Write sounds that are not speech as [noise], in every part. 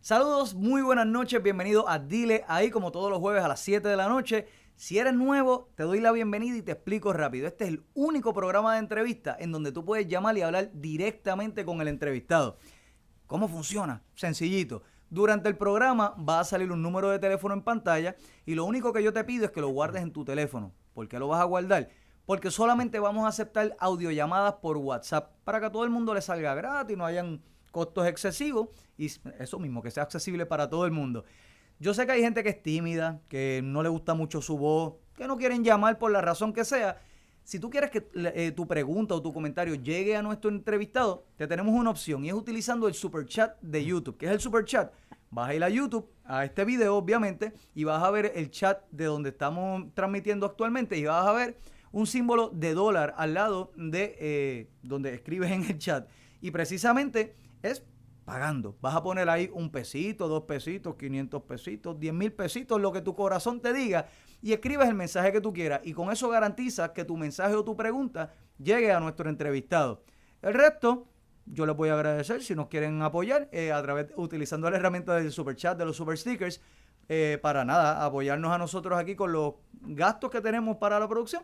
Saludos, muy buenas noches, bienvenido a Dile ahí como todos los jueves a las 7 de la noche. Si eres nuevo, te doy la bienvenida y te explico rápido. Este es el único programa de entrevista en donde tú puedes llamar y hablar directamente con el entrevistado. ¿Cómo funciona? Sencillito. Durante el programa va a salir un número de teléfono en pantalla y lo único que yo te pido es que lo guardes en tu teléfono. ¿Por qué lo vas a guardar? Porque solamente vamos a aceptar audiollamadas por WhatsApp para que a todo el mundo le salga gratis, no hayan costos excesivos y eso mismo, que sea accesible para todo el mundo. Yo sé que hay gente que es tímida, que no le gusta mucho su voz, que no quieren llamar por la razón que sea. Si tú quieres que eh, tu pregunta o tu comentario llegue a nuestro entrevistado, te tenemos una opción y es utilizando el super chat de YouTube. ¿Qué es el super chat? Vas a ir a YouTube, a este video obviamente, y vas a ver el chat de donde estamos transmitiendo actualmente y vas a ver un símbolo de dólar al lado de eh, donde escribes en el chat. Y precisamente es pagando. Vas a poner ahí un pesito, dos pesitos, 500 pesitos, 10 mil pesitos, lo que tu corazón te diga, y escribes el mensaje que tú quieras. Y con eso garantizas que tu mensaje o tu pregunta llegue a nuestro entrevistado. El resto, yo les voy a agradecer si nos quieren apoyar eh, a través utilizando la herramienta del super chat, de los super stickers, eh, para nada, apoyarnos a nosotros aquí con los gastos que tenemos para la producción.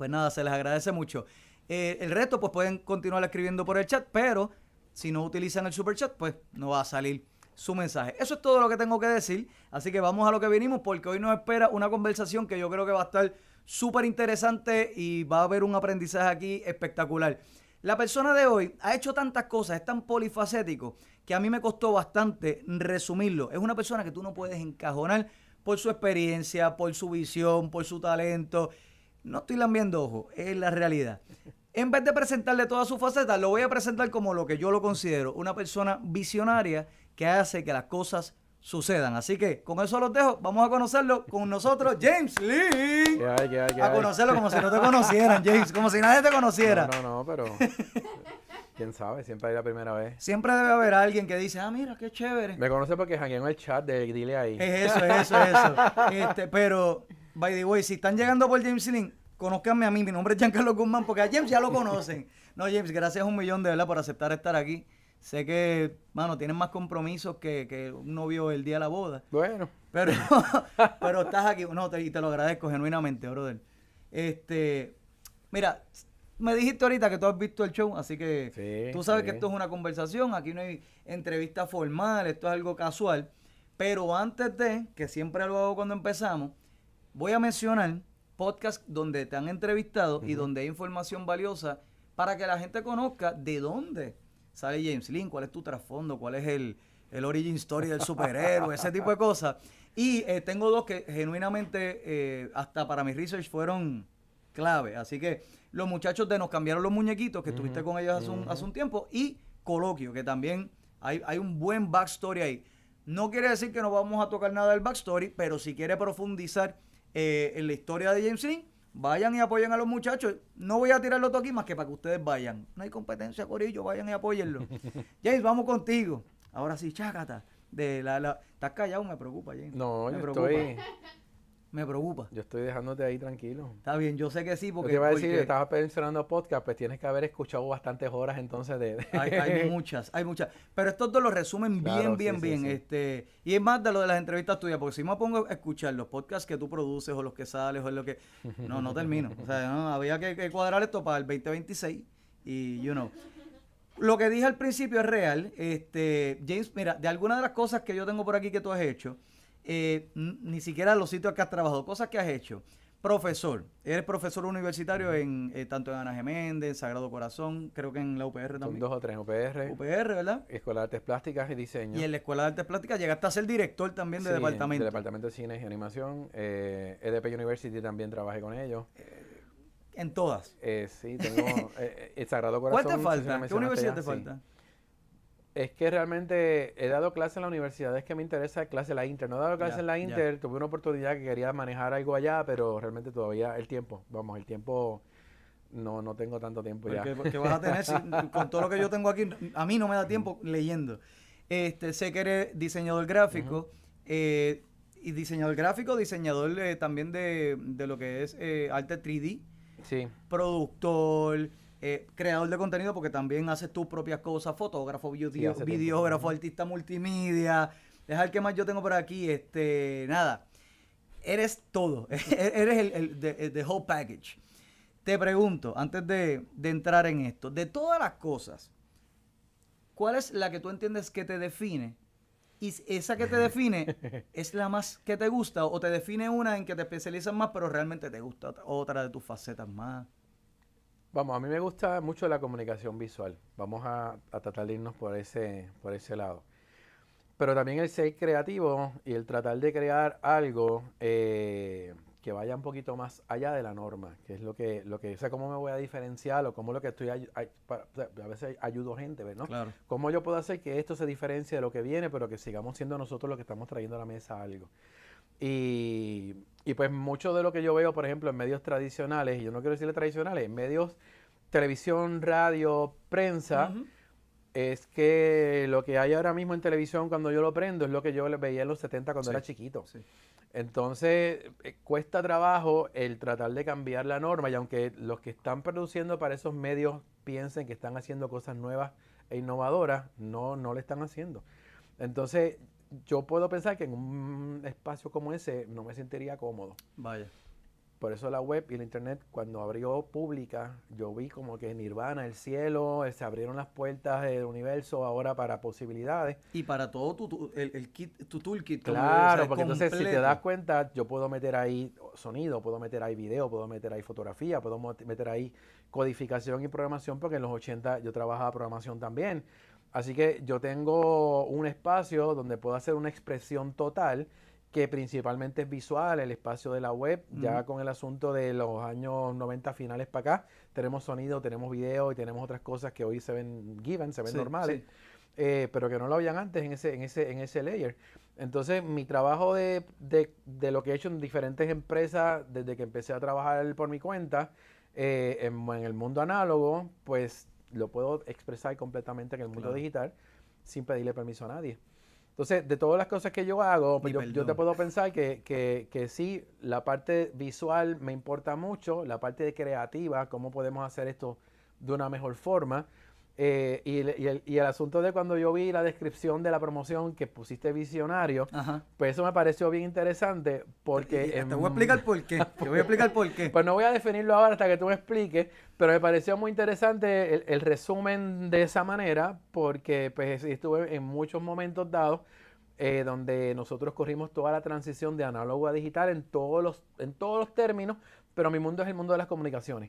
Pues nada, se les agradece mucho. Eh, el resto, pues pueden continuar escribiendo por el chat, pero si no utilizan el super chat, pues no va a salir su mensaje. Eso es todo lo que tengo que decir. Así que vamos a lo que venimos porque hoy nos espera una conversación que yo creo que va a estar súper interesante y va a haber un aprendizaje aquí espectacular. La persona de hoy ha hecho tantas cosas, es tan polifacético que a mí me costó bastante resumirlo. Es una persona que tú no puedes encajonar por su experiencia, por su visión, por su talento. No estoy lambiendo ojo, es la realidad. En vez de presentarle todas sus facetas, lo voy a presentar como lo que yo lo considero, una persona visionaria que hace que las cosas sucedan. Así que con eso los dejo. Vamos a conocerlo con nosotros, James Lee. a conocerlo como si no te conocieran, James, como si nadie te conociera. No, no, no, pero quién sabe, siempre hay la primera vez. Siempre debe haber alguien que dice, ah, mira, qué chévere. Me conoce porque en el chat de Dile ahí. Es eso, es eso, es eso. [laughs] Este, pero, by the way, si están llegando por James Lee, conozcanme a mí, mi nombre es Giancarlo Guzmán, porque a James ya lo conocen. No, James, gracias un millón de verdad por aceptar estar aquí. Sé que, mano, tienes más compromisos que, un novio el día de la boda. Bueno. Pero, [laughs] pero estás aquí. No, te, y te lo agradezco genuinamente, brother. Este, mira, me dijiste ahorita que tú has visto el show, así que tú sabes que esto es una conversación, aquí no hay entrevista formal, esto es algo casual. Pero antes de, que siempre lo hago cuando empezamos, voy a mencionar podcast donde te han entrevistado y donde hay información valiosa para que la gente conozca de dónde sale James Lynn, cuál es tu trasfondo, cuál es el, el origin story del superhéroe, ese tipo de cosas. Y eh, tengo dos que genuinamente, eh, hasta para mi research, fueron clave. Así que los muchachos de Nos Cambiaron los Muñequitos, que estuviste con ellos hace un, hace un, tiempo, y Coloquio, que también hay, hay un buen backstory ahí. No quiere decir que no vamos a tocar nada del backstory, pero si quiere profundizar eh, en la historia de James Dean, vayan y apoyen a los muchachos. No voy a tirarlo todo aquí más que para que ustedes vayan. No hay competencia, Corillo, vayan y apoyenlo. [laughs] James, vamos contigo. Ahora sí, chácata. De la, la... Estás callado, me preocupa, James. No, yo estoy me preocupa. Yo estoy dejándote ahí tranquilo. Está bien, yo sé que sí, porque... te iba a decir, estabas mencionando podcast, pues tienes que haber escuchado bastantes horas entonces de... Hay, [laughs] muchas, hay muchas. Pero estos dos lo resumen bien, bien, bien. este Y es más de lo de las entrevistas tuyas, porque si me pongo a escuchar los podcasts que tú produces o los que sales o lo que... No, no termino. O sea, no, había que, cuadrar esto para el 2026 y, you know... Lo que dije al principio es real. Este, James, mira, de algunas de las cosas que yo tengo por aquí que tú has hecho eh, ni siquiera los sitios que has trabajado, cosas que has hecho. Profesor, eres profesor universitario en eh, tanto en Ana Geméndez, en Sagrado Corazón, creo que en la UPR también. dos o tres, UPR. UPR, ¿verdad? Escuela de Artes Plásticas y Diseño. Y en la Escuela de Artes Plásticas llegaste a ser director también de departamento. De departamento de Cine y Animación. Eh, EDP University también trabajé con ellos. Eh, en todas. sí, tengo [laughs] el Sagrado Corazón. ¿Cuál te falta? ¿Qué universidad te falta? Es que realmente he dado clases en la universidad, es que me interesa clase en la Inter. No he dado clases en la Inter, tuve una oportunidad que quería manejar algo allá, pero realmente todavía el tiempo, vamos, el tiempo, no, no tengo tanto tiempo ya. ¿Qué vas a tener [laughs] con todo lo que yo tengo aquí? A mí no me da tiempo leyendo. Este, sé que eres diseñador gráfico, eh, y diseñador gráfico, diseñador eh, también de, de, lo que es eh, arte 3D. Sí. Productor, eh, creador de contenido porque también haces tus propias cosas, fotógrafo, videógrafo, artista multimedia. Dejar que más yo tengo por aquí, este, nada. Eres todo, [laughs] eres el, el whole package. Te pregunto, antes de, de entrar en esto, de todas las cosas, ¿cuál es la que tú entiendes que te define y esa que te define [laughs] es la más que te gusta o te define una en que te especializas más, pero realmente te gusta otra de tus facetas más. Vamos, a mí me gusta mucho la comunicación visual. Vamos a, tratar de irnos por ese, por ese lado. Pero también el ser creativo y el tratar de crear algo eh, que vaya un poquito más allá de la norma, que es lo que, lo que, o sea, cómo me voy a diferenciar o cómo lo que estoy, a, veces ayudo gente, ¿no? Claro. ¿Cómo yo puedo hacer que esto se diferencie de lo que viene, pero que sigamos siendo nosotros los que estamos trayendo a la mesa algo? Y, y pues mucho de lo que yo veo, por ejemplo, en medios tradicionales, y yo no quiero decirle tradicionales, en medios, televisión, radio, prensa, es que lo que hay ahora mismo en televisión cuando yo lo prendo es lo que yo veía en los 70 cuando era chiquito. Sí. Entonces, eh, cuesta trabajo el tratar de cambiar la norma y aunque los que están produciendo para esos medios piensen que están haciendo cosas nuevas e innovadoras, no, no lo están haciendo. Entonces, yo puedo pensar que en un espacio como ese no me sentiría cómodo. Vaya. Por eso la web y la internet, cuando abrió pública, yo vi como que Nirvana, el cielo, eh, se abrieron las puertas del universo ahora para posibilidades. Y para todo tu, el, kit, tu toolkit. Claro, porque entonces si te das cuenta, yo puedo meter ahí sonido, puedo meter ahí video, puedo meter ahí fotografía, puedo meter ahí codificación y programación, porque en los 80 yo trabajaba programación también. Así que yo tengo un espacio donde puedo hacer una expresión total que principalmente es visual, el espacio de la web, ya con el asunto de los años 90 finales para acá, tenemos sonido, tenemos video y tenemos otras cosas que hoy se ven given, se ven normales, eh, pero que no lo habían antes en ese, en ese, en ese layer. Entonces, mi trabajo de, de, lo que he hecho en diferentes empresas desde que empecé a trabajar por mi cuenta, eh, en, el mundo análogo, pues lo puedo expresar completamente en el mundo digital sin pedirle permiso a nadie. Entonces, de todas las cosas que yo hago, pues yo, te puedo pensar que, que, que, sí, la parte visual me importa mucho, la parte de creativa, cómo podemos hacer esto de una mejor forma. Eh, y, el, y, el, asunto de cuando yo vi la descripción de la promoción que pusiste visionario, pues eso me pareció bien interesante porque... [laughs] te voy a explicar por qué. te voy a explicar por qué. Pues no voy a definirlo ahora hasta que tú me expliques, pero me pareció muy interesante el, resumen de esa manera porque pues estuve en muchos momentos dados eh, donde nosotros corrimos toda la transición de análogo a digital en todos los, en todos los términos, pero mi mundo es el mundo de las comunicaciones.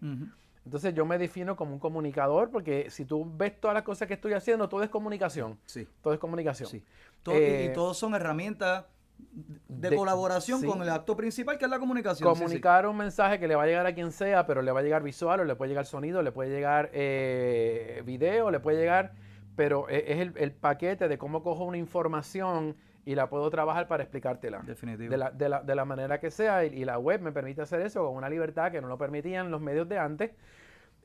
Entonces yo me defino como un comunicador porque si tú ves todas las cosas que estoy haciendo, todo es comunicación. Sí. Todo es comunicación. Sí. y, eh, todos son herramientas de, colaboración con el acto principal que es la comunicación. Comunicar un mensaje que le va a llegar a quien sea, pero le va a llegar visual, o le puede llegar sonido, le puede llegar eh, video, le puede llegar, pero e, es el, el, paquete de cómo cojo una información y la puedo trabajar para explicártela. Definitivo. De la, de la, de la manera que sea. Y, la web me permite hacer eso con una libertad que no lo permitían los medios de antes.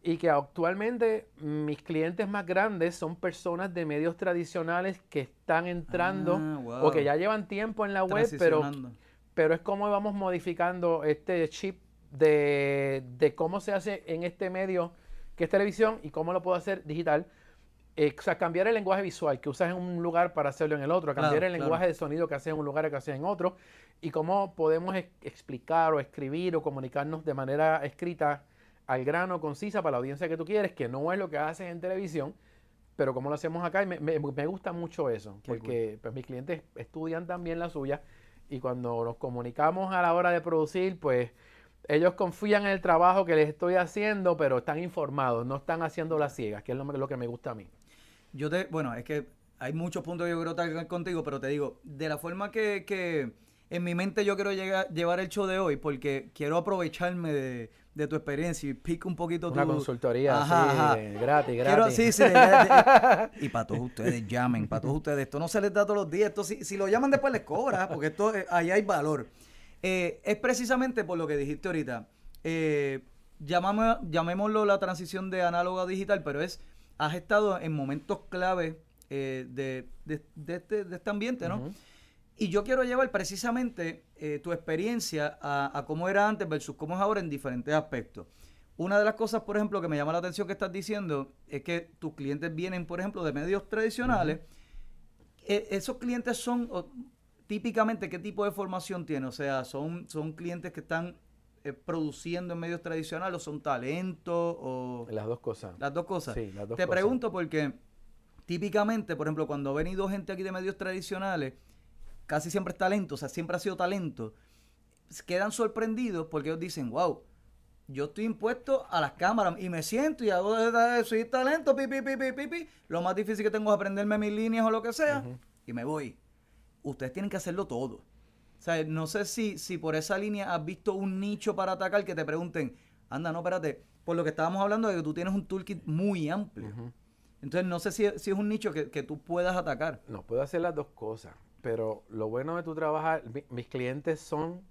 Y que actualmente mis clientes más grandes son personas de medios tradicionales que están entrando ah, o que ya llevan tiempo en la web, pero, pero es como vamos modificando este chip de, de cómo se hace en este medio que es televisión y cómo lo puedo hacer digital eh, o sea, cambiar el lenguaje visual que usas en un lugar para hacerlo en el otro, cambiar el lenguaje de sonido que haces en un lugar que haces en otro, y cómo podemos explicar o escribir o comunicarnos de manera escrita al grano, concisa para la audiencia que tú quieres, que no es lo que haces en televisión, pero como lo hacemos acá, y me, gusta mucho eso, porque pues, mis clientes estudian también la suya, y cuando nos comunicamos a la hora de producir, pues ellos confían en el trabajo que les estoy haciendo, pero están informados, no están haciendo las ciegas, que es lo que me gusta a mí. Yo te, bueno, es que hay muchos puntos que yo quiero tocar contigo, pero te digo, de la forma que, que en mi mente yo quiero llegar, llevar el show de hoy, porque quiero aprovecharme de, de tu experiencia y pico un poquito Una consultoría, ajá, sí, gratis, gratis. sí, sí, [laughs] y para todos ustedes, llamen, para todos ustedes. Esto no se les da todos los días. Esto, si, si lo llaman después les cobra, porque esto eh, ahí hay valor. Eh, es precisamente por lo que dijiste ahorita. Eh, llamémoslo la transición de análogo a digital, pero es has estado en momentos clave eh, de, este, de, este, ambiente, ¿no? Y yo quiero llevar precisamente eh, tu experiencia a, cómo era antes versus cómo es ahora en diferentes aspectos. una de las cosas, por ejemplo, que me llama la atención que estás diciendo es que tus clientes vienen, por ejemplo, de medios tradicionales. E, esos clientes son típicamente qué tipo de formación tienen, o sea, son, son clientes que están eh, produciendo en medios tradicionales o son talentos o las dos cosas. Las dos cosas. Sí, las dos Te pregunto porque típicamente, por ejemplo, cuando ha venido gente aquí de medios tradicionales, casi siempre es talento, o sea, siempre ha sido talento, quedan sorprendidos porque ellos dicen, wow, yo estoy impuesto a las cámaras y me siento y hago soy talento, pi, pi, pi, pi, pi, Lo más difícil que tengo es aprenderme mis líneas o lo que sea y me voy. Ustedes tienen que hacerlo todo. Sea, no sé si, si por esa línea has visto un nicho para atacar que te pregunten, anda, no, espérate, por lo que estábamos hablando de que tú tienes un toolkit muy amplio. Entonces, no sé si, si, es un nicho que, que, tú puedas atacar. No, puedo hacer las dos cosas, pero lo bueno de tu trabajar, mis clientes son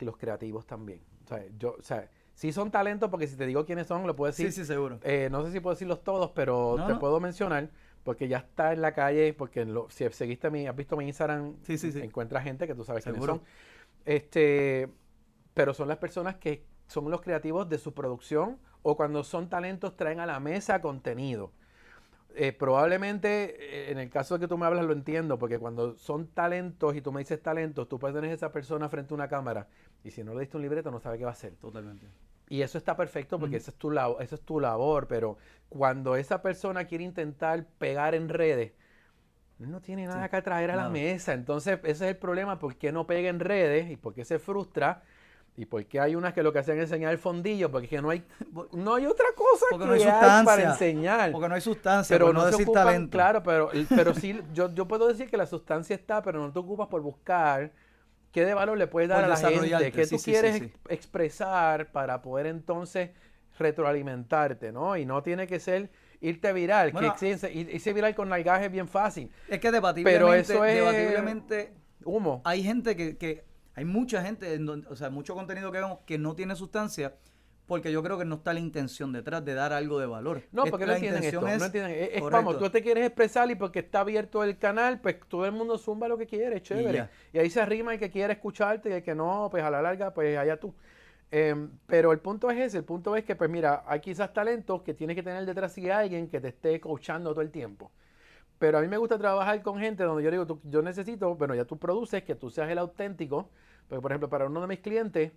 los creativos también. O sea, yo, o sea, Sí son talentos, porque si te digo quiénes son, lo puedo decir. Sí, sí, seguro. Eh, no sé si puedo decirlos todos, pero te puedo mencionar, porque ya está en la calle, porque si seguiste mi, has visto mi Instagram, sí, sí, sí. encuentras gente que tú sabes quiénes son. Este, pero son las personas que son los creativos de su producción o cuando son talentos traen a la mesa contenido. Eh, probablemente, eh, en el caso de que tú me hablas, lo entiendo, porque cuando son talentos y tú me dices talentos, tú puedes tener a esa persona frente a una cámara y si no le diste un libreto no sabe qué va a hacer. Totalmente. Y eso está perfecto porque esa, es tu labor, es tu labor, pero cuando esa persona quiere intentar pegar en redes, no tiene nada que traer a la mesa. Entonces, ese es el problema, ¿por qué no pega en redes y por qué se frustra? ¿Y por qué hay unas que lo que hacen es enseñar el fondillo? Porque no hay, no hay otra cosa que no hay para enseñar. Porque no hay sustancia, pero no, decir talento. Claro, pero, pero sí, yo, yo puedo decir que la sustancia está, pero no te ocupas por buscar ¿Qué de valor le puedes dar a la gente? ¿Qué tú quieres expresar para poder entonces retroalimentarte, ¿no? Y no tiene que ser irte viral, que irse viral con nalgaje es bien fácil. Es que debatiblemente, Pero eso es debatiblemente humo. Hay gente que, que hay mucha gente, o sea, mucho contenido que vemos que no tiene sustancia porque yo creo que no está la intención detrás de dar algo de valor. No, porque no entienden esto, no entienden. Es, como, tú te quieres expresar y porque está abierto el canal, pues todo el mundo zumba lo que quiere, chévere. Y, ahí se arrima el que quiere escucharte y el que no, pues a la larga, pues allá tú. Em, pero el punto es ese, el punto es que, pues mira, hay quizás talentos que tienes que tener detrás de alguien que te esté coachando todo el tiempo. Pero a mí me gusta trabajar con gente donde yo digo, yo necesito, bueno, ya tú produces, que tú seas el auténtico. Porque, por ejemplo, para uno de mis clientes,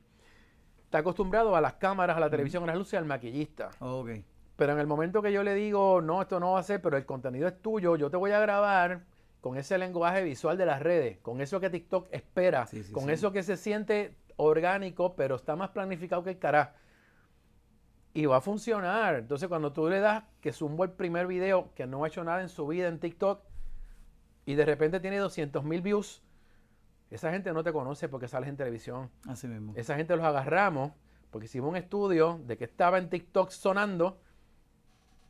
está acostumbrado a las cámaras, a la televisión, a las luces, al maquillista. Okay. Pero en el momento que yo le digo, no, esto no va a ser, pero el contenido es tuyo, yo te voy a grabar con ese lenguaje visual de las redes, con eso que TikTok espera, con eso que se siente orgánico, pero está más planificado que el carajo. Y va a funcionar. Entonces, cuando tú le das que zumbo el primer video que no ha hecho nada en su vida en TikTok y de repente tiene 200 mil views, esa gente no te conoce porque sales en televisión. Así mismo. Esa gente los agarramos porque hicimos un estudio de que estaba en TikTok sonando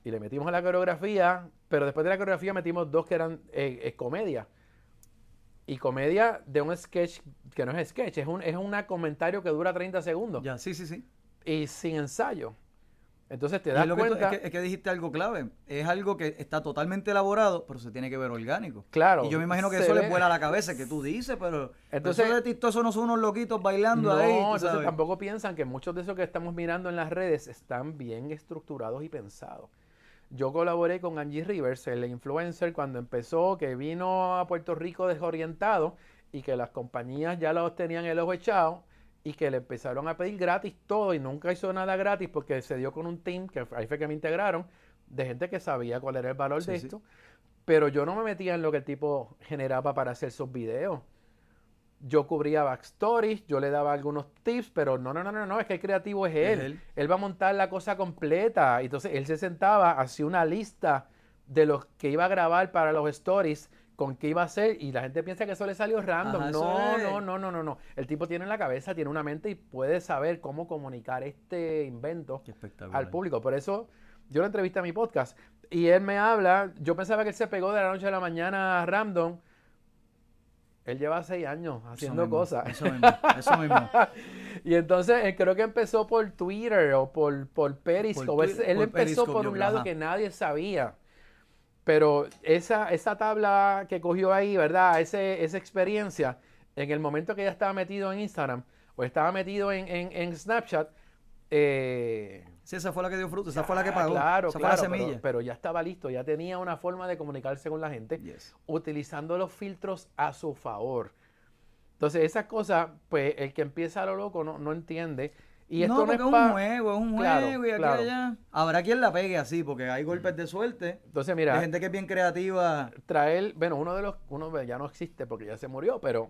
y le metimos a la coreografía, pero después de la coreografía metimos dos que eran eh, eh, comedia. Y comedia de un sketch que no es sketch, es un es un comentario que dura 30 segundos. Ya, sí, sí, sí. Y sin ensayo. Entonces te das cuenta. es, que, dijiste algo clave. Es algo que está totalmente elaborado, pero se tiene que ver orgánico. Claro. Y yo me imagino que eso le vuela a la cabeza, que tú dices, pero. Entonces, eso de TikTok no son unos loquitos bailando ahí. No, entonces tampoco piensan que muchos de esos que estamos mirando en las redes están bien estructurados y pensados. Yo colaboré con Angie Rivers, el influencer, cuando empezó, que vino a Puerto Rico desorientado y que las compañías ya los tenían el ojo echado y que le empezaron a pedir gratis todo y nunca hizo nada gratis porque se dio con un team, que ahí fue que me integraron, de gente que sabía cuál era el valor de esto. Pero yo no me metía en lo que el tipo generaba para hacer sus videos. Yo cubría backstories, yo le daba algunos tips, pero no, no, no, no, no, es que el creativo es él. él. va a montar la cosa completa. Entonces él se sentaba, hacía una lista de los que iba a grabar para los stories con qué iba a ser y la gente piensa que eso le salió random. no, no, no, no, no, no. El tipo tiene en la cabeza, tiene una mente y puede saber cómo comunicar este invento al público. Por eso yo lo entrevisté a mi podcast y él me habla, yo pensaba que él se pegó de la noche a la mañana a random. Él lleva seis años haciendo cosas. Eso mismo, eso mismo. [laughs] y entonces creo que empezó por Twitter o por, por Periscope. él, empezó por un lado que nadie sabía. Pero esa, esa tabla que cogió ahí, ¿verdad? Ese, esa experiencia, en el momento que ya estaba metido en Instagram o estaba metido en, Snapchat, Eh, sí, esa fue la que dio fruto, esa fue la que ah, pagó. Claro, esa claro, fue la pero- semilla. Pero, ya estaba listo, ya tenía una forma de comunicarse con la gente Yes. utilizando los filtros a su favor. Entonces, esas cosas, pues el que empieza a lo loco no, no entiende. Y esto no, no, es es un juego, es un Claro, juego y aquí claro. allá. Habrá quien la pegue así, porque hay golpes de suerte. Entonces, mira, Hay gente que es bien creativa. traer, bueno, uno de los, uno pues, ya no existe porque ya se murió, pero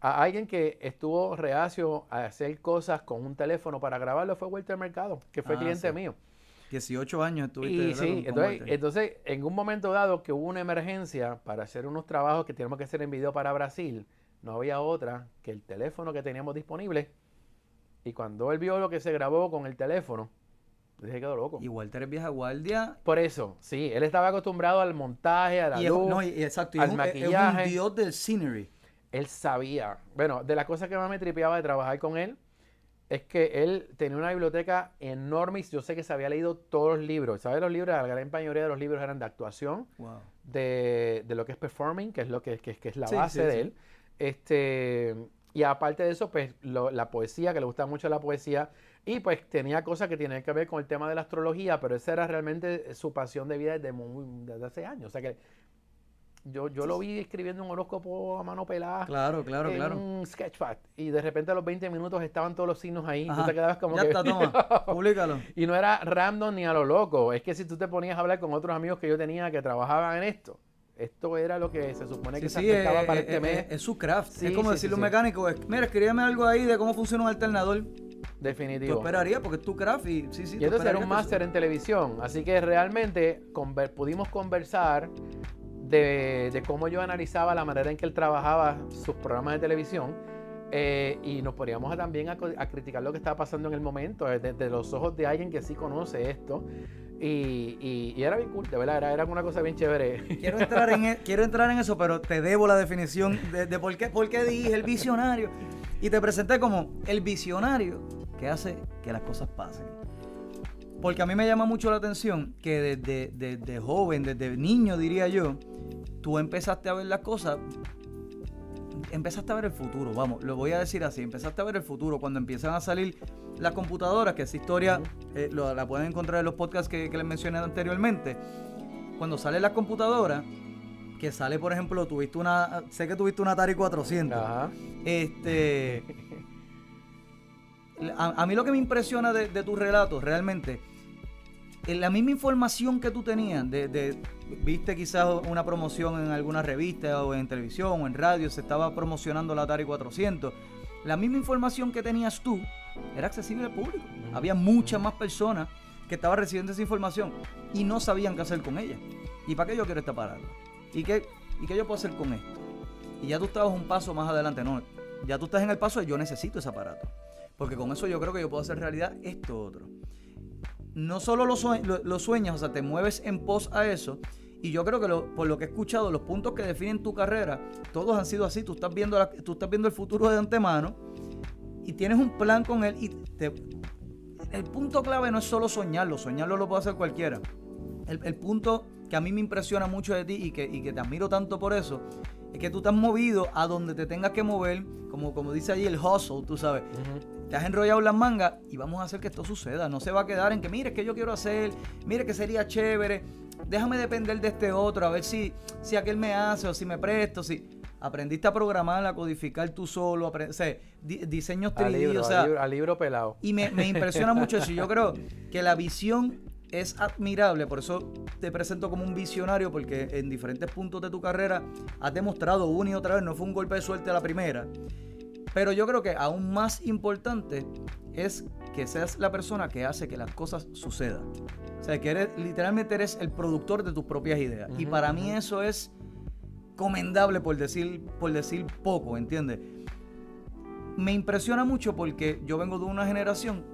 a alguien que estuvo reacio a hacer cosas con un teléfono para grabarlo fue Walter Mercado, que fue Ah, cliente sí. mío. 18 años estuviste. Y sí, entonces, entonces, en un momento dado que hubo una emergencia para hacer unos trabajos que teníamos que hacer en video para Brasil, no había otra que el teléfono que teníamos disponible. Y cuando él vio lo que se grabó con el teléfono, dije quedó loco. Y Walter es vieja guardia. Por eso, sí, él estaba acostumbrado al montaje, a la Y es, luz. no, y- exacto, y al es, un, es- es maquillaje. un dios del scenery. él sabía. Bueno, de las cosas que más me tripeaba de trabajar con él es que él tenía una biblioteca enorme y yo sé que se había leído todos los libros. ¿Sabes? Los libros, la gran mayoría de los libros eran de actuación, Wow. de, de lo que es performing, que es lo que, que, que es la Sí, base sí, de sí. él. Este, y aparte de eso, pues lo- la poesía, que le gustaba mucho la poesía. Y pues tenía cosas que tenían que ver con el tema de la astrología, pero esa era realmente su pasión de vida desde, muy- desde hace años. O sea que yo, yo lo vi escribiendo un horóscopo a mano pelada Claro, claro, en claro. un sketchpad y de repente a los 20 minutos estaban todos los signos ahí y tú Ajá. te quedabas como ya que está, toma. [laughs] Públicalo. y no era random ni a lo loco es que si tú te ponías a hablar con otros amigos que yo tenía que trabajaban en esto esto era lo que se supone Sí, que se sí, aceptaba es, para es- este mes es- es su craft. Sí, es como sí, decirle a sí, un sí. mecánico, mira, escríbeme algo ahí de cómo funciona un alternador. Tú definitivo esperarías porque es tu craft y sí, sí. y tú entonces era un máster en televisión así que realmente conver- pudimos conversar de, de cómo yo analizaba la manera en que él trabajaba sus programas de televisión eh, y nos poníamos a también a, criticar lo que estaba pasando en el momento desde de los ojos de alguien que sí conoce esto y, y- era bien cool, de verdad, era, era una cosa bien chévere. Quiero entrar, en, e- quiero entrar en eso, pero te debo la definición de, de por, qué, por qué dije el visionario. Y te presenté como el visionario que hace que las cosas pasen. Porque a mí me llama mucho la atención que desde, desde joven, desde niño diría yo, tú empezaste a ver las cosas, empezaste a ver el futuro, vamos, lo voy a decir así, empezaste a ver el futuro cuando empiezan a salir las computadoras, que esa historia eh, lo- la pueden encontrar en los podcasts que, que les mencioné anteriormente. Cuando salen las computadoras, que sale, por ejemplo, tuviste una, sé que tuviste una Atari 400. Ajá. Este. [laughs] A, a mí lo que me impresiona de, de tus relatos, realmente, la misma información que tú tenías, de, de- viste quizás una promoción en alguna revista o en televisión o en radio, se estaba promocionando la Atari 400. La misma información que tenías tú era accesible al público. Había muchas más personas que estaban recibiendo esa información y no sabían qué hacer con ella. ¿Y para qué yo quiero esta parada? ¿Y qué, ¿Y qué yo puedo hacer con esto? Y ya tú estabas un paso más adelante, no. Ya tú estás en el paso de yo necesito ese aparato. Porque con eso yo creo que yo puedo hacer realidad esto otro. No solo lo, sue- lo- sueñas, o sea, te mueves en pos a eso. Y yo creo que por lo que he escuchado, los puntos que definen tu carrera, todos han sido así. Tú estás viendo, tú estás viendo el futuro de antemano y tienes un plan con él. Y el punto clave no es solo soñarlo, soñarlo lo puede hacer cualquiera. El, punto que a mí me impresiona mucho de ti y que, y que te admiro tanto por eso, es que tú te has movido a donde te tengas que mover, como, como dice allí el hustle, tú sabes. Te has enrollado las mangas y vamos a hacer que esto suceda. No se va a quedar en que, mire, es que yo quiero hacer, mire que sería chévere, déjame depender de este otro, a ver si, si aquel me hace o si me presto, si... Aprendiste a programar, a codificar tú solo, apre- o sea, di- diseños Al 3D, libro, o sea, al libro, al libro pelado. y me, me impresiona mucho eso. Y yo creo [laughs] que la visión es admirable. Por eso te presento como un visionario, porque en diferentes puntos de tu carrera has demostrado una y otra vez, no fue un golpe de suerte a la primera. Pero yo creo que aún más importante es que seas la persona que hace que las cosas sucedan. O sea, que eres, literalmente eres el productor de tus propias ideas. y Ujú, para mí ujú. eso es comendable por decir, por decir poco, ¿entiendes? Me impresiona mucho porque yo vengo de una generación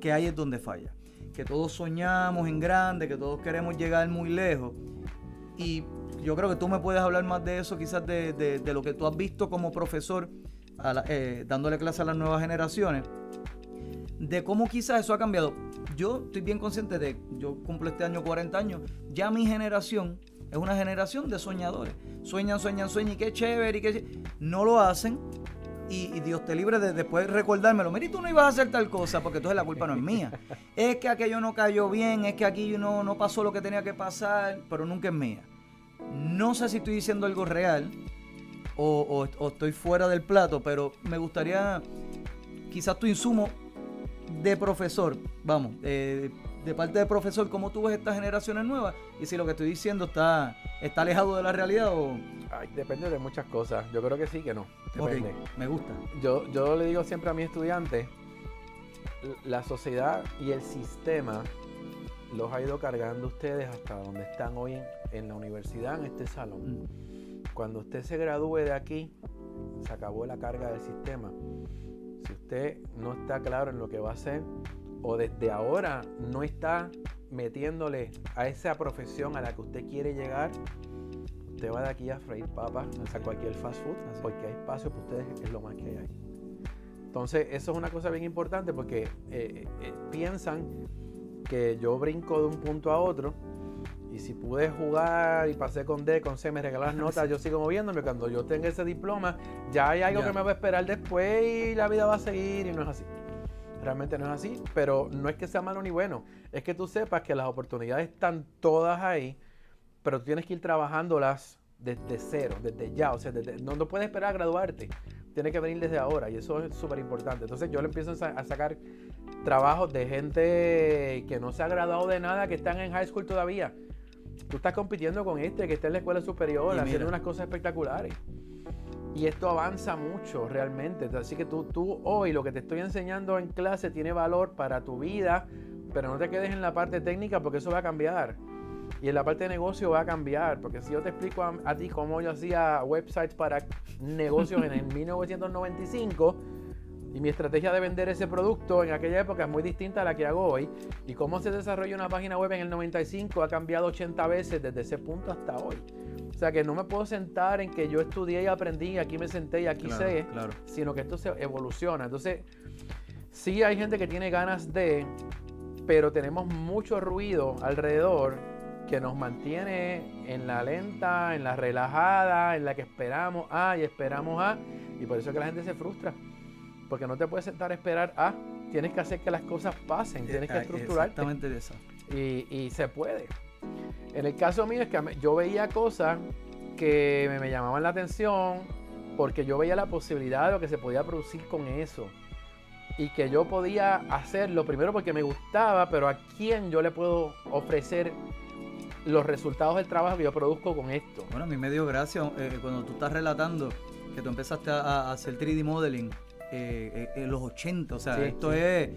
que ahí es donde falla. Que todos soñamos en grande, que todos queremos llegar muy lejos. Y yo creo que tú me puedes hablar más de eso, quizás de, de- de lo que tú has visto como profesor, eh, dándole clase a las nuevas generaciones, de cómo quizás eso ha cambiado. Yo estoy bien consciente de, yo cumplo este año 40 años, ya mi generación es una generación de soñadores. Sueñan, sueñan, sueñan, y qué chévere, y qué ché- No lo hacen, y, Dios te libre de después recordármelo. Mira, tú no ibas a hacer tal cosa porque entonces la culpa no es mía. Es que aquello no cayó bien, es que aquí no, no pasó lo que tenía que pasar, pero nunca es mía. No sé si estoy diciendo algo real o, estoy fuera del plato, pero me gustaría quizás tu insumo de profesor, vamos, eh, de parte de profesor, cómo tú ves estas generaciones nuevas y si lo que estoy diciendo está, está alejado de la realidad o... depende de muchas cosas. Yo creo que sí, que no. Depende. me gusta. Yo, yo le digo siempre a mis estudiantes, la sociedad y el sistema los ha ido cargando ustedes hasta donde están hoy en, la universidad, en este salón. Mm. Cuando usted se gradúe de aquí, se acabó la carga del sistema. Si usted no está claro en lo que va a hacer, o desde ahora no está metiéndole a esa profesión a la que usted quiere llegar, usted va de aquí a freír papas a cualquier fast food, porque hay espacio para ustedes, es lo más que hay ahí. Entonces, eso es una cosa bien importante porque eh, eh, piensan que yo brinco de un punto a otro y si pude jugar y pasé con D, con C, me regalas [laughs] notas, yo sigo moviéndome. Cuando yo tenga ese diploma, ya hay algo que me va a esperar después y la vida va a seguir y no es así. Realmente no es así, pero no es que sea malo ni bueno, es que tú sepas que las oportunidades están todas ahí, pero tú tienes que ir trabajándolas desde cero, desde ya, o sea, no, no, puedes esperar a graduarte, tienes que venir desde ahora y eso es súper importante. Entonces yo le empiezo a sacar trabajos de gente que no se ha graduado de nada, que están en high school todavía. Tú estás compitiendo con este que está en la escuela superior, haciendo unas cosas espectaculares. Y esto avanza mucho realmente. Así que tú, tú hoy lo que te estoy enseñando en clase tiene valor para tu vida, pero no te quedes en la parte técnica porque eso va a cambiar. Y en la parte de negocio va a cambiar, porque si yo te explico a, ti cómo yo hacía websites para negocios en el [laughs] 1995 y mi estrategia de vender ese producto en aquella época es muy distinta a la que hago hoy, y cómo se desarrolla una página web en el 95 ha cambiado 80 veces desde ese punto hasta hoy. O sea que no me puedo sentar en que yo estudié y aprendí, y aquí me senté y aquí sé, sino que esto se evoluciona. Entonces, sí hay gente que tiene ganas de, pero tenemos mucho ruido alrededor que nos mantiene en la lenta, en la relajada, en la que esperamos A y esperamos A, y por eso es que la gente se frustra, porque no te puedes sentar a esperar A, tienes que hacer que las cosas pasen, tienes que eh, estructurarte. Exactamente eso. Y, y se puede. En el caso mío es que yo veía cosas que me, llamaban la atención porque yo veía la posibilidad de lo que se podía producir con eso. Y que yo podía hacerlo primero porque me gustaba, pero a quién yo le puedo ofrecer los resultados del trabajo que yo produzco con esto. Bueno, a mí me dio gracia eh, cuando tú estás relatando que tú empezaste a hacer 3D modeling eh, eh, en los 80, o sea, esto es...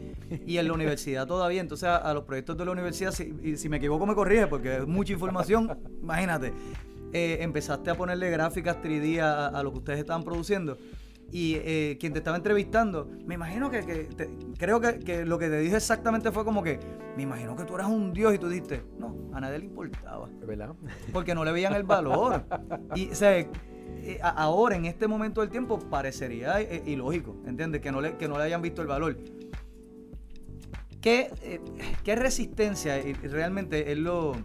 Y en la universidad todavía, entonces a, los proyectos de la universidad, si, si me equivoco me corrige porque es mucha información, [laughs] imagínate, eh, empezaste a ponerle gráficas 3D a, lo que ustedes estaban produciendo. Y quien te estaba entrevistando, me imagino que, creo que, lo que te dije exactamente fue como que, me imagino que tú eras un dios y tú dijiste, no, a nadie le importaba. ¿Verdad? Porque no le veían el valor. Y, o sea, eh, ahora, en este momento del tiempo, parecería eh, ilógico, ¿entiendes? Que no, le, que no le hayan visto el valor. ¿Qué, eh, qué resistencia realmente es lo...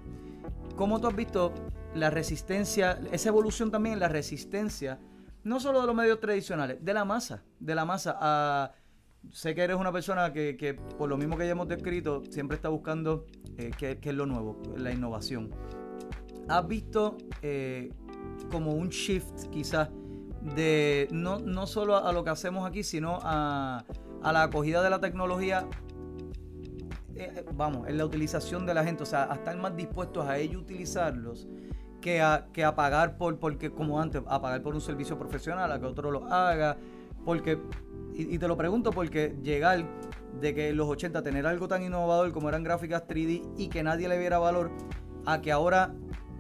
¿Cómo tú has visto la resistencia, esa evolución también la resistencia, no solo de los medios tradicionales, de la masa, de la masa sé que eres una persona que, por lo mismo que ya hemos descrito, siempre está buscando qué, es lo nuevo, la innovación. ¿Has visto como un shift quizás de no, no solo a, lo que hacemos aquí, sino a, la acogida de la tecnología eh, eh, vamos, en la utilización de la gente, o sea, a estar más dispuestos a ellos utilizarlos que a, que a pagar por, porque como antes, a pagar por un servicio profesional, a que otro lo haga, porque, y, y te lo pregunto porque llegar de que en los 80 tener algo tan innovador como eran gráficas 3D y que nadie le viera valor, a que ahora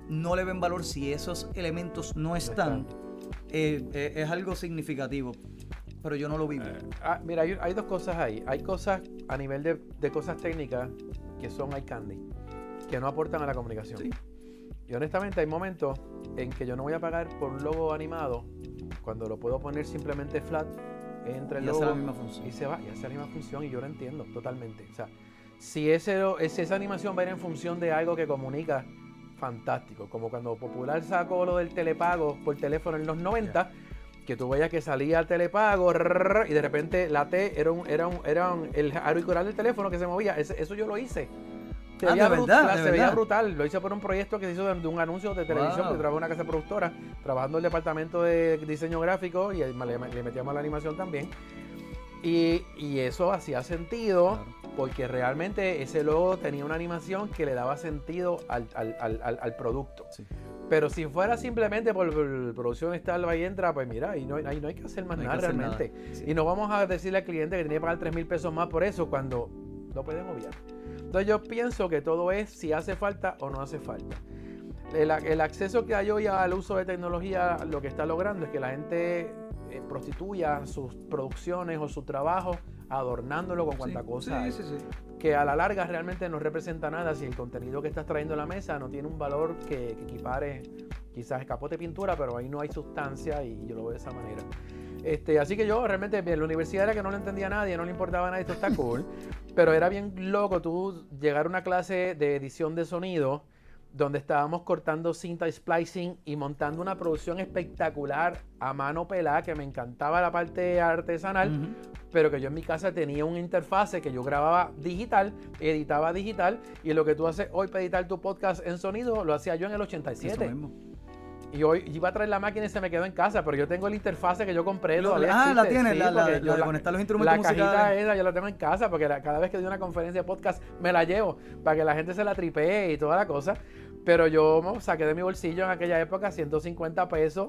no le ven valor si esos elementos no están, eh, eh, es algo significativo. Pero yo no lo vivo. Eh, ah, mira, hay, dos cosas ahí. Hay cosas a nivel de, cosas técnicas que son eye candy, que no aportan a la comunicación. Y honestamente hay momentos en que yo no voy a pagar por un logo animado cuando lo puedo poner simplemente flat entre el y logo la misma función. y se va y hace la misma función y yo lo entiendo totalmente. O sea, si ese, esa animación va a ir en función de algo que comunica fantástico. Como cuando Popular sacó lo del telepago por teléfono en los 90, que tú veías que salía el telepago y de repente la T era un, era un, era un, el auricular del teléfono que se movía. eso yo lo hice. Se, ah, veía, brutal, se veía brutal. Lo hice por un proyecto que se hizo de, un anuncio de televisión, que trabajaba en una casa productora, trabajando en el departamento de diseño gráfico y le, metíamos la animación también. Y, y eso hacía sentido porque realmente ese logo tenía una animación que le daba sentido al, al, al, al producto. Sí. Pero si fuera simplemente por, producción está y entra, pues mira, ahí no, ahí no hay que hacer más nada realmente. Y no vamos a decirle al cliente que tiene que pagar 3 mil pesos más por eso cuando lo pueden obviar. Entonces yo pienso que todo es si hace falta o no hace falta. El, el acceso que hay hoy al uso de tecnología lo que está logrando es que la gente eh, prostituya sus producciones o su trabajo adornándolo con cuanta cosa. Sí, sí, que a la larga realmente no representa nada si el contenido que estás trayendo a la mesa no tiene un valor que, equipare quizás escapote pintura, pero ahí no hay sustancia y yo lo veo de esa manera. Este, así que yo realmente, bien, la universidad era que no le entendía a nadie, no le importaba nada, esto está cool, [laughs] pero era bien loco tú llegar a una clase de edición de sonido donde estábamos cortando cinta splicing y montando una producción espectacular a mano pelada, que me encantaba la parte artesanal, pero que yo en mi casa tenía una interfase que yo grababa digital, editaba digital, y lo que tú haces hoy para editar tu podcast en sonido, lo hacía yo en el 87. Y hoy iba a traer la máquina y se me quedó en casa, pero yo tengo la interfase que yo compré. ah, la tienes, la, la, de conectar los instrumentos la cajita esa yo la tengo en casa porque cada vez que doy una conferencia de podcast me la llevo para que la gente se la tripee y toda la cosa. Pero yo saqué de mi bolsillo en aquella época 150 pesos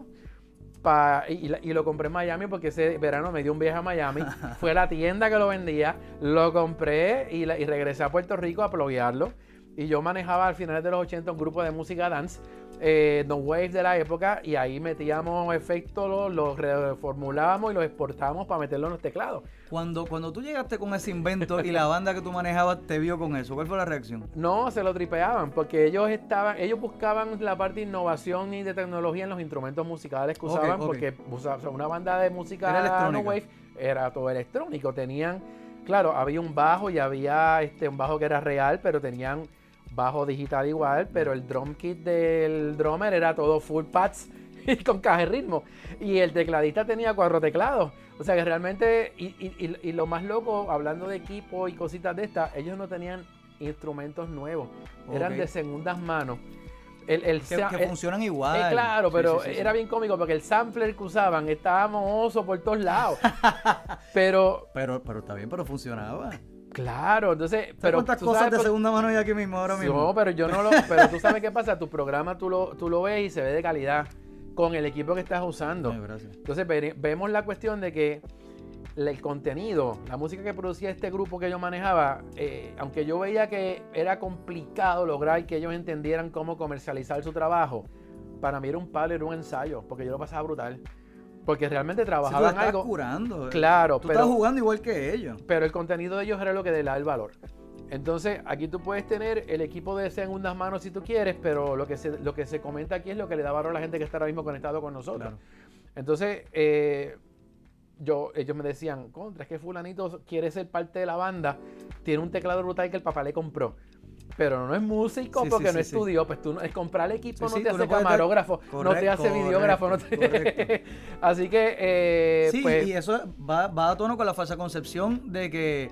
y, lo compré en Miami porque ese verano me dio un viaje a Miami. [laughs] Fue la tienda que lo vendía, lo compré y, regresé a Puerto Rico a ploguearlo. Y yo manejaba al final de los 80 un grupo de música dance eh, No Wave de la época y ahí metíamos efectos, los, reformulábamos y los exportábamos para meterlo en los teclados. Cuando, cuando tú llegaste con ese invento y la banda que tú manejabas te vio con eso, ¿cuál fue la reacción? No, se lo tripeaban porque ellos estaban, ellos buscaban la parte de innovación y de tecnología en los instrumentos musicales que usaban porque una banda de música No Wave era todo electrónico, tenían Claro, había un bajo y había este, un bajo que era real, pero tenían bajo digital igual, pero el drum kit del drummer era todo full pads [laughs] y con caja de ritmo. Y el tecladista tenía cuatro teclados. O sea que realmente, y, lo más loco, hablando de equipo y cositas de estas, ellos no tenían instrumentos nuevos, eran de segundas manos. El, el, que, funcionan igual. Eh, claro, pero era bien cómico porque el sampler que usaban estaba mohoso por todos lados. [laughs] pero, pero, pero está bien, pero funcionaba. Claro, entonces, pero cuántas cosas de segunda mano hay aquí mismo ahora mismo? No, pero yo no lo, pero tú sabes qué pasa, tu programa tú lo, tú lo ves y se ve de calidad con el equipo que estás usando. entonces vemos la cuestión de que el contenido, la música que producía este grupo que yo manejaba, eh, aunque yo veía que era complicado lograr que ellos entendieran cómo comercializar su trabajo, para mí era un palo, era un ensayo, porque yo lo pasaba brutal. Porque realmente trabajaban sí, algo. curando. Eh. Claro, tú pero. Estás jugando igual que ellos. Pero el contenido de ellos era lo que le da el valor. Entonces, aquí tú puedes tener el equipo de segundas manos si tú quieres, pero lo que se, lo que se comenta aquí es lo que le da valor a la gente que está ahora mismo conectado con nosotros. Entonces, eh, yo, ellos me decían, contra, es que fulanito quiere ser parte de la banda, tiene un teclado brutal que el papá le compró pero no es músico porque no estudió. Pues tú es comprar el equipo, no te hace camarógrafo, no te hace videógrafo. No te... [laughs] Así que. Eh, sí, pues y eso va, va, a tono con la falsa concepción de que.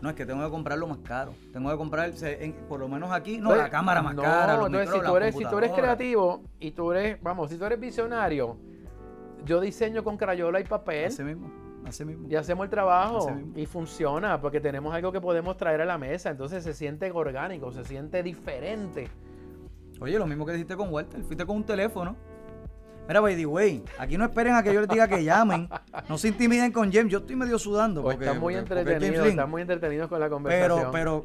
No, es que tengo que comprarlo más caro. Tengo que comprar, por lo menos aquí, no, la cámara más cara. No, entonces, si, tú eres, si tú eres creativo y tú eres, vamos, si tú eres visionario, yo diseño con crayola y papel. Ese mismo y hacemos el trabajo y funciona porque tenemos algo que podemos traer a la mesa. Entonces se siente orgánico, se siente diferente. Oye, lo mismo que dijiste con Walter, fuiste con un teléfono. Mira, by the way, aquí no esperen a que yo les diga que llamen. No se intimiden con James. Yo estoy medio sudando. Porque, están muy entretenidos, están muy entretenidos con la conversación. Pero, pero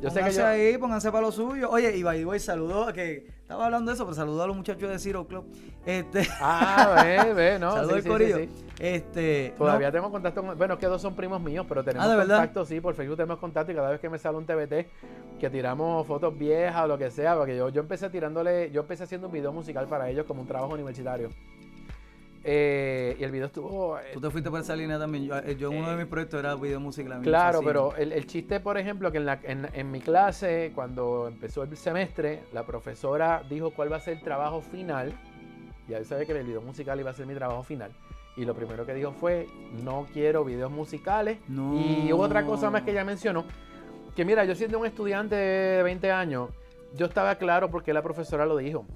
yo sé que yo... ahí, pónganse para lo suyo. Oye, y by the way, saludó, que estaba hablando de eso, pero saludó a los muchachos de Zero Club. Este... Ah, ve, ve, [laughs] no. Saludó sí, corillo. Este, Todavía tengo contacto con... Bueno, es que dos son primos míos, pero tenemos ah, contacto, sí, por Facebook tenemos contacto y cada vez que me sale un TBT, que tiramos fotos viejas o lo que sea, porque yo, yo empecé tirándole, yo empecé haciendo un video musical para ellos como un trabajo universitario. Eh, y el video estuvo. Eh, Tú te fuiste por esa línea también. Yo, eh, en uno de mis proyectos era video musical. Claro, pero el, chiste, por ejemplo, que en, la, en, mi clase, cuando empezó el semestre, la profesora dijo cuál va a ser el trabajo final. Ya él sabe que el video musical iba a ser mi trabajo final. y lo primero que dijo fue, no quiero videos musicales. Y hubo otra cosa más que ella mencionó, que mira, yo siendo un estudiante de 20 años, yo estaba claro porque la profesora lo dijo.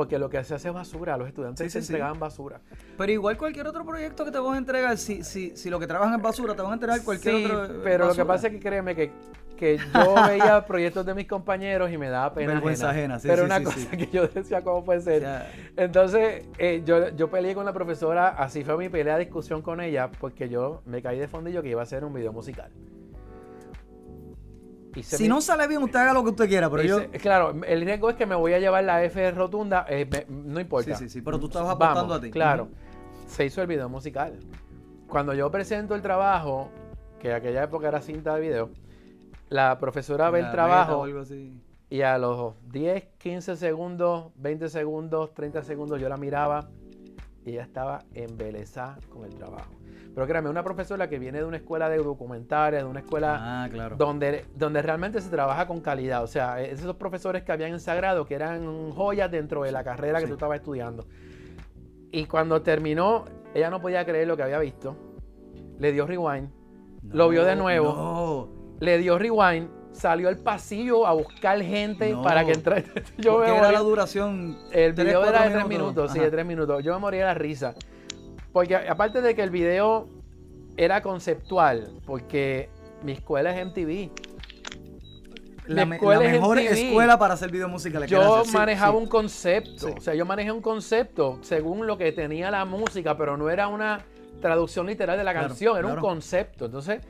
Porque lo que se hace es basura, los estudiantes se entregaban basura. Pero igual cualquier otro proyecto que te van a entregar, si, si, si lo que trabajan es basura, te van a entregar cualquier otro. Pero lo que pasa es que créeme que, que yo [laughs] veía proyectos de mis compañeros y me daba pena. Vergüenza ajena, sí, Pero una cosa que yo decía, ¿cómo puede ser? Entonces, eh, yo, yo peleé con la profesora, así fue mi pelea, discusión con ella, porque yo me caí de fondillo que iba a hacer un video musical si no sale bien, usted haga lo que usted quiera, pero yo... claro, el riesgo es que me voy a llevar la F rotunda, eh, no importa. Sí, sí, sí, pero tú estabas apostando a ti. Claro, se hizo el video musical. Cuando yo presento el trabajo, que en aquella época era cinta de video, la profesora ve el trabajo y a los 10, 15 segundos, 20 segundos, 30 segundos yo la miraba y ella estaba embelesada con el trabajo. Pero créame, una profesora que viene de una escuela de documentaria, de una escuela ah, donde, donde realmente se trabaja con calidad. O sea, esos profesores que habían en Sagrado, que eran joyas dentro de la carrera que tú estabas estudiando. Y cuando terminó, ella no podía creer lo que había visto. Le dio rewind. lo vio de nuevo. Le dio rewind. Salió al pasillo a buscar gente para que entrara. [laughs] Yo ¿Qué era la duración? El video era de tres minutos, sí, de tres minutos. Yo me moría de la risa. Porque aparte de que el video era conceptual, porque mi escuela es MTV. La, mejor escuela para hacer video musical. Yo manejaba un concepto. O sea, yo manejé un concepto según lo que tenía la música, pero no era una traducción literal de la canción, era un concepto. Entonces,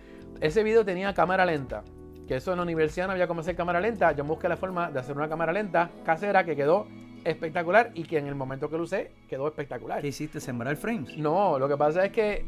ese video tenía cámara lenta. Que eso en la universidad no había cómo hacer cámara lenta. Yo busqué la forma de hacer una cámara lenta casera que quedó espectacular y que en el momento que lo usé quedó espectacular. ¿Qué hiciste? ¿Sembrar frames? No, lo que pasa es que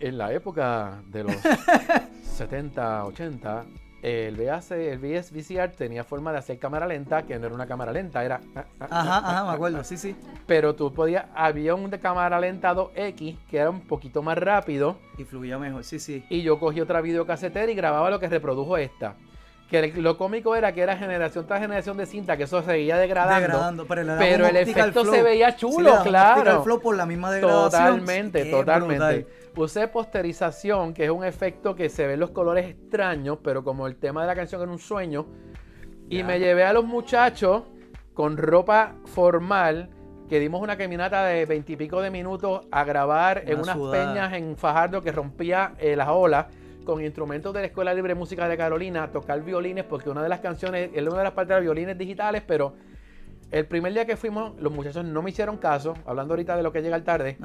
en la época de los [laughs] 70, 80, el VHS, el VCR tenía forma de hacer cámara lenta, que no era una cámara lenta, era... Ah, ah, ajá, ajá, me acuerdo, sí, sí. Pero tú podías, había un de cámara lenta 2X, que era un poquito más rápido. Y fluía mejor, sí, sí. Y yo cogí otra videocasetera y grababa lo que reprodujo esta que lo cómico era que era generación tras generación de cinta, que eso seguía degradando. pero, el efecto se veía chulo, claro. flow por la misma degradación. Totalmente, totalmente. Usé posterización, que es un efecto que se ven los colores extraños, pero como el tema de la canción era un sueño. Y me llevé a los muchachos con ropa formal, que dimos una caminata de veintipico de minutos a grabar en unas peñas en Fajardo que rompía eh, las olas con instrumentos de la Escuela Libre de Música de Carolina, tocar violines, porque una de las canciones, es una de las partes de violines digitales, pero el primer día que fuimos, los muchachos no me hicieron caso, hablando ahorita de lo que llega tarde,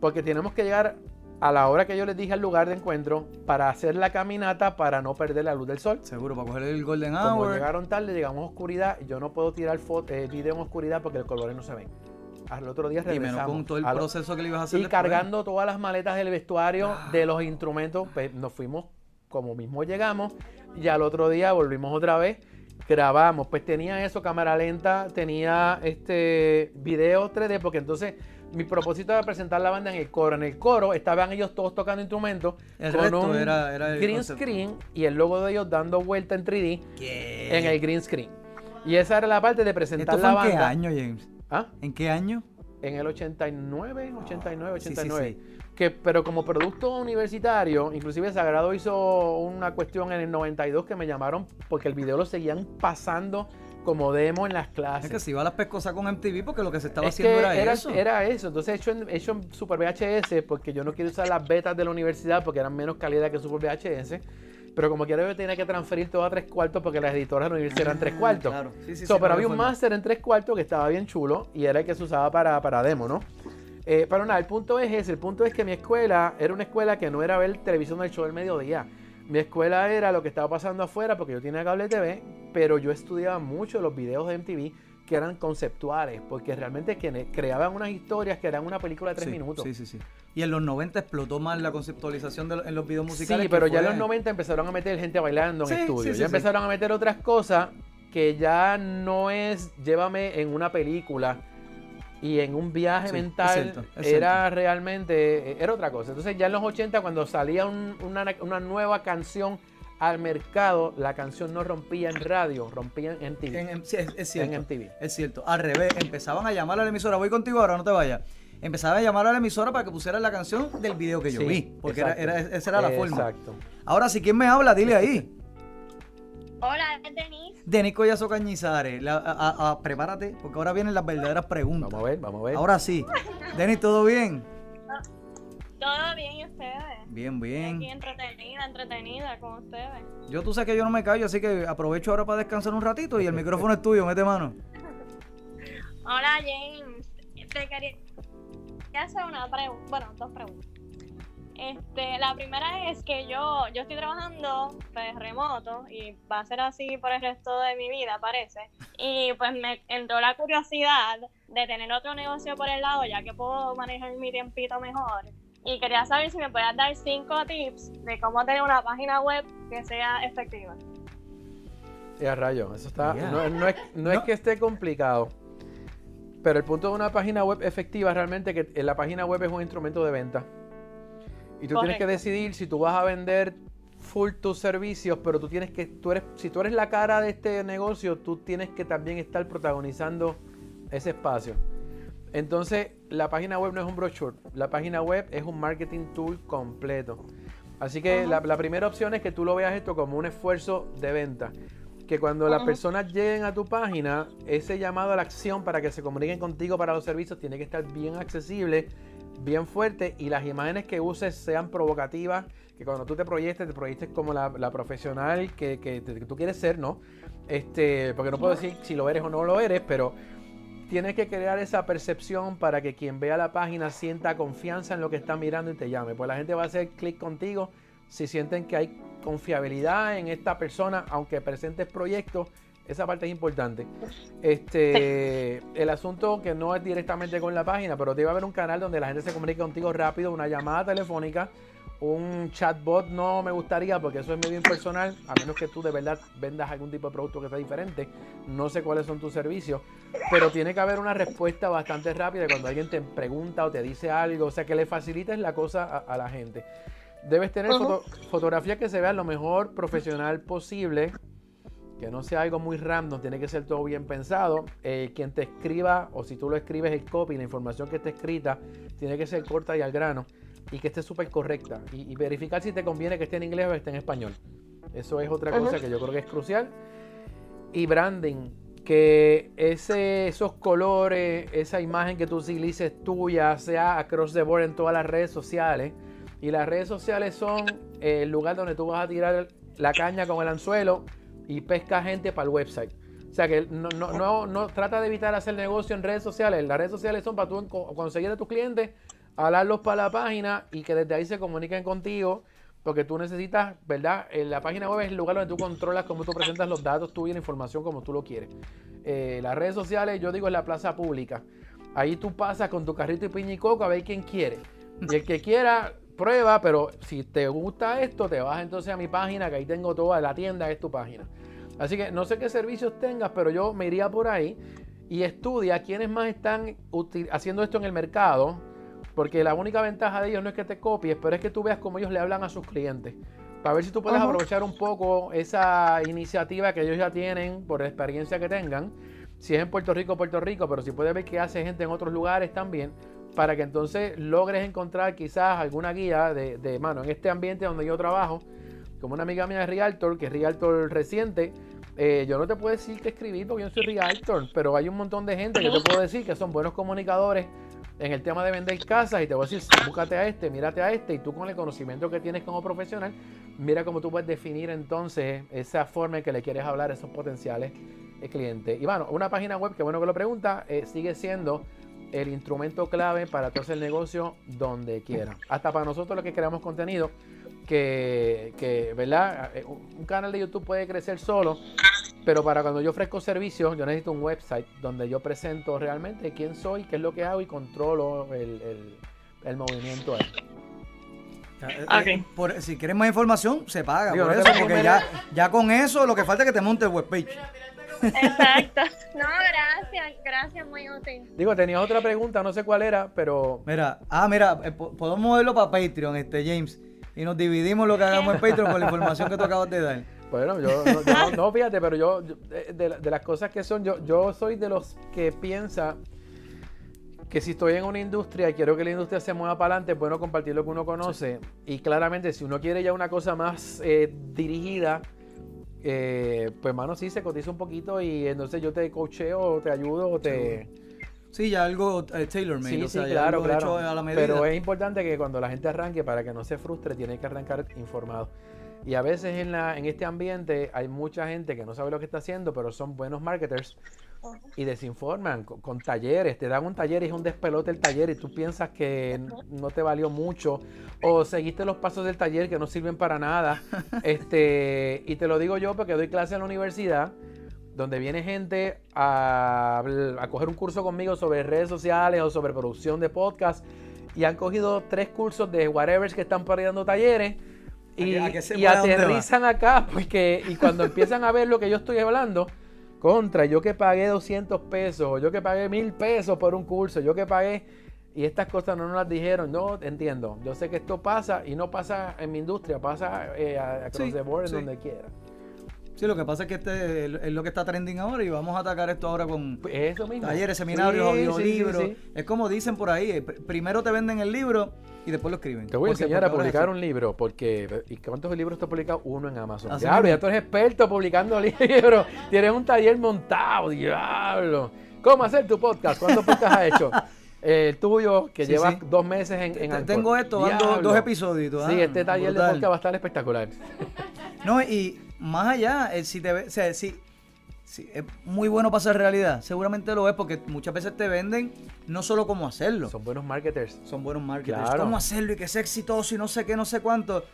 porque tenemos que llegar a la hora que yo les dije al lugar de encuentro para hacer la caminata para no perder la luz del sol. Seguro, para coger el Golden Hour. Como llegaron tarde, llegamos a oscuridad, yo no puedo tirar foto, eh, video en oscuridad porque los colores no se ven. Al otro día regresamos. Y menos con todo el proceso que le ibas a hacer. Y cargando todas las maletas del vestuario, ah. de los instrumentos, pues, nos fuimos como mismo llegamos. Y al otro día volvimos otra vez, grabamos. Pues tenía eso, cámara lenta, tenía este video 3D, porque entonces mi propósito era presentar la banda en el coro. En el coro estaban ellos todos tocando instrumentos el con un era, green screen y el logo de ellos dando vuelta en 3D en el green screen. Y esa era la parte de presentar la banda. ¿En qué año, James? ¿Ah? ¿En qué año? En el 89, 89, 89. Que, pero como producto universitario, inclusive Sagrado hizo una cuestión en el 92 que me llamaron porque el video lo seguían pasando como demo en las clases. Es que se iba a las pescosas con MTV porque lo que se estaba haciendo era, eso. Era eso. Entonces he hecho, en, hecho en Super VHS porque yo no quiero usar las betas de la universidad porque eran menos calidad que Super VHS. Pero como quiera yo tenía que transferir todo a tres cuartos porque las editoras de la universidad eran tres cuartos. Claro. Sí, sí, pero había un máster en tres cuartos que estaba bien chulo y era el que se usaba para, para demo, ¿no? Eh, pero nada, el punto es ese. El punto es que mi escuela era una escuela que no era ver televisión del show del mediodía. Mi escuela era lo que estaba pasando afuera porque yo tenía cable TV, pero yo estudiaba mucho los videos de MTV que eran conceptuales, porque realmente creaban unas historias que eran una película de tres minutos. Sí, sí, sí. Y en los 90 explotó más la conceptualización de, en los videos musicales. Sí, pero ya en los 90 empezaron a meter gente bailando en estudios. ya empezaron a meter otras cosas que ya no es llévame en una película y en un viaje mental era realmente, era otra cosa. Entonces ya en los 80 cuando salía una, una nueva canción al mercado, la canción no rompía en radio, rompía en MTV. es, cierto. En MTV. Es cierto. Al revés, empezaban a llamar a la emisora, voy contigo ahora, no te vayas. empezaba a llamar a la emisora para que pusiera la canción del video que yo vi. Porque era, esa era la forma. Exacto. Ahora, si ¿quién me habla? Dile ahí. Hola, es Denis. Denis Collazo Cañizares. prepárate, porque ahora vienen las verdaderas preguntas. Vamos a ver, vamos a ver. Ahora sí. Denis, ¿todo bien? Todo bien, ¿y ustedes? Bien, bien. Aquí entretenida, entretenida con ustedes. Yo tú sabes que yo no me callo, así que aprovecho ahora para descansar un ratito y el micrófono es tuyo, mete mano. [laughs] Hola James, te quería hacer una pregunta, bueno, dos preguntas. Este, la primera es que yo, yo estoy trabajando pues, remoto y va a ser así por el resto de mi vida, parece. Y pues me entró la curiosidad de tener otro negocio por el lado, ya que puedo manejar mi tiempito mejor. Y quería saber si me puedes dar cinco tips de cómo tener una página web que sea efectiva. Ya rayo, eso está. No, es, no es que esté complicado. Pero el punto de una página web efectiva realmente que la página web es un instrumento de venta. Y tú tienes que decidir si tú vas a vender full tus servicios, pero tú tienes que, tú eres, si tú eres la cara de este negocio, tú tienes que también estar protagonizando ese espacio. Entonces, la página web no es un brochure, la página web es un marketing tool completo. Así que la, primera opción es que tú lo veas esto como un esfuerzo de venta. Que cuando las personas lleguen a tu página, ese llamado a la acción para que se comuniquen contigo para los servicios tiene que estar bien accesible, bien fuerte y las imágenes que uses sean provocativas, que cuando tú te proyectes, te proyectes como la, profesional que, que, que, tú quieres ser, ¿no? Este, porque no puedo decir si lo eres o no lo eres, pero tienes que crear esa percepción para que quien vea la página sienta confianza en lo que está mirando y te llame. Pues la gente va a hacer clic contigo si sienten que hay confiabilidad en esta persona, aunque presentes proyectos. Esa parte es importante. Este, el asunto que no es directamente con la página, pero debe haber un canal donde la gente se comunique contigo rápido, una llamada telefónica un chatbot no me gustaría porque eso es medio impersonal, a menos que tú de verdad vendas algún tipo de producto que sea diferente. No sé cuáles son tus servicios, pero tiene que haber una respuesta bastante rápida cuando alguien te pregunta o te dice algo, o sea, que le facilites la cosa a, la gente. Debes tener fotografía que se vea lo mejor profesional posible, que no sea algo muy random, tiene que ser todo bien pensado. Eh, quien te escriba, o si tú lo escribes el copy, la información que esté escrita, tiene que ser corta y al grano y que esté súper correcta. Y, verificar si te conviene que esté en inglés o esté en español. Eso es otra cosa que yo creo que es crucial. Y branding, que ese, esos colores, esa imagen que tú utilices tuya, sea across the board en todas las redes sociales. Y las redes sociales son el lugar donde tú vas a tirar la caña con el anzuelo y pesca gente para el website. O sea que no, no, no, no, trata de evitar hacer negocio en redes sociales. Las redes sociales son para tú conseguir a tus clientes hablarlos para la página y que desde ahí se comuniquen contigo, porque tú necesitas, ¿verdad? En la página web es el lugar donde tú controlas cómo tú presentas los datos tú y la información como tú lo quieres. Eh, las redes sociales, yo digo, es la plaza pública. Ahí tú pasas con tu carrito y piña y coco a ver quién quiere. Y el que quiera, prueba, pero si te gusta esto, te vas entonces a mi página, que ahí tengo toda la tienda, es tu página. Así que no sé qué servicios tengas, pero yo me iría por ahí y estudia quiénes más están haciendo esto en el mercado porque la única ventaja de ellos no es que te copies, pero es que tú veas cómo ellos le hablan a sus clientes. Para ver si tú puedes aprovechar un poco esa iniciativa que ellos ya tienen por la experiencia que tengan. Si es en Puerto Rico, Puerto Rico, pero si puedes ver que hace gente en otros lugares también, para que entonces logres encontrar quizás alguna guía de, de mano en este ambiente donde yo trabajo, como una amiga mía de Realtor, que es Realtor reciente, eh, yo no te puedo decir que escribir porque yo no soy Realtor, pero hay un montón de gente que te puedo decir que son buenos comunicadores en el tema de vender casas y te voy a decir, búscate a este, mírate a este y tú con el conocimiento que tienes como profesional, mira cómo tú puedes definir entonces esa forma en que le quieres hablar a esos potenciales clientes. Y bueno, una página web, que bueno que lo pregunta, eh, sigue siendo el instrumento clave para todo el negocio donde quiera. Hasta para nosotros los que creamos contenido, que, que, ¿verdad? Eh, un canal de YouTube puede crecer solo, pero para cuando yo ofrezco servicios, yo necesito un website donde yo presento realmente quién soy, qué es lo que hago y controlo el, movimiento ahí. Eh, eh, si quieres más información, se paga por eso, porque ya, ya con eso lo que falta es que te monte el webpage. Exacto. [laughs] No, gracias, gracias, muy útil. Digo, tenías otra pregunta, no sé cuál era, pero. Mira, ah, mira, eh, podemos moverlo para Patreon, este James, y nos dividimos lo que hagamos en Patreon con la información que tú acabas de dar. Bueno, yo no, fíjate, pero yo, de, las cosas que son, yo, yo soy de los que piensa que si estoy en una industria y quiero que la industria se mueva para adelante, es bueno compartir lo que uno conoce. Y claramente, si uno quiere ya una cosa más eh, dirigida, eh, pues, mano, sí, se cotiza un poquito y entonces yo te coacheo, te ayudo, o te... Sí, ya algo eh, tailor made, Sí, o sea, sí, ya claro, algo claro. hecho a la medida. Pero es importante que cuando la gente arranque, para que no se frustre, tiene que arrancar informado. Y a veces en, la, en este ambiente hay mucha gente que no sabe lo que está haciendo, pero son buenos marketers y desinforman con, con talleres. Te dan un taller y es un despelote el taller y tú piensas que no te valió mucho o seguiste los pasos del taller que no sirven para nada. [laughs] este Y te lo digo yo porque doy clase en la universidad donde viene gente a, coger un curso conmigo sobre redes sociales o sobre producción de podcast y han cogido tres cursos de whatever que están dando talleres y, ¿A qué- a qué se y aterrizan acá [laughs] porque y cuando empiezan a ver lo que yo estoy hablando contra yo que pagué 200 pesos yo que pagué mil pesos por un curso yo que pagué y estas cosas no nos las dijeron no entiendo yo sé que esto pasa y no pasa en mi industria pasa eh, a- across Sí, the board en sí. donde quiera Sí, lo que pasa es que este es lo que está trending ahora y vamos a atacar esto ahora con Pues eso mismo talleres, seminarios, Sí, audiolibros. sí. Es como dicen por ahí, eh, pr- primero te venden el libro y después lo escriben. Te voy a enseñar a publicar un libro, porque ¿y cuántos libros te has publicado? Uno en Amazon. Así diablo, ya tú eres experto publicando [laughs] libros. Tienes un taller montado, diablo. ¿Cómo hacer tu podcast? ¿Cuántos podcasts has hecho? [laughs] El tuyo, que llevas dos meses en, en. Tengo esto, dos, episodios. Sí, ah, este taller de podcast va a estar espectacular. No, y más allá, eh, si te ve- o sea, si, si es muy bueno para ser realidad, seguramente lo es porque muchas veces te venden no solo cómo hacerlo, Son buenos marketers. son buenos marketers, Claro. cómo hacerlo y que sea exitoso y no sé qué, no sé cuánto.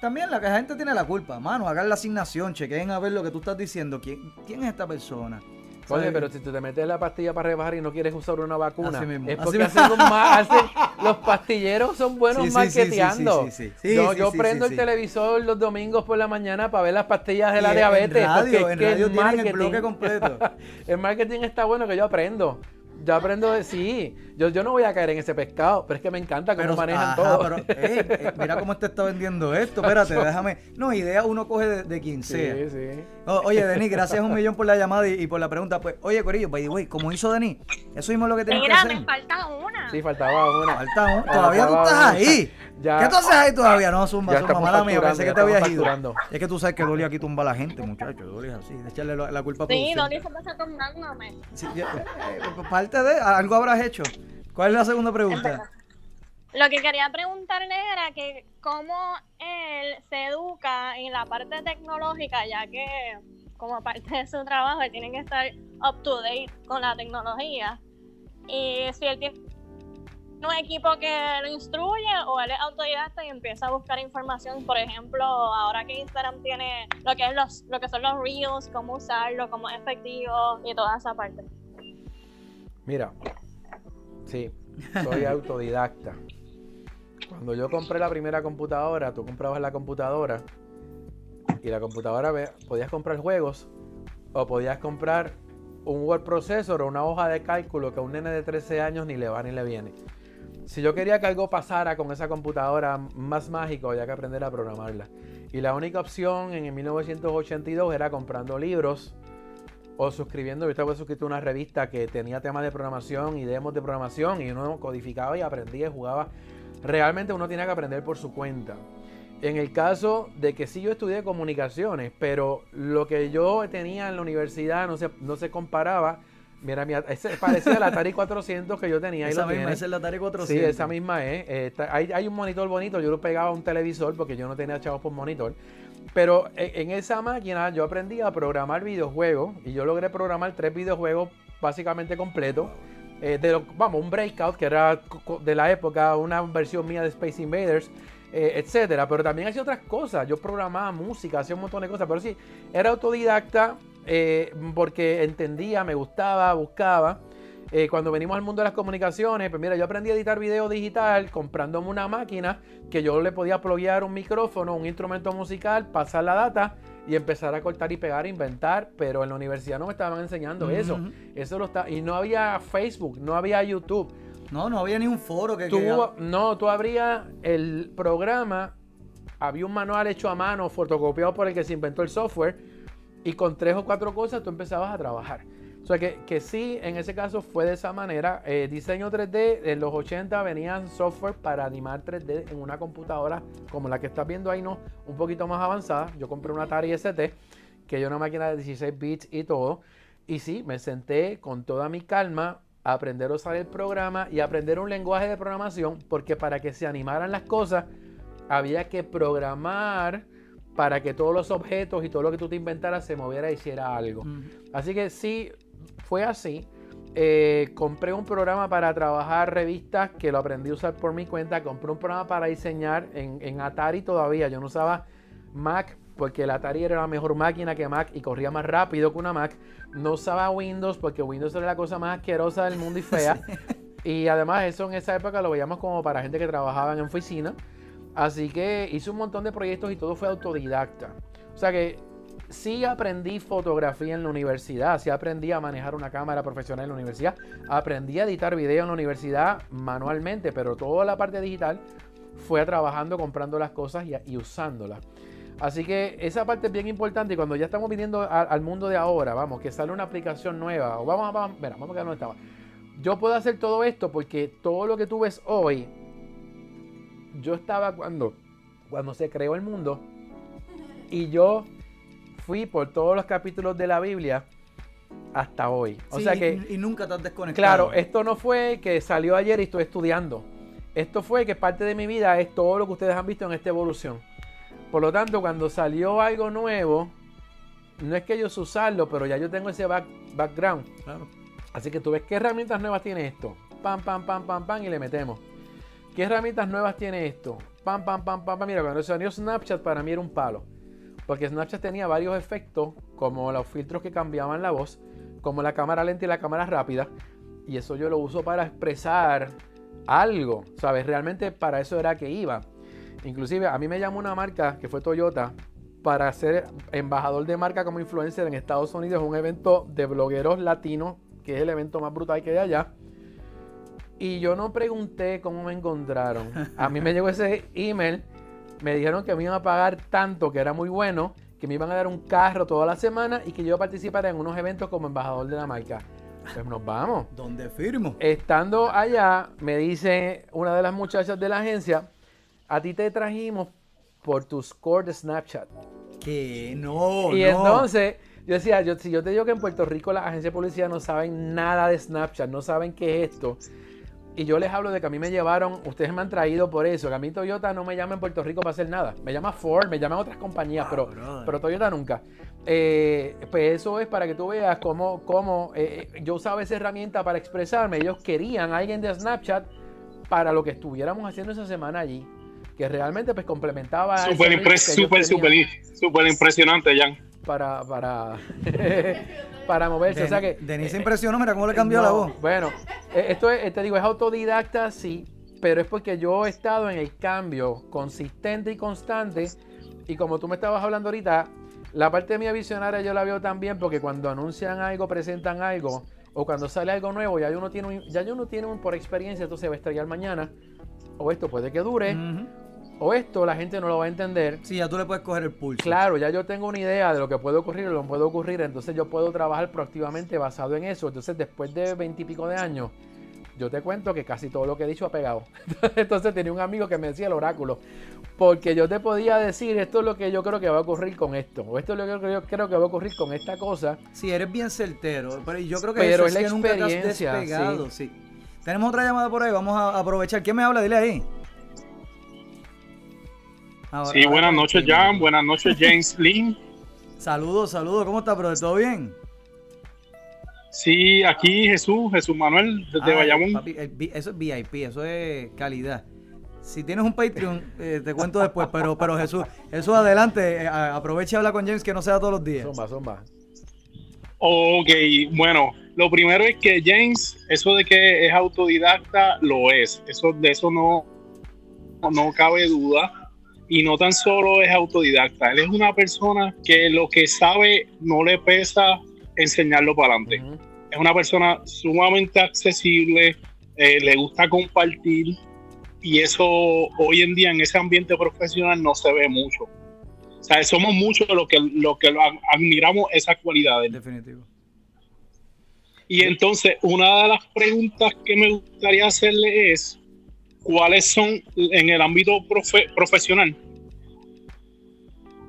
También la, la gente tiene la culpa, mano, hagan la asignación, chequen a ver lo que tú estás diciendo, quién, quién es esta persona. Oye, pero si tú te metes la pastilla para rebajar y no quieres usar una vacuna, Así mismo, es así porque mismo. hacen [laughs] hacen- los pastilleros son buenos Sí, sí, sí, sí, marketeando. sí, sí, sí. yo yo prendo el televisor los domingos por la mañana para ver las pastillas de Y la diabetes. En radio, porque es en que radio el tienen el marketing- bloque completo. [laughs] el marketing está bueno que yo aprendo. Yo aprendo de sí. Yo, yo no voy a caer en ese pescado, pero es que me encanta cómo manejan ajá, todo. pero, ey, eh, mira cómo te está vendiendo esto. Espérate, [laughs] déjame. No, idea uno coge de, de quien sea. sí, sí. O- oye, Denis, gracias un millón por la llamada y, y por la pregunta. Pues, oye, Corillo, by the way, como hizo Denis, eso mismo es lo que tienes que Mira, hacer. me falta una. Sí, faltaba una. Falta un- Todavía tú estás ahí. Ya. ¿Qué tú haces ahí todavía? No, zumba, Ya zumba, mala mía, pensé que te habías ido. Es que tú sabes que Dolly aquí tumba a la gente, muchacho. Dolly es así, de echarle la, la culpa a Sí. Dolly se pasa tornándome. Sí, eh, parte de algo habrás hecho. ¿Cuál es la segunda pregunta? Lo que quería preguntarle era que cómo él se educa en la parte tecnológica, ya que como parte de su trabajo él tiene que estar up to date con la tecnología. Y si él tiene un equipo que lo instruye o él es autodidacta y empieza a buscar información, por ejemplo, ahora que Instagram tiene lo que es los lo que son los reels, cómo usarlo, cómo es efectivo y toda esa parte. Mira, sí, soy autodidacta. Cuando yo compré la primera computadora, tú comprabas la computadora y la computadora podías comprar juegos o podías comprar un word processor o una hoja de cálculo que a un nene de 13 años ni le va ni le viene. Si yo quería que algo pasara con esa computadora más mágico, había que aprender a programarla. Y la única opción en el 1982 era comprando libros o suscribiendo. Yo estaba suscrito a una revista que tenía temas de programación y demos de programación y uno codificaba y aprendía y jugaba. Realmente uno tiene que aprender por su cuenta. En el caso de que sí yo estudié comunicaciones, pero lo que yo tenía en la universidad no se, no se comparaba. Mira, mira, ese parecía el Atari [laughs] 400 que yo tenía. Ahí Esa lo misma, tienes. esa es la Atari Sí, 400. esa misma es. Eh, está- hay, hay un monitor bonito, yo lo pegaba a un televisor porque yo no tenía chavos por monitor. Pero en, en esa máquina yo aprendí a programar videojuegos y yo logré programar tres videojuegos básicamente completos. Eh, de lo- vamos, un Breakout que era de la época, una versión mía de Space Invaders, eh, etcétera. Pero también hacía otras cosas. Yo programaba música, hacía un montón de cosas. Pero sí, era autodidacta eh, porque entendía, me gustaba, buscaba. Eh, cuando venimos al mundo de las comunicaciones, pues mira, yo aprendí a editar video digital comprándome una máquina que yo le podía pluguear un micrófono, un instrumento musical, pasar la data y empezar a cortar y pegar, inventar, pero en la universidad no me estaban enseñando eso. Eso lo está y no había Facebook, no había YouTube. No, no había ni un foro que... Tú, no, tú abrías el programa, había un manual hecho a mano, fotocopiado por el que se inventó el software, y con tres o cuatro cosas tú empezabas a trabajar. O sea que, que sí, en ese caso fue de esa manera. Eh, diseño 3D, en los 80 venían software para animar 3D en una computadora como la que estás viendo ahí, no, un poquito más avanzada. Yo compré una Atari ST, que es una máquina de 16 bits y todo. Y sí, me senté con toda mi calma a aprender a usar el programa y aprender un lenguaje de programación, porque para que se animaran las cosas, había que programar para que todos los objetos y todo lo que tú te inventaras se moviera y hiciera algo. Así que sí, fue así. Eh, compré un programa para trabajar revistas que lo aprendí a usar por mi cuenta. Compré un programa para diseñar en, en Atari todavía. Yo no usaba Mac porque el Atari era la mejor máquina que Mac y corría más rápido que una Mac. No usaba Windows porque Windows era la cosa más asquerosa del mundo y fea. [laughs] Y además eso en esa época lo veíamos como para gente que trabajaba en oficina. Así que hice un montón de proyectos y todo fue autodidacta. O sea que sí aprendí fotografía en la universidad, sí aprendí a manejar una cámara profesional en la universidad, aprendí a editar video en la universidad manualmente, pero toda la parte digital fue trabajando, comprando las cosas y, usándolas. Así que esa parte es bien importante y cuando ya estamos viniendo al mundo de ahora, vamos, que sale una aplicación nueva, o vamos a, vamos, vamos a dónde estaba. Yo puedo hacer todo esto porque todo lo que tú ves hoy, yo estaba cuando, cuando se creó el mundo y yo fui por todos los capítulos de la Biblia hasta hoy. O sea que. Y, nunca te has desconectado. Claro, esto no fue que salió ayer y estoy estudiando. Esto fue que parte de mi vida es todo lo que ustedes han visto en esta evolución. Por lo tanto, cuando salió algo nuevo, no es que yo usarlo, pero ya yo tengo ese background. Claro. Así que tú ves qué herramientas nuevas tiene esto. Pam, pam, pam, pam, pam, y le metemos. ¿Qué herramientas nuevas tiene esto? Pam, pam, pam, pam, pam. Mira, cuando salió Snapchat para mí era un palo. Porque Snapchat tenía varios efectos, como los filtros que cambiaban la voz, como la cámara lenta y la cámara rápida. Y eso yo lo uso para expresar algo, ¿sabes? Realmente para eso era que iba. Inclusive a mí me llamó una marca, que fue Toyota, para ser embajador de marca como influencer en Estados Unidos, un evento de blogueros latinos, que es el evento más brutal que hay allá. Y yo no pregunté cómo me encontraron. A mí me llegó ese email me dijeron que me iban a pagar tanto, que era muy bueno, que me iban a dar un carro toda la semana y que yo iba a participar en unos eventos como embajador de la marca. Pues nos vamos. ¿Dónde firmo? Estando allá, me dice una de las muchachas de la agencia, a ti te trajimos por tu score de Snapchat. Que no. Y entonces yo decía, yo, si yo te digo que en Puerto Rico las agencias de policía no saben nada de Snapchat, no saben qué es esto, y yo les hablo de que a mí me llevaron, ustedes me han traído por eso, que a mí Toyota no me llama en Puerto Rico para hacer nada. Me llama Ford, me llaman otras compañías, pero, pero Toyota nunca. Eh, pues eso es para que tú veas cómo, cómo eh, yo usaba esa herramienta para expresarme. Ellos querían a alguien de Snapchat para lo que estuviéramos haciendo esa semana allí. Que realmente pues complementaba. Súper super, super, impresionante, Jan. Para, para [laughs] para moverse. o sea que. Denise eh, impresionó, mira cómo le cambió la voz. Bueno, eh, esto es, eh, te digo, es autodidacta, sí, pero es porque yo he estado en el cambio consistente y constante. Y como tú me estabas hablando ahorita, la parte de mi visionaria yo la veo también porque cuando anuncian algo, presentan algo, o cuando sale algo nuevo, ya uno tiene un, ya uno tiene un por experiencia, esto se va a estrellar mañana, o esto puede que dure, o esto la gente no lo va a entender. Sí, ya tú le puedes coger el pulso. Claro, ya yo tengo una idea de lo que puede ocurrir o lo que puede ocurrir, entonces yo puedo trabajar proactivamente basado en eso. Entonces, después de veintipico de años, yo te cuento que casi todo lo que he dicho ha pegado. [laughs] Entonces tenía un amigo que me decía el oráculo, porque yo te podía decir, esto es lo que yo creo que va a ocurrir con esto, o esto es lo que yo creo que va a ocurrir con esta cosa. Sí, eres bien certero, pero yo creo que pero eso es, la experiencia. sí. Tenemos otra llamada por ahí, vamos a aprovechar. ¿Quién me habla? Dile ahí sí, buenas noches, Jan. Buenas noches, James [laughs] Lynn. Saludos, saludos. ¿Cómo está, brother? ¿Todo bien? Sí, aquí Jesús, Jesús Manuel, desde Bayamón. eso es VIP, eso es calidad. Si tienes un Patreon, eh, te cuento después, pero, pero Jesús, eso adelante, eh, aprovecha y habla con James que no sea todos los días. Zumba, zumba. Ok, bueno, lo primero es que James, eso de que es autodidacta, lo es. Eso, de eso no, no cabe duda y no tan solo es autodidacta, él es una persona que lo que sabe no le pesa enseñarlo para adelante. Es una persona sumamente accesible, eh, le gusta compartir y eso hoy en día en ese ambiente profesional no se ve mucho. O sea, somos muchos los que, lo que admiramos esas cualidades. Definitivo. Y entonces, una de las preguntas que me gustaría hacerle es, ¿cuáles son en el ámbito profesional?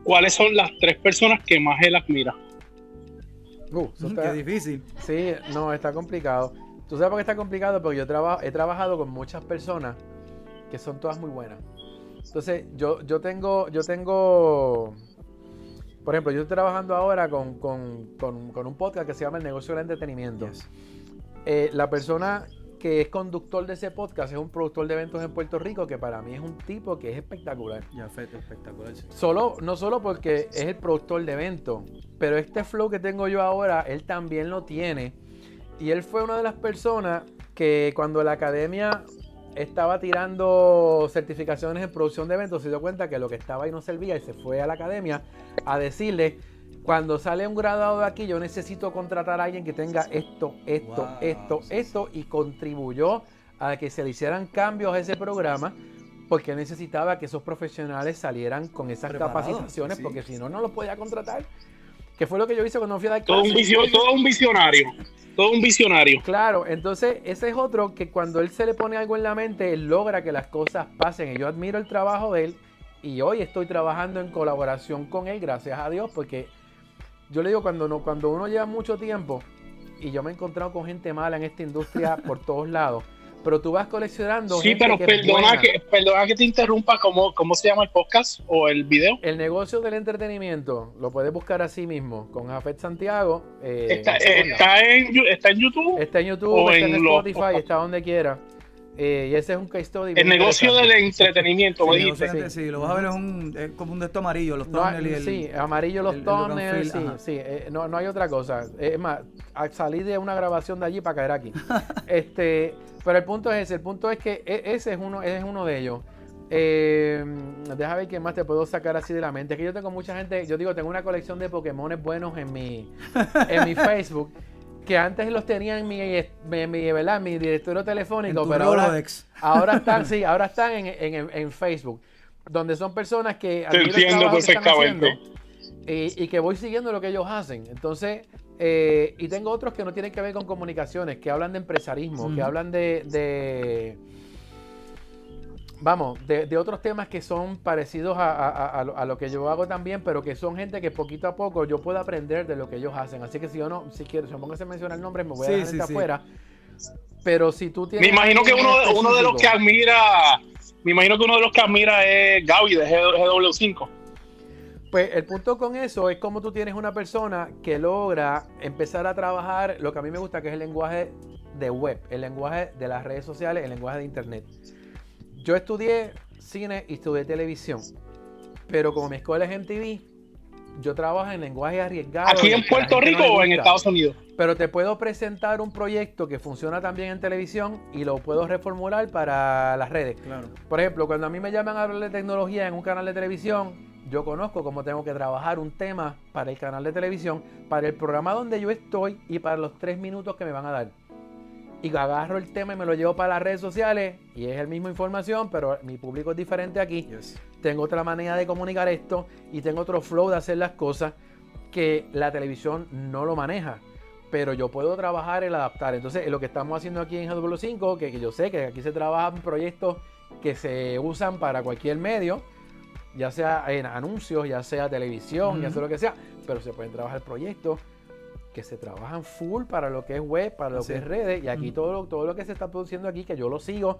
¿Cuáles son las tres personas que más él admira? Uh, Qué difícil. Sí, no, está complicado. ¿Tú sabes por qué está complicado? Porque yo he trabajado con muchas personas que son todas muy buenas. Entonces, yo, yo tengo, yo tengo, por ejemplo, yo estoy trabajando ahora con, un podcast que se llama El negocio del entretenimiento. Eh, la persona que es conductor de ese podcast es un productor de eventos en Puerto Rico que para mí es un tipo que es espectacular. Ya, espectacular. Solo, no solo porque es el productor de eventos, pero este flow que tengo yo ahora, él también lo tiene. Y él fue una de las personas que cuando la academia estaba tirando certificaciones en producción de eventos, se dio cuenta que lo que estaba ahí no servía y se fue a la academia a decirle, cuando sale un graduado de aquí, yo necesito contratar a alguien que tenga esto, esto, esto, esto, y contribuyó a que se le hicieran cambios a ese programa porque necesitaba que esos profesionales salieran con esas capacitaciones, porque si no, no los podía contratar. Que fue lo que yo hice cuando fui a dar todo un, todo un visionario. Todo un visionario. Claro, entonces ese es otro que cuando él se le pone algo en la mente, él logra que las cosas pasen. Y yo admiro el trabajo de él y hoy estoy trabajando en colaboración con él, gracias a Dios, porque yo le digo, cuando, no, cuando uno lleva mucho tiempo, y yo me he encontrado con gente mala en esta industria [laughs] por todos lados, pero tú vas coleccionando. Sí, pero perdona, que, perdona que te interrumpa, ¿cómo, ¿cómo se llama el podcast o el video? El negocio del entretenimiento, lo puedes buscar así mismo, con Jafet Santiago. Eh, está, en, está, en, YouTube? Está en YouTube, está en, Spotify, está donde quiera. Eh, y ese es un case study. El negocio del entretenimiento, sí, me Sí. lo vas a ver es, un, es como un de estos amarillo, los tunnels y el, Sí, amarillo los tunnels, sí, sí eh, no, no hay otra cosa. Es más, salí de una grabación de allí para caer aquí. [laughs] este, pero el punto es ese, el punto es que e, ese es uno, es uno de ellos. Eh, déjame ver qué más te puedo sacar así de la mente. Es que yo tengo mucha gente, yo digo, tengo una colección de Pokémon buenos en mi, en mi [laughs] Facebook que antes los tenía en mi, mi, ¿verdad? mi directorio telefónico, pero ahora, [laughs] ahora, están, sí, ahora están en, en, en, Facebook, donde son personas que Te entiendo perfectamente. Y, y, que voy siguiendo lo que ellos hacen. Entonces, eh, y tengo otros que no tienen que ver con comunicaciones, que hablan de empresarismo, que hablan de vamos, de, otros temas que son parecidos a, lo que yo hago también, pero que son gente que poquito a poco yo puedo aprender de lo que ellos hacen. Así que si yo no, si quiero, si me pongo a mencionar el nombre, me voy a dejar sí, afuera. Pero si tú tienes. Me imagino que uno, uno de los que admira, me imagino que uno de los que admira es Gaby de GW5. Pues el punto con eso es como tú tienes una persona que logra empezar a trabajar lo que a mí me gusta, que es el lenguaje de web, el lenguaje de las redes sociales, el lenguaje de internet. Yo estudié cine y estudié televisión, pero como mi escuela es en TV, yo trabajo en lenguaje arriesgado. ¿Aquí en Puerto Rico o en Estados Unidos? Pero te puedo presentar un proyecto que funciona también en televisión y lo puedo reformular para las redes. Claro. Por ejemplo, cuando a mí me llaman a hablar de tecnología en un canal de televisión, yo conozco cómo tengo que trabajar un tema para el canal de televisión, para el programa donde yo estoy y para los tres minutos que me van a dar y agarro el tema y me lo llevo para las redes sociales y es el mismo información, pero mi público es diferente aquí. Tengo otra manera de comunicar esto y tengo otro flow de hacer las cosas que la televisión no lo maneja. Pero yo puedo trabajar el adaptar. Entonces, lo que estamos haciendo aquí en GW5, que, que yo sé que aquí se trabajan proyectos que se usan para cualquier medio, ya sea en anuncios, ya sea televisión, ya sea lo que sea, pero se pueden trabajar proyectos que se trabajan full para lo que es web, para lo que es redes, y aquí todo, lo, todo lo que se está produciendo aquí, que yo lo sigo,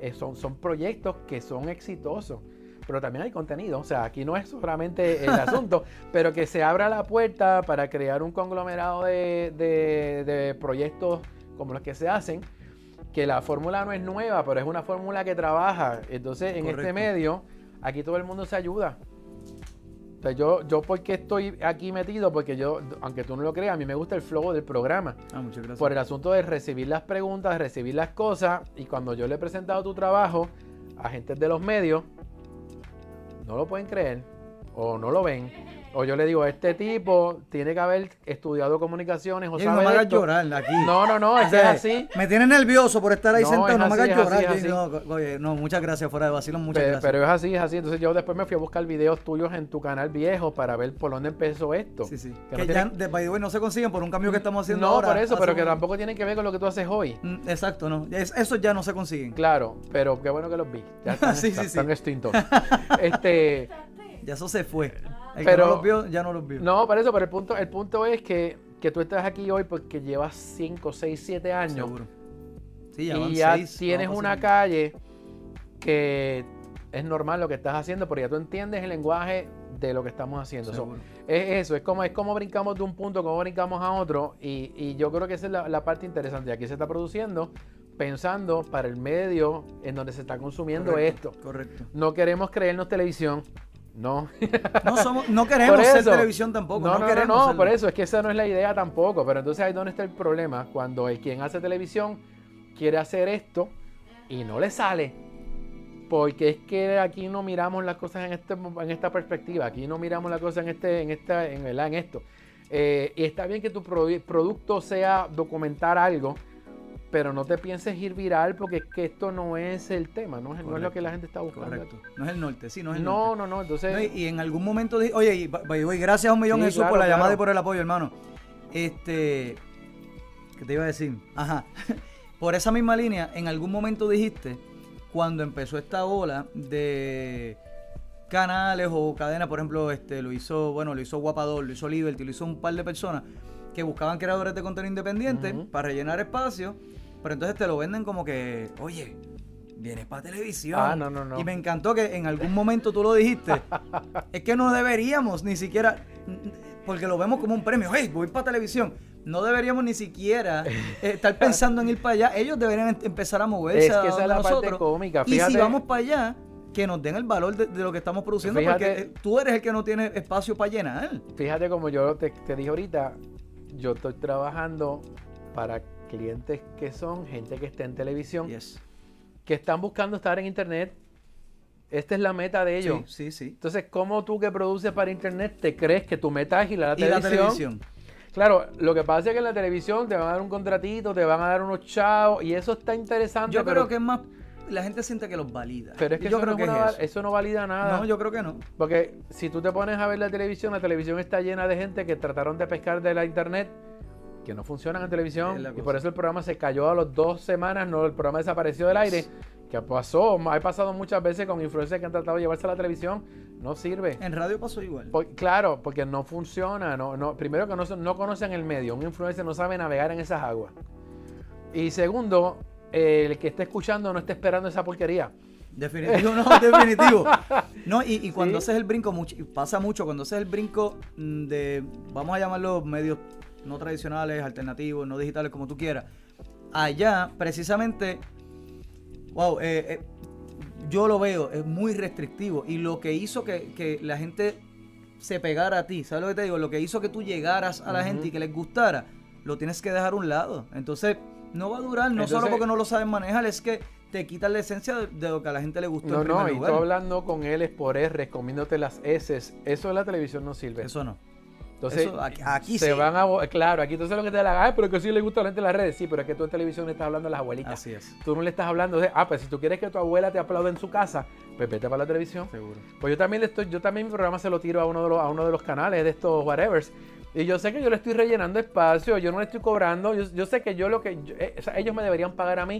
eh, son, son proyectos que son exitosos. Pero también hay contenido, o sea, aquí no es solamente el [laughs] asunto, pero que se abra la puerta para crear un conglomerado de, de, proyectos como los que se hacen, que la fórmula no es nueva, pero es una fórmula que trabaja. Entonces, en este medio, aquí todo el mundo se ayuda yo, yo porque estoy aquí metido, porque yo, aunque tú no lo creas, a mí me gusta el flow del programa. Ah, muchas gracias. Por el asunto de recibir las preguntas, recibir las cosas, y cuando yo le he presentado tu trabajo a gente de los medios, no lo pueden creer o no lo ven, O yo le digo, este tipo tiene que haber estudiado comunicaciones o no sabe me de hagas esto. llorar aquí. No, no, no, es O que es así. Me tienes nervioso por estar ahí No, sentado. es No me así, hagas es así, llorar. así. No, oye, no, muchas gracias. Fuera de vacilo, muchas Pe- gracias. Pero es así, es así. Entonces yo después me fui a buscar videos tuyos en tu canal viejo para ver por dónde empezó esto. Sí, sí. Que Que, no ya, tiene- de, by the way, no se consiguen por un cambio que estamos haciendo No, ahora. por eso, pero que tampoco tienen que ver con lo que tú haces hoy. Mm, Exacto, no. Es- esos ya no se consiguen. Claro, pero qué bueno que los vi. Ya [laughs] están, Sí, sí, están- sí. están extintos. [laughs] este, Ya eso se fue. El Pero- que no los vio, ya no los vio. no, por eso, pero el punto, el punto es que, que tú estás aquí hoy porque llevas 5, 6, 7 años Seguro. Sí, ya y ya seis, tienes una calle que es normal lo que estás haciendo, porque ya tú entiendes el lenguaje de lo que estamos haciendo. So, es eso, es como, es como brincamos de un punto, como brincamos a otro, y, y yo creo que esa es la, la parte interesante. Aquí se está produciendo pensando para el medio en donde se está consumiendo Correcto, esto. Correcto. No queremos creernos televisión, no. No, somos, no [laughs] queremos ser televisión tampoco. No, No, queremos no, por eso es que esa no es la idea tampoco. Pero entonces ahí es donde está el problema. Cuando el quien hace televisión quiere hacer esto y no le sale. Porque es que aquí no miramos las cosas en, este, en esta perspectiva. Aquí no miramos las cosas en este, en esta, en, ¿verdad? en esto. Eh, y está bien que tu produ- producto sea documentar algo, pero no te pienses ir viral porque es que esto no es el tema, no es, no es lo que la gente está buscando. Correcto. No es el norte, sí, no es el No, norte. no, no. Entonces, No, y, y en algún momento dije, oye, y, gracias a un millón Sí, Jesús claro, por la llamada y por el apoyo, hermano. Este, ¿qué te iba a decir? Ajá. [laughs] por esa misma línea, en algún momento dijiste, cuando empezó esta ola de canales o cadenas, por ejemplo, este, lo hizo, bueno, lo hizo Guapador, lo hizo Liberty, lo hizo un par de personas que buscaban creadores de contenido independiente para rellenar espacio, pero entonces te lo venden como que, oye, vienes para televisión. Ah, no, no, no. Y me encantó que en algún momento tú lo dijiste. [laughs] es que no deberíamos ni siquiera, porque lo vemos como un premio, hey, voy para televisión. No deberíamos ni siquiera eh, estar pensando en ir para allá. Ellos deberían em- empezar a moverse Es que esa es la parte nosotros. cómica, Y si fíjate. vamos para allá, que nos den el valor de, de lo que estamos produciendo, Fíjate- porque eh, tú eres el que no tiene espacio para llenar. Fíjate como yo te, te dije ahorita, yo estoy trabajando para clientes que son gente que está en televisión, Yes. que están buscando estar en internet. Esta es la meta de ellos. Sí, sí, sí. Entonces, ¿cómo tú que produces para internet te crees que tu meta es ir a la Y la televisión? Claro, lo que pasa es que en la televisión te van a dar un contratito, te van a dar unos chavos, y eso está interesante. Yo pero, creo que es más, la gente siente que los valida. pero es que, yo eso, creo no, que es una- es eso. eso no valida nada. No, yo creo que no. Porque si tú te pones a ver la televisión, la televisión está llena de gente que trataron de pescar de la internet, que no funcionan en televisión, y por eso el programa se cayó a las dos semanas, no, el programa desapareció del aire, que pasó, ha pasado muchas veces con influencers que han tratado de llevarse a la televisión, no sirve. En radio pasó igual. Por- claro, porque no funciona, no, no, primero que no, no conocen el medio, un influencer no sabe navegar en esas aguas. Y segundo, eh, el que esté escuchando no está esperando esa porquería. Definitivo, no, [laughs] definitivo. No, y, y cuando Sí. haces el brinco, mucho, pasa mucho, cuando haces el brinco mm, de, vamos a llamarlo medios no tradicionales, alternativos, no digitales, como tú quieras, allá, precisamente, wow, eh, eh, yo lo veo, es muy restrictivo. Y lo que hizo que, que la gente se pegara a ti, ¿sabes lo que te digo? Lo que hizo que tú llegaras a la gente y que les gustara, lo tienes que dejar a un lado. Entonces, no va a durar, no solo porque no lo saben manejar, es que te quitan la esencia de, de lo que a la gente le gustó No, en no, y tú hablando con él es por R, comiéndote las S. Eso en la televisión no sirve. Eso no. Entonces, Eso, aquí- aquí se sí. van a. Claro, aquí entonces lo que te da la ah, pero que sí le gusta a la gente en las redes. Sí, pero es que tú en televisión le estás hablando a las abuelitas. Así es. Tú no le estás hablando de, ah, pues si tú quieres que tu abuela te aplaude en su casa, pues vete para la televisión. Seguro. Pues yo también le estoy, yo también mi programa se lo tiro a uno de los, a uno de los canales de estos whatevers. Y yo sé que yo le estoy rellenando espacio, yo no le estoy cobrando, yo, yo sé que yo lo que, yo- eh, o sea, ellos me deberían pagar a mí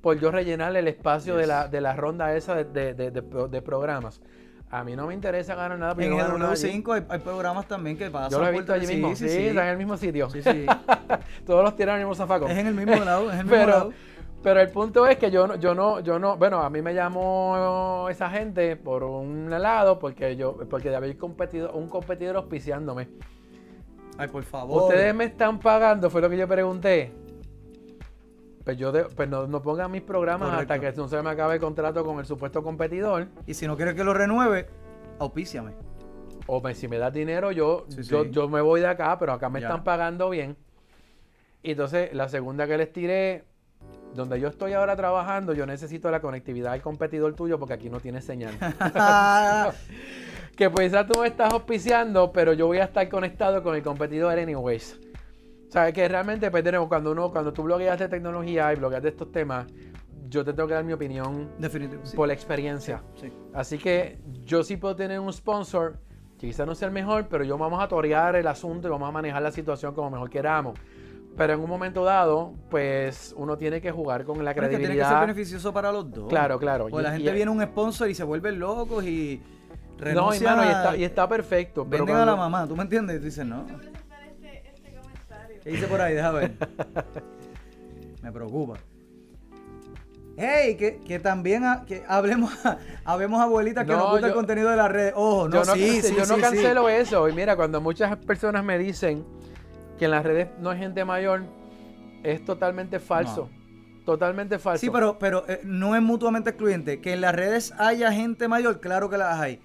por yo rellenarle el espacio de, la, de la ronda esa de, de- de- de programas. A mí no me interesa ganar nada, En yo allí. GW5 hay, hay programas también que pasan. Yo lo he visto allí mismo, sí, están en el mismo sitio. Sí, sí. [laughs] Todos los tiran en el mismo zafacón. es en el mismo lado, es en el mismo pero, lado. pero el punto es que yo no, yo no, yo no, bueno, a mí me llamó esa gente por un lado porque yo, porque había competido, un competidor auspiciándome. Ay, por favor. Ustedes me están pagando, fue lo que yo pregunté. Pues yo de- pues no, no pongan mis programas Correcto. hasta que no se me acabe el contrato con el supuesto competidor. Y si no quieres que lo renueve, auspíciame. O me- si me das dinero, yo, Sí, yo, sí. yo me voy de acá, pero acá me Ya. están pagando bien. Y entonces, la segunda que les tiré, donde yo estoy ahora trabajando, yo necesito la conectividad del competidor tuyo porque aquí no tiene señal. [laughs] [laughs] que pues ya tú me estás auspiciando, pero yo voy a estar conectado con el competidor anyways. Sea, que realmente pues, tenemos, cuando uno, cuando tú blogueas de tecnología y blogueas de estos temas, yo te tengo que dar mi opinión Definitivo. sí. por la experiencia. Sí. Así que yo sí puedo tener un sponsor, que quizás no sea el mejor, pero yo vamos a torear el asunto y vamos a manejar la situación como mejor queramos. Pero en un momento dado, pues uno tiene que jugar con la Bueno, es que tiene que ser credibilidad. beneficioso para los dos. Claro, claro. O la Y- gente y- viene un sponsor y se vuelven locos y No, y, renuncian mano, y, a- está, y está perfecto. Pero Venden a la cuando- mamá, ¿tú me entiendes? Y tú dices, no. ¿Qué dice por ahí? Deja ver. [laughs] Me preocupa. Hey, que, que también ha- que hablemos, habemos abuelitas que No, nos gusta el contenido de las redes. Ojo, no, yo no, sí, sí, yo no cancelo eso. Y mira, cuando muchas personas me dicen que en las redes no hay gente mayor, es totalmente falso. Totalmente falso. Sí, pero, pero eh, no es mutuamente excluyente. Que en las redes haya gente mayor, claro que las hay.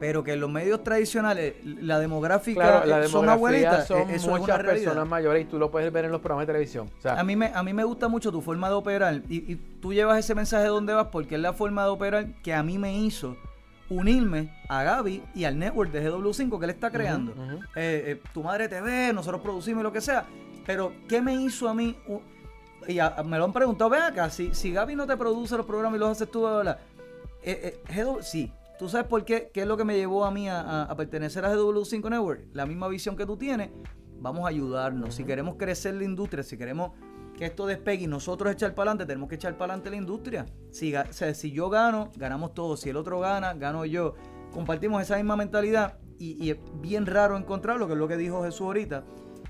Pero que en los medios tradicionales, la demográfica Claro, la eh, son abuelitas, son eh, eso es una muchas personas mayores y tú lo puedes ver en los programas de televisión. O sea, A mí, me, a mí me gusta mucho tu forma de operar y, y tú llevas ese mensaje donde vas porque es la forma de operar que a mí me hizo unirme a Gaby y al network de GW5 que él está creando. Eh, eh, tu madre TV, nosotros producimos y lo que sea. Pero, ¿qué me hizo a mí? Y a- me lo han preguntado, ve acá, si, si Gaby no te produce los programas y los haces tú, GW sí. ¿Tú sabes por qué? ¿Qué es lo que me llevó a mí a, pertenecer a GW5 Network? La misma visión que tú tienes. Vamos a ayudarnos. Si queremos crecer la industria, si queremos que esto despegue y nosotros echar para adelante, tenemos que echar para adelante la industria. Si, o si yo gano, ganamos todos. Si el otro gana, gano yo. Compartimos esa misma mentalidad y, es bien raro encontrarlo, que es lo que dijo Jesús ahorita.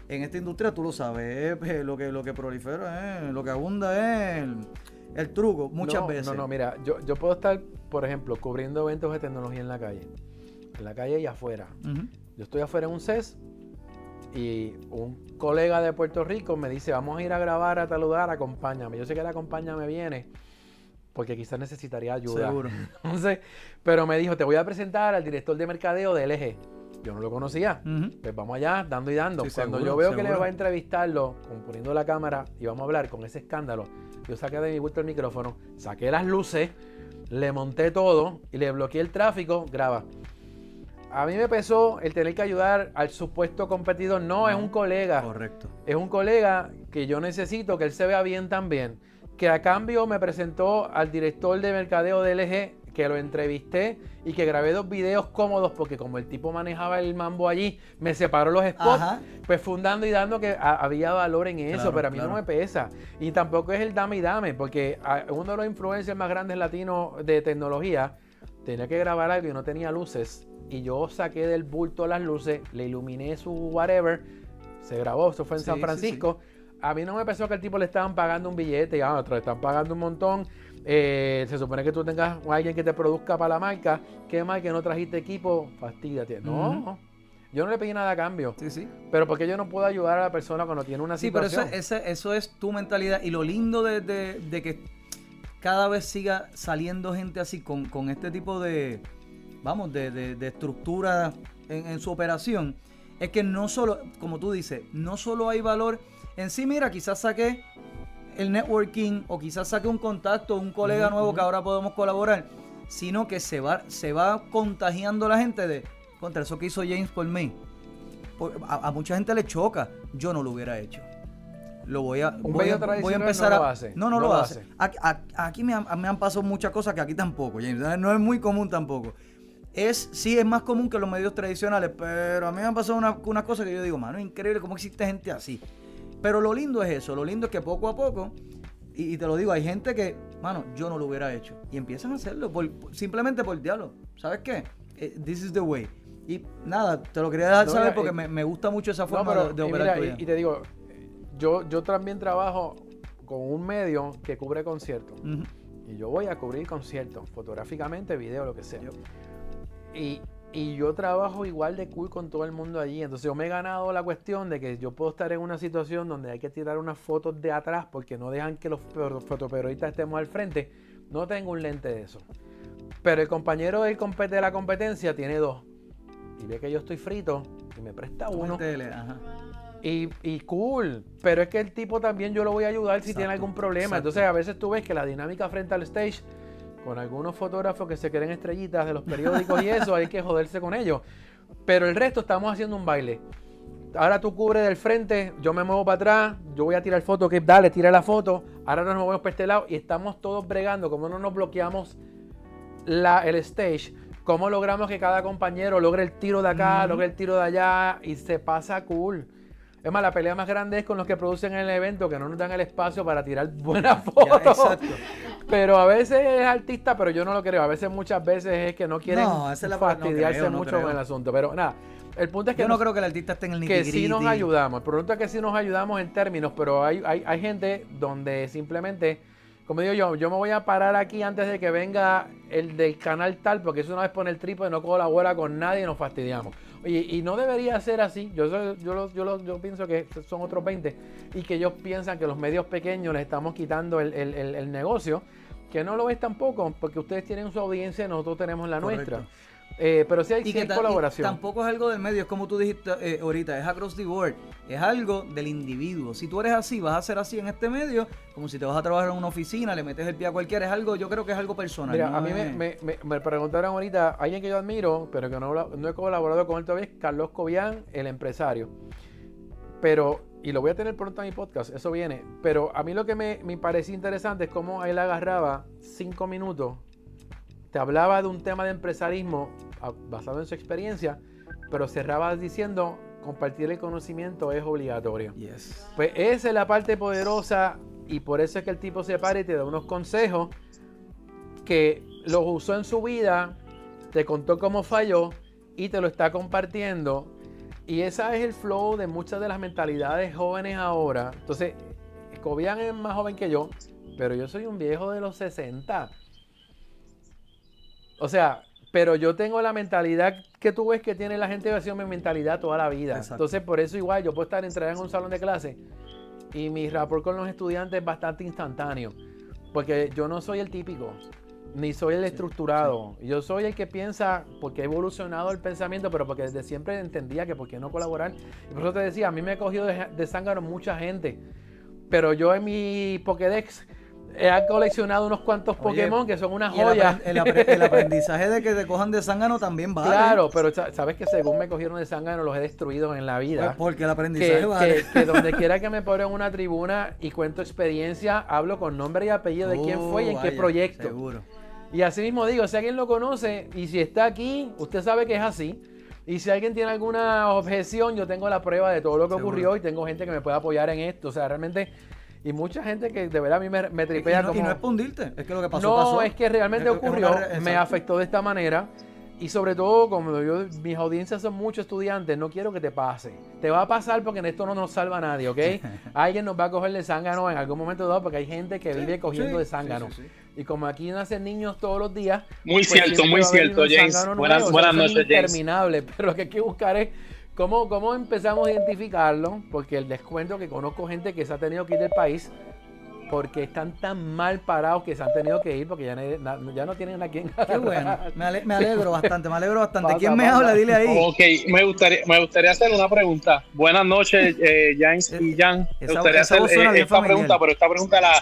En esta industria tú lo sabes, eh, lo que, lo que prolifera, es, lo que abunda es el, truco, muchas no, veces. No, no, mira, yo, yo puedo estar, por ejemplo, cubriendo eventos de tecnología en la calle. En la calle y afuera. Yo estoy afuera en un CES y un colega de Puerto Rico me dice, vamos a ir a grabar a tal lugar, acompáñame. Yo sé que el acompáñame viene porque quizás necesitaría ayuda. Seguro. [laughs] Entonces, pero me dijo, te voy a presentar al director de mercadeo de LG. Yo no lo conocía. Pues vamos allá, dando y dando. Sí, Cuando seguro, yo veo que le va a entrevistarlo, poniendo la cámara y vamos a hablar con ese escándalo, yo saqué de mi bulto el micrófono, saqué las luces, le monté todo y le bloqueé el tráfico, graba. A mí me pesó el tener que ayudar al supuesto competidor. No, es un colega. Correcto. Es un colega que yo necesito que él se vea bien también. Que a cambio me presentó al director de mercadeo de LG, que lo entrevisté y que grabé dos videos cómodos porque como el tipo manejaba el mambo allí, me separó los spots, Ajá. pues fundando y dando que a- había valor en eso, Claro, pero a mí claro. no me pesa. Y tampoco es el dame y dame, porque a- uno de los influencers más grandes latinos de tecnología tenía que grabar algo y no tenía luces. Y yo saqué del bulto las luces, le iluminé su whatever, se grabó, eso fue en Sí, San sí, Francisco. A mí no me pensó que el tipo le estaban pagando un billete, y ah, te están pagando un montón. Eh, se supone que tú tengas a alguien que te produzca para la marca. Qué mal que no trajiste equipo, fastidiate. No, Ujú. yo no le pedí nada a cambio. Sí, sí. Pero porque yo no puedo ayudar a la persona cuando tiene una Sí, pero eso, situación. eso es tu mentalidad. Y lo lindo de, de- de que cada vez siga saliendo gente así con, con este tipo de, vamos, de, de- de estructura en, en su operación, es que no solo, como tú dices, no solo hay valor en sí, mira, quizás saqué el networking o quizás saqué un contacto, un colega nuevo que ahora podemos colaborar, sino que se va, se va contagiando la gente de, contra eso que hizo James por mí. Por- a, a mucha gente le choca. Yo no lo hubiera hecho. Lo voy a, Un voy a, voy a tradicional empezar no a. lo hace, No, no, no lo, lo hace. hace. Aquí, a- aquí me, han, me han pasado muchas cosas que aquí tampoco, James. No es muy común tampoco. Es, sí, es más común que los medios tradicionales, pero a mí me han pasado unas una cosas que yo digo, mano, es increíble cómo existe gente así. Pero lo lindo es eso, lo lindo es que poco a poco, y, y te lo digo, hay gente que, mano, yo no lo hubiera hecho. Y empiezan a hacerlo por- simplemente por diablo. ¿Sabes qué? Eh, This is the way. Y nada, te lo quería dejar No, saber mira, porque me, me gusta mucho esa No, forma pero, de, de y operar mira, y- te digo, yo, yo también trabajo con un medio que cubre conciertos. Y yo voy a cubrir conciertos, fotográficamente, video, lo que sea. Y, y yo trabajo igual de cool con todo el mundo allí. Entonces yo me he ganado la cuestión de que yo puedo estar en una situación donde hay que tirar unas fotos de atrás porque no dejan que los fo- fotoperiodistas estemos al frente. No tengo un lente de eso. Pero el compañero del de la competencia tiene dos. Y ve que yo estoy frito y me presta uno. tele, ajá. Y, y cool, pero es que el tipo también yo lo voy a ayudar si tiene algún problema. exacto. Entonces a veces tú ves que la dinámica frente al stage, con algunos fotógrafos que se creen estrellitas de los periódicos y eso, hay que joderse con ellos. Pero el resto estamos haciendo un baile. Ahora tú cubres del frente, yo me muevo para atrás, yo voy a tirar foto, que dale, tira la foto. Ahora nos movemos para este lado y estamos todos bregando, como no nos bloqueamos la, el stage, cómo logramos que cada compañero logre el tiro de acá, logre el tiro de allá y se pasa cool. Es más, la pelea más grande es con los que producen el evento, que no nos dan el espacio para tirar buenas fotos. Pero a veces es artista, pero yo no lo creo. A veces, muchas veces es que no quieren fastidiarse mucho con el asunto. Pero nada, el punto es que. Yo no creo que el artista esté en el Que sí nos ayudamos. El punto es que sí nos ayudamos en términos, pero hay, hay, hay gente donde simplemente como digo yo, yo me voy a parar aquí antes de que venga el del canal tal, porque eso una vez pone el trípode, no colabora con nadie y nos fastidiamos. Y no debería ser así. Yo, yo, yo, yo, pienso que son otros 20 y que ellos piensan que los medios pequeños les estamos quitando el, el negocio, que no lo es tampoco, porque ustedes tienen su audiencia y nosotros tenemos la nuestra. Eh, pero sí hay, y colaboración. tampoco es algo del medio, es como tú dijiste eh, ahorita, es across the board, es algo del individuo. Si tú eres así, vas a ser así en este medio, como si te vas a trabajar en una oficina, le metes el pie a cualquiera, es algo, yo creo que es algo personal. Mira, a mí me, me, preguntaron ahorita, alguien que yo admiro, pero que no, no he colaborado con él todavía, es Carlos Cobian, el empresario. Pero, y lo voy a tener pronto en mi podcast, eso viene. Pero a mí lo que me, me parecía interesante es cómo él agarraba cinco minutos te hablaba de un tema de empresarismo basado en su experiencia, pero cerraba diciendo compartir el conocimiento es obligatorio. Pues esa es la parte poderosa y por eso es que el tipo se para y te da unos consejos que los usó en su vida, te contó cómo falló y te lo está compartiendo. Y ese es el flow de muchas de las mentalidades jóvenes ahora. Entonces, Cobian es más joven que yo, pero yo soy un viejo de los 60. O sea, pero yo tengo la mentalidad que tú ves que tiene la gente de acción, mi mentalidad toda la vida. Entonces, por eso igual yo puedo estar entrada en un salón de clase y mi rapport con los estudiantes es bastante instantáneo. Porque yo no soy el típico, ni soy el estructurado. Yo soy el que piensa, porque he evolucionado el pensamiento, pero porque desde siempre entendía que por qué no colaborar. Y por eso te decía, a mí me ha cogido de, de mucha gente. Pero yo en mi Pokédex he coleccionado unos cuantos Pokémon que son una joya. El, [laughs] aprendizaje de que te cojan de zángano también vale. Claro, pero sabes que según me cogieron de zángano los he destruido en la vida. Pues porque el aprendizaje vale. Que, donde quiera que me [laughs] ponga en una tribuna y cuento experiencia, hablo con nombre y apellido de quién fue y en qué proyecto. Seguro. Y así mismo digo, si alguien lo conoce y si está aquí, usted sabe que es así. Y si alguien tiene alguna objeción, yo tengo la prueba de todo lo que ocurrió y tengo gente que me puede apoyar en esto. O sea, realmente y mucha gente que de verdad a mí me, tripea y no, como... Y no es pundirte, es que lo que pasó, no, pasó. es que realmente ocurrió, me afectó de esta manera. Y sobre todo, como yo, mis audiencias son muchos estudiantes, no quiero que te pase. Te va a pasar porque en esto no nos salva a nadie, ¿ok? [laughs] Alguien nos va a coger de zángano en algún momento dado porque hay gente que vive cogiendo de zángano. y como aquí nacen niños todos los días. Muy pues cierto, muy cierto, James. Buenas, buenas noches, James. Interminable, [laughs] pero lo que hay que buscar es cómo, cómo empezamos a identificarlo, porque el descuento que conozco gente que se ha tenido que ir del país porque están tan mal parados que se han tenido que ir porque ya no, ya no tienen a quién Qué bueno, me, alegro [laughs] bastante, me alegro bastante. ¿Quién me habla? Dile ahí. Ok, me gustaría, me gustaría hacer una pregunta. Buenas noches, eh, James y Jan. Me gustaría hacer eh, esta pregunta, pero esta pregunta la...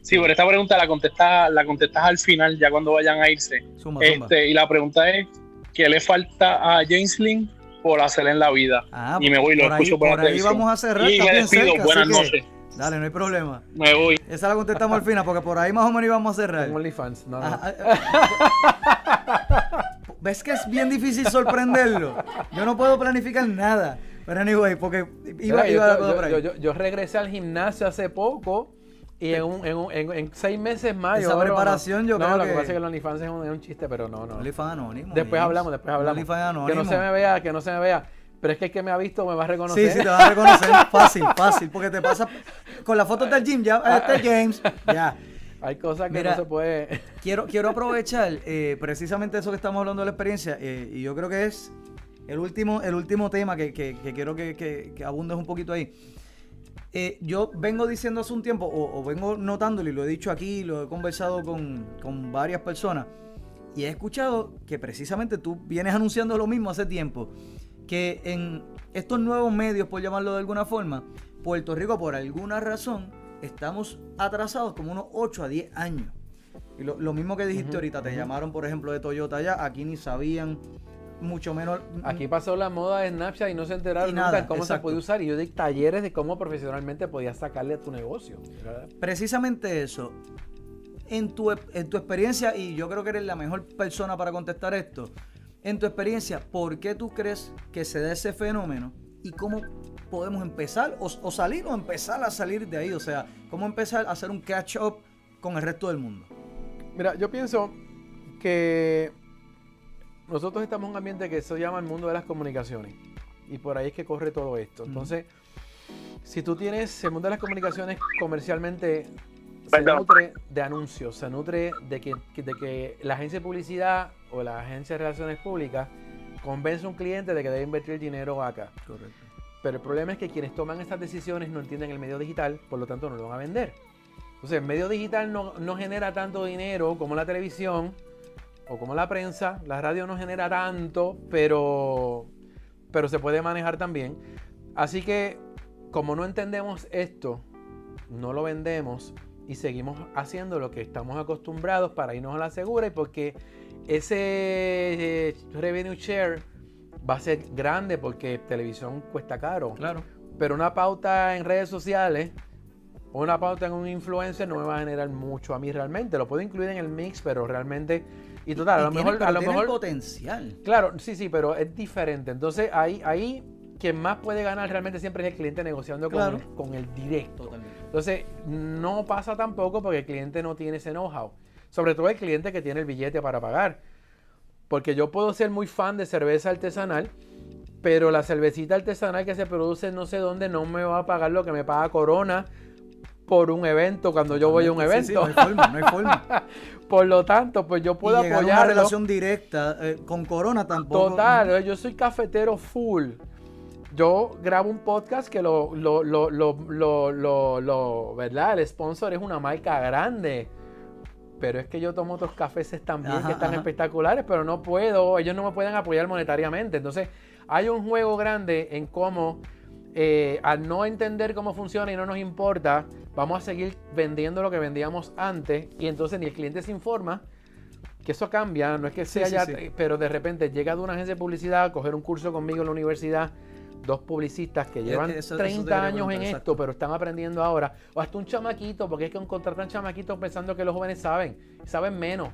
Sí, pero esta pregunta la contestas, la contestas al final, ya cuando vayan a irse. este, Y la pregunta es, ¿qué le falta a James Lynn por hacer en la vida? Ah, y me voy, lo escucho por, por ahí vamos a cerrar. Y me despido, buenas noches. Dale, no hay problema. Me voy. Esa la contestamos al final, porque por ahí más o menos íbamos a cerrar. OnlyFans, no, no. Ah, ah, [laughs] ¿Ves que es bien difícil sorprenderlo? Yo no puedo planificar nada. Pero anyway, porque iba, iba yo, yo, yo, yo, regresé al gimnasio hace poco y en, un, en, un, en, seis meses más. Esa preparación yo no, creo lo que... pasa es que el OnlyFans es un, es un chiste, pero no, no. OnlyFans anónimo. Después hablamos, después hablamos. OnlyFans anónimo. Que no se me vea, que no se me vea. Pero es que el que me ha visto me va a reconocer. Sí, sí, te va a reconocer. [laughs] fácil, fácil. Porque te pasa con la foto del gym, ya, este James, ya. [laughs] Hay cosas que no se puede. quiero, quiero [laughs] aprovechar eh, precisamente eso que estamos hablando de la experiencia. Eh, y yo creo que es el último, el último tema que, que, que quiero que, que, abundes un poquito ahí. Eh, yo vengo diciendo hace un tiempo, o, o, vengo notándolo, y lo he dicho aquí, lo he conversado con, con varias personas, y he escuchado que precisamente tú vienes [laughs] anunciando lo mismo hace tiempo que en estos nuevos medios, por llamarlo de alguna forma, Puerto Rico por alguna razón estamos atrasados como unos 8 a 10 años. Y lo, lo mismo que dijiste ahorita, te llamaron, por ejemplo, de Toyota allá, aquí ni sabían, mucho menos. Aquí pasó la moda de Snapchat y no se enteraron nunca nada, cómo exacto. se puede usar. Y yo di talleres de cómo profesionalmente podías sacarle a tu negocio. ¿verdad? Precisamente eso. En tu, en tu experiencia, y yo creo que eres la mejor persona para contestar esto, en tu experiencia, ¿por qué tú crees que se da ese fenómeno y cómo podemos empezar o, o salir o empezar a salir de ahí? O sea, ¿cómo empezar a hacer un catch-up con el resto del mundo? Mira, yo pienso que nosotros estamos en un ambiente que se llama el mundo de las comunicaciones. Y por ahí es que corre todo esto. Entonces, si tú tienes el mundo de las comunicaciones comercialmente, se nutre de anuncios, se nutre de que, que- de que la agencia de publicidad o la agencia de relaciones públicas convence a un cliente de que debe invertir dinero acá. Correcto. Pero el problema es que quienes toman estas decisiones no entienden el medio digital, por lo tanto no lo van a vender. Entonces, el medio digital no, no genera tanto dinero como la televisión o como la prensa. La radio no genera tanto, pero, pero se puede manejar también. Así que, como no entendemos esto, no lo vendemos y seguimos haciendo lo que estamos acostumbrados para irnos a la segura y porque ese eh, revenue share va a ser grande porque televisión cuesta caro. Claro. Pero una pauta en redes sociales o una pauta en un influencer no me va a generar mucho a mí realmente. Lo puedo incluir en el mix, pero realmente. Y total, a lo mejor. A lo tiene mejor potencial. Claro, sí, sí, pero es diferente. Entonces ahí, ahí quien más puede ganar realmente siempre es el cliente negociando con, Claro. con el directo. Totalmente. Entonces no pasa tampoco porque el cliente no tiene ese know-how. Sobre todo el cliente que tiene el billete para pagar. Porque yo puedo ser muy fan de cerveza artesanal, pero la cervecita artesanal que se produce no sé dónde no me va a pagar lo que me paga Corona por un evento cuando yo voy a un Sí, evento. sí, no hay forma, no hay forma. [laughs] Por lo tanto, pues yo puedo y llegar a una relación directa eh, con Corona tampoco. Total, eh, yo soy cafetero full. Yo grabo un podcast que lo, lo, lo, lo, lo, lo- lo- ¿verdad? El sponsor es una marca grande. Pero es que yo tomo otros cafés también Ajá, que están ajá. espectaculares, pero no puedo, ellos no me pueden apoyar monetariamente. Entonces, hay un juego grande en cómo, eh, al no entender cómo funciona y no nos importa, vamos a seguir vendiendo lo que vendíamos antes y entonces ni el cliente se informa que eso cambia, no es que sea sí, ya, sí. pero de repente llega de una agencia de publicidad a coger un curso conmigo en la universidad, dos publicistas que llevan eso- eso te 30 quería años en esto, pero están aprendiendo ahora, o hasta un chamaquito, porque es que contratan chamaquitos pensando que los jóvenes saben, saben menos.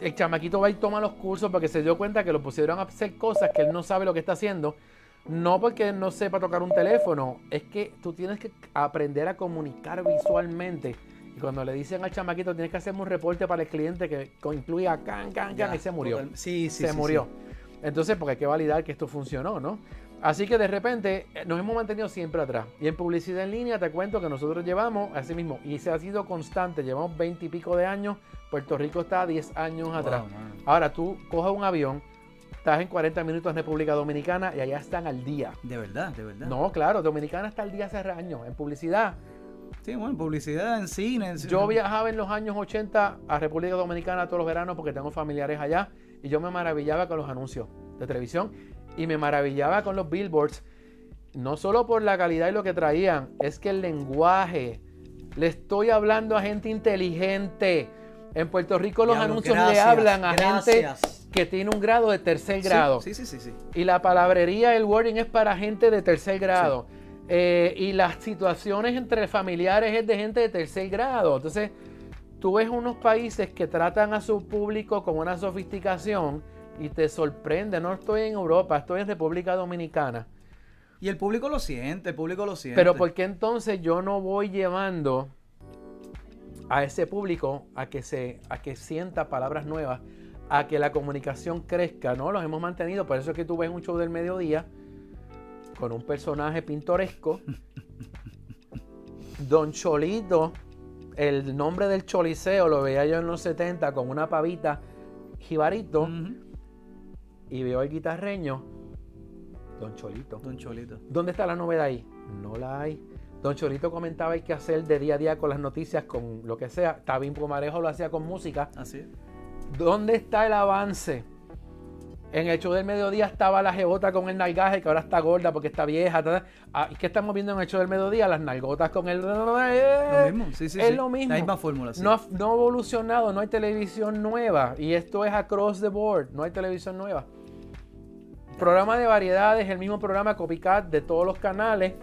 El chamaquito va y toma los cursos porque se dio cuenta que lo pusieron a hacer cosas que él no sabe lo que está haciendo. No porque no sepa tocar un teléfono, es que tú tienes que aprender a comunicar visualmente. Y cuando le dicen al chamaquito, tienes que hacerme un reporte para el cliente que incluya can, can, can, y se murió. total- Sí, sí, se sí, murió. sí. Entonces, porque hay que validar que esto funcionó, ¿no? Así que de repente eh, nos hemos mantenido siempre atrás. Y en publicidad en línea te cuento que nosotros llevamos, así mismo, y se ha sido constante, llevamos 20 y pico de años, Puerto Rico está 10 años atrás. Wow. Ahora tú coges un avión, estás en 40 minutos en República Dominicana y allá están al día. De verdad, de verdad. No, claro, Dominicana está al día hace años. En publicidad, Sí, bueno, publicidad en cine. en- yo viajaba en los años 80 a República Dominicana todos los veranos porque tengo familiares allá y yo me maravillaba con los anuncios de televisión y me maravillaba con los billboards, no solo por la calidad y lo que traían, es que el lenguaje, le estoy hablando a gente inteligente. En Puerto Rico los Diablo, anuncios le hablan a gente gracias. Que tiene un grado de tercer grado. Sí, sí, sí, sí. Y la palabrería, el wording es para gente de tercer grado. Eh, y las situaciones entre familiares es de gente de tercer grado. Entonces, tú ves unos países que tratan a su público con una sofisticación y te sorprende. No estoy en Europa, estoy en República Dominicana. Y el público lo siente, el público lo siente. Pero ¿por qué entonces yo no voy llevando a ese público a que se a que sienta palabras nuevas, a que la comunicación crezca, ¿no? Los hemos mantenido, por eso es que tú ves un show del mediodía con un personaje pintoresco. [laughs] Don Cholito, el nombre del choliseo lo veía yo en los 70 con una pavita jibarito Ujú. y veo el guitarreño Don Cholito. Don Cholito. ¿Dónde está la novedad ahí? No la hay. Don Cholito comentaba hay que hacer de día a día con las noticias, con lo que sea. Tabín Pomarejo lo hacía con música. Así. ¿Dónde está el avance? En el show del mediodía estaba la jebota con el nalgaje, que ahora está gorda porque está vieja. ta, ta. Ah, ¿y ¿Qué estamos viendo en el show del mediodía? Las nalgotas con el... Lo mismo, sí, sí. es sí. lo mismo. La misma fórmula, sí. No, ha- no ha evolucionado, no hay televisión nueva. Y esto es across the board, no hay televisión nueva. Programa de variedades, el mismo programa copycat de todos los canales.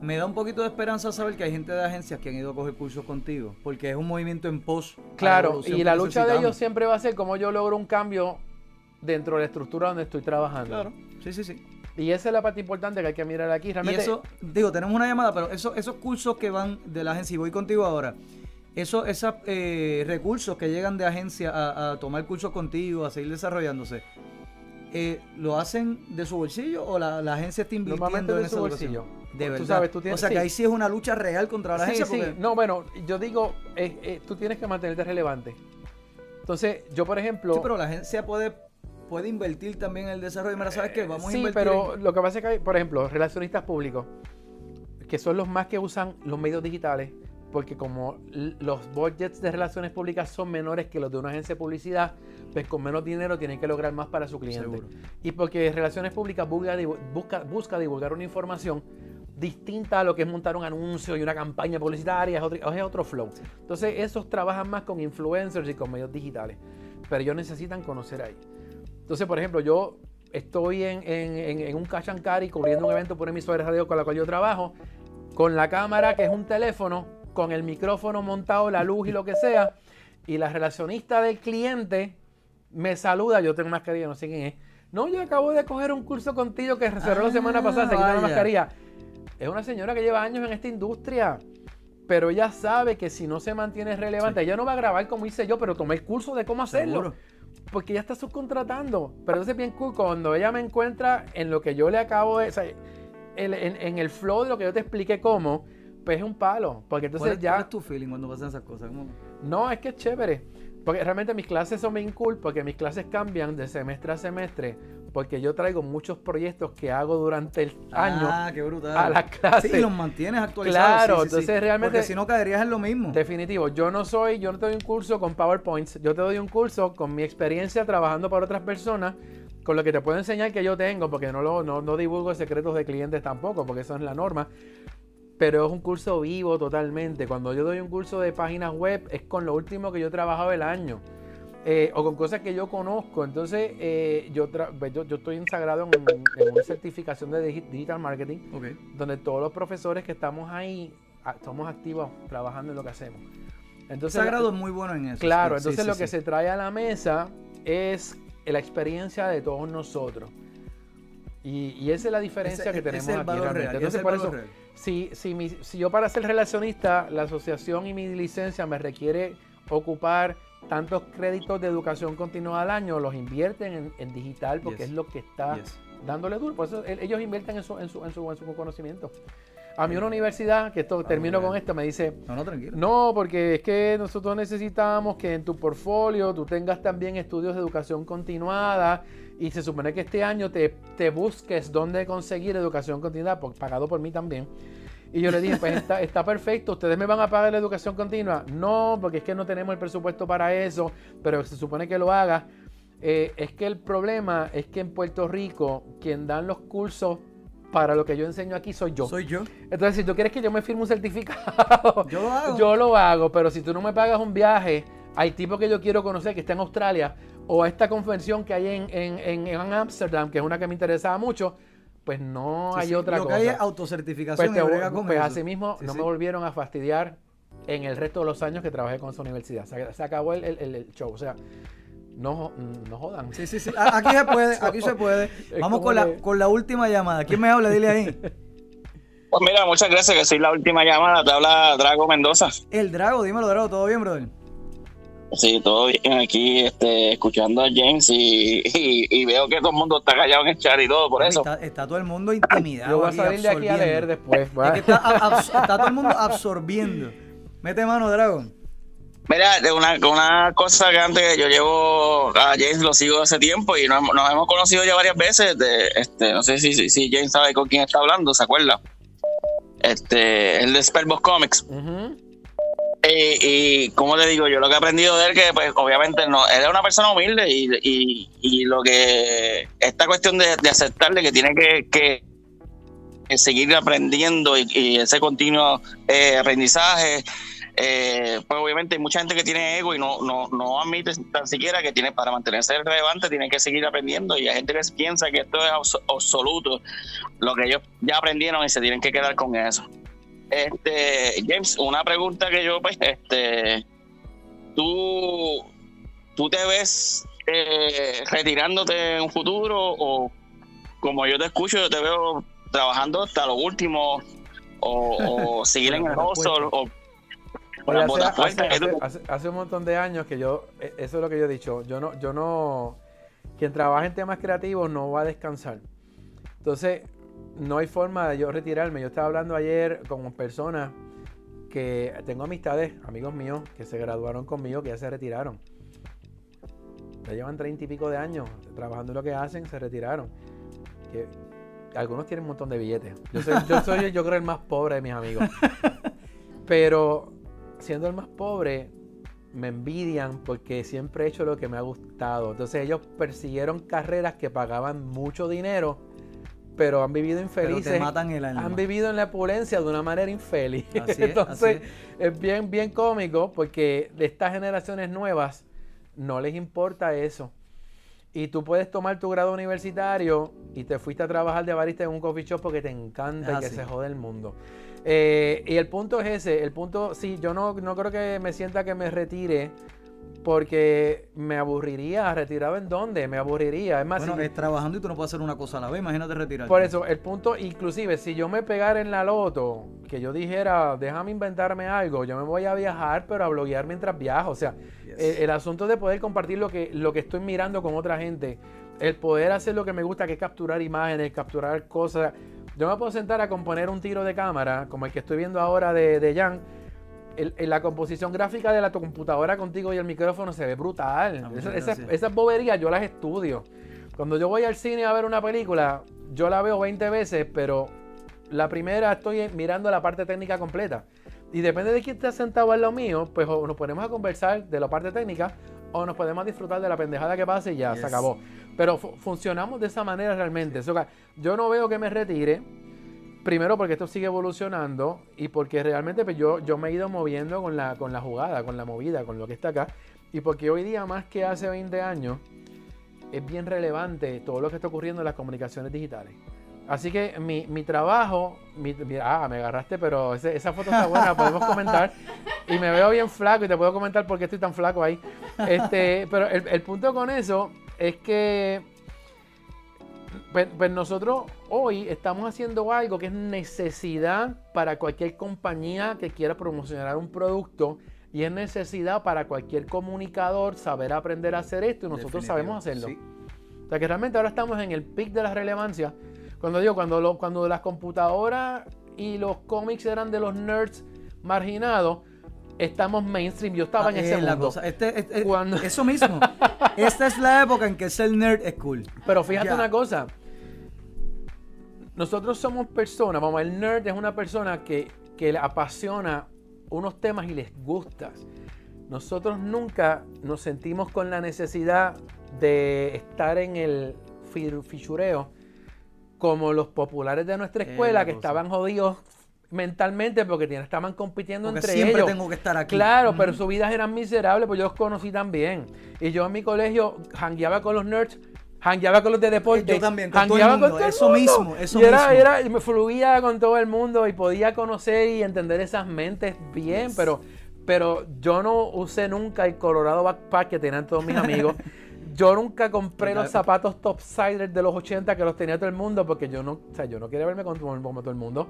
Me da un poquito de esperanza saber que hay gente de agencias que han ido a coger cursos contigo, porque es un movimiento en pos. la Claro, y la lucha de ellos siempre va a ser cómo yo logro un cambio dentro de la estructura donde estoy trabajando. Claro, sí, sí, sí. Y esa es la parte importante que hay que mirar aquí. Y Realmente, eso, digo, tenemos una llamada, pero eso, esos cursos que van de la agencia, y voy contigo ahora, eso, esos eh, recursos que llegan de agencia a, a tomar cursos contigo, a seguir desarrollándose, eh, ¿lo hacen de su bolsillo o la, la agencia está invirtiendo Normalmente en de esa su educación? bolsillo. De Tú verdad. sabes, tú tienes- o sea que sí. ahí sí es una lucha real contra la Sí, agencia. sí. porque- No, bueno, yo digo, eh, eh, tú tienes que mantenerte relevante. Entonces, yo, por ejemplo. Sí, pero la agencia puede, puede invertir también en el desarrollo. Mira, ¿sabes qué? Vamos a sí, invertir pero en- lo que pasa es que, hay, por ejemplo, relacionistas públicos, que son los más que usan los medios digitales, porque como los budgets de relaciones públicas son menores que los de una agencia de publicidad, pues con menos dinero tienen que lograr más para su cliente. Seguro. Y porque relaciones públicas busca, divu- busca, busca divulgar una información distinta a lo que es montar un anuncio y una campaña publicitaria, es otro, es otro flow. Entonces, esos trabajan más con influencers y con medios digitales, pero ellos necesitan conocer ahí. Entonces, por ejemplo, yo estoy en, en, en- un cash and carry cubriendo un evento por emisora de radio con la cual yo trabajo, con la cámara que es un teléfono, con el micrófono montado, la luz y lo que sea, y la relacionista del cliente me saluda, yo tengo mascarilla, no sé quién es. No, yo acabo de coger un curso contigo que cerró la semana Ah, pasada, se quitó la vaya. mascarilla. Es una señora que lleva años en esta industria, pero ella sabe que si no se mantiene relevante, ella no va a grabar como hice yo, pero tomé el curso de cómo hacerlo. Seguro. Porque ella está subcontratando. Pero entonces es bien cool cuando ella me encuentra en lo que yo le acabo de. o sea, en, en el flow de lo que yo te expliqué cómo, pues es un palo. Porque ¿Cuál entonces es, cuál ya. es tu feeling cuando pasan esas cosas? ¿Cómo? No, es que es chévere. Porque realmente mis clases son bien cool porque mis clases cambian de semestre a semestre. Porque yo traigo muchos proyectos que hago durante el año Ah, qué brutal. a las clases. Sí, y los mantienes actualizados. Claro, sí, sí, sí. entonces realmente- Porque si no caerías en lo mismo. Definitivo, yo no soy, yo no te doy un curso con PowerPoints, yo te doy un curso con mi experiencia trabajando para otras personas, con lo que te puedo enseñar que yo tengo, porque no, lo, no, no divulgo secretos de clientes tampoco, porque eso es la norma. Pero es un curso vivo totalmente. Cuando yo doy un curso de páginas web, es con lo último que yo he trabajado el año. eh, o con cosas que yo conozco. Entonces, eh, yo, pues, yo, yo estoy insagrado en, en una certificación de digi- digital marketing donde todos los profesores que estamos ahí estamos activos trabajando en lo que hacemos. Entonces, Sagrado es muy bueno en eso. claro, sí, entonces sí, lo que se trae a la mesa es la experiencia de todos nosotros. Y, y esa es la diferencia Ese- que tenemos aquí realmente. real, Entonces, por eso, real. Si, si, mi- si yo para ser relacionista, la asociación y mi licencia me requiere ocupar tantos créditos de educación continua al año, los invierten en, en digital porque Yes. es lo que está Yes. dándole duro. Por eso el- ellos invierten en su, en su, en su, en su conocimiento. A mí una universidad, que esto termino bien. con esto, me dice, No, no, tranquilo. no, porque es que nosotros necesitamos que en tu portfolio tú tengas también estudios de educación continuada y se supone que este año te, te busques dónde conseguir educación continuada, por- pagado por mí también. Y yo le dije, pues está, [laughs] está perfecto, ustedes me van a pagar la educación continua. No, porque es que no tenemos el presupuesto para eso, pero se supone que lo haga. Eh, es que el problema es que en Puerto Rico quien dan los cursos para lo que yo enseño aquí soy yo. Soy yo. Entonces, si tú quieres que yo me firme un certificado, [laughs] Yo lo hago. yo lo hago, pero si tú no me pagas un viaje al tipo que yo quiero conocer, que está en Australia, o a esta convención que hay en, en, en, en Amsterdam, que es una que me interesaba mucho, pues no Sí, hay sí, otra lo cosa. que hay es autocertificación pues te- con pues eso. así mismo Sí, no me volvieron a fastidiar en el resto de los años que trabajé con esa universidad. Se, se acabó el, el- el show. O sea, no, no jodan. Sí, sí, sí. Aquí se puede, [laughs] aquí se puede. Vamos con la, con la última llamada. ¿Quién me habla? Dile ahí. Pues mira, muchas gracias, que soy la última llamada. Te habla Drago Mendoza. El Drago, dímelo, Drago. ¿Todo bien, brother? Sí, todo bien aquí, este, escuchando a James y, y, y veo que todo el mundo está callado en el chat y todo, por eso. Está, está todo el mundo intimidado. Yo voy a salir de aquí a leer después. Es que está, a- abs- está todo el mundo absorbiendo. Mete mano, Drago. Mira, una, una cosa que antes yo llevo a James lo sigo hace tiempo y nos, hemos- nos hemos conocido ya varias veces. De, este, no sé si, si, si James sabe con quién está hablando, ¿se acuerda? Este, el de Spellbox Comics. Ujú. Eh, y como le digo, yo lo que he aprendido de él, que pues obviamente no, él es una persona humilde y, y, y lo que, esta cuestión de, de aceptarle que tiene que, que seguir aprendiendo y, ese continuo eh, aprendizaje, eh, pues obviamente hay mucha gente que tiene ego y no, no, no admite tan siquiera que tiene para mantenerse relevante, tiene que seguir aprendiendo. Y hay gente que piensa que esto es absoluto, lo que ellos ya aprendieron y se tienen que quedar con eso. Este, James, una pregunta que yo, pues, este, tú, tú te ves eh, retirándote en un futuro o como yo te escucho, yo te veo trabajando hasta lo último o, [laughs] seguir en el hostel o hace, un montón de años que yo, e, eso es lo que yo he dicho, yo no, yo no, quien trabaja en temas creativos no va a descansar. Entonces, no hay forma de yo retirarme. Yo estaba hablando ayer con personas que tengo amistades, amigos míos, que se graduaron conmigo, que ya se retiraron. Ya llevan treinta y pico de años trabajando en lo que hacen, se retiraron. Que, algunos tienen un montón de billetes. Yo soy, yo soy, yo creo, el más pobre de mis amigos. [laughs] Pero siendo el más pobre, me envidian porque siempre he hecho lo que me ha gustado. Entonces ellos persiguieron carreras que pagaban mucho dinero, pero han vivido infelices. matan el Han vivido en la opulencia de una manera infeliz. [laughs] Entonces es. bien, bien cómico porque de estas generaciones nuevas no les importa eso. Y tú puedes tomar tu grado universitario y te fuiste a trabajar de barista en un coffee shop porque te encanta y que se jode el mundo. Eh, y el punto es ese, el punto, sí, yo no, no creo que me sienta que me retire porque me aburriría, retirado en dónde, me aburriría. Es más, bueno, es trabajando y tú no puedes hacer una cosa a la vez, imagínate retirar. Por eso, el punto, inclusive, si yo me pegara en la loto, que yo dijera, déjame inventarme algo, yo me voy a viajar, pero a bloguear mientras viajo. O sea, el, el, asunto de poder compartir lo que, lo que estoy mirando con otra gente, el poder hacer lo que me gusta, que es capturar imágenes, capturar cosas. Yo me puedo sentar a componer un tiro de cámara, como el que estoy viendo ahora de, de Jan. En la composición gráfica de la computadora contigo y el micrófono se ve brutal. Ah, esas boberías yo las estudio. Cuando yo voy al cine a ver una película, yo la veo 20 veces, pero la primera estoy mirando la parte técnica completa. Y depende de quién esté sentado al lado mío, pues nos ponemos a conversar de la parte técnica o nos podemos disfrutar de la pendejada que pasa y ya se acabó. Pero funcionamos de esa manera realmente. yo no veo que me retire. Primero porque esto sigue evolucionando y porque realmente pues, yo, yo me he ido moviendo con la, con la jugada, con la movida, con lo que está acá. Y porque hoy día, más que hace 20 años, es bien relevante todo lo que está ocurriendo en las comunicaciones digitales. Así que mi, mi trabajo, mi, ah, me agarraste, pero esa foto está buena, podemos comentar. Y me veo bien flaco y te puedo comentar por qué estoy tan flaco ahí. Este, pero el, el punto con eso es que pues, pues, nosotros hoy estamos haciendo algo que es necesidad para cualquier compañía que quiera promocionar un producto y es necesidad para cualquier comunicador saber aprender a hacer esto y nosotros sabemos hacerlo. O sea que realmente ahora estamos en el pic de la relevancia. Cuando digo, cuando, lo, cuando las computadoras y los cómics eran de los nerds marginados, estamos mainstream. Yo estaba en ah, ese mundo. Este, este, [laughs] Eso mismo. Esta es la época en que ser nerd es cool. Pero fíjate una cosa. Nosotros somos personas, vamos, el nerd es una persona que, que le apasiona unos temas y les gusta. Nosotros nunca nos sentimos con la necesidad de estar en el fichureo como los populares de nuestra escuela que estaban jodidos mentalmente porque estaban compitiendo entre siempre ellos. tengo que estar aquí. Claro, pero sus vidas eran miserables, pues yo los conocí también. Y yo en mi colegio jangueaba con los nerds, jangueaba con los de deporte. Yo también, con todo el mundo. eso mismo, eso y era, Era, me fluía con todo el mundo y podía conocer y entender esas mentes bien, pero, pero yo no usé nunca el Colorado Backpack que tenían todos mis amigos. [laughs] Yo nunca compré los zapatos topsiders de los 80 que los tenía todo el mundo porque yo no, o sea, yo no quería verme como, como todo el mundo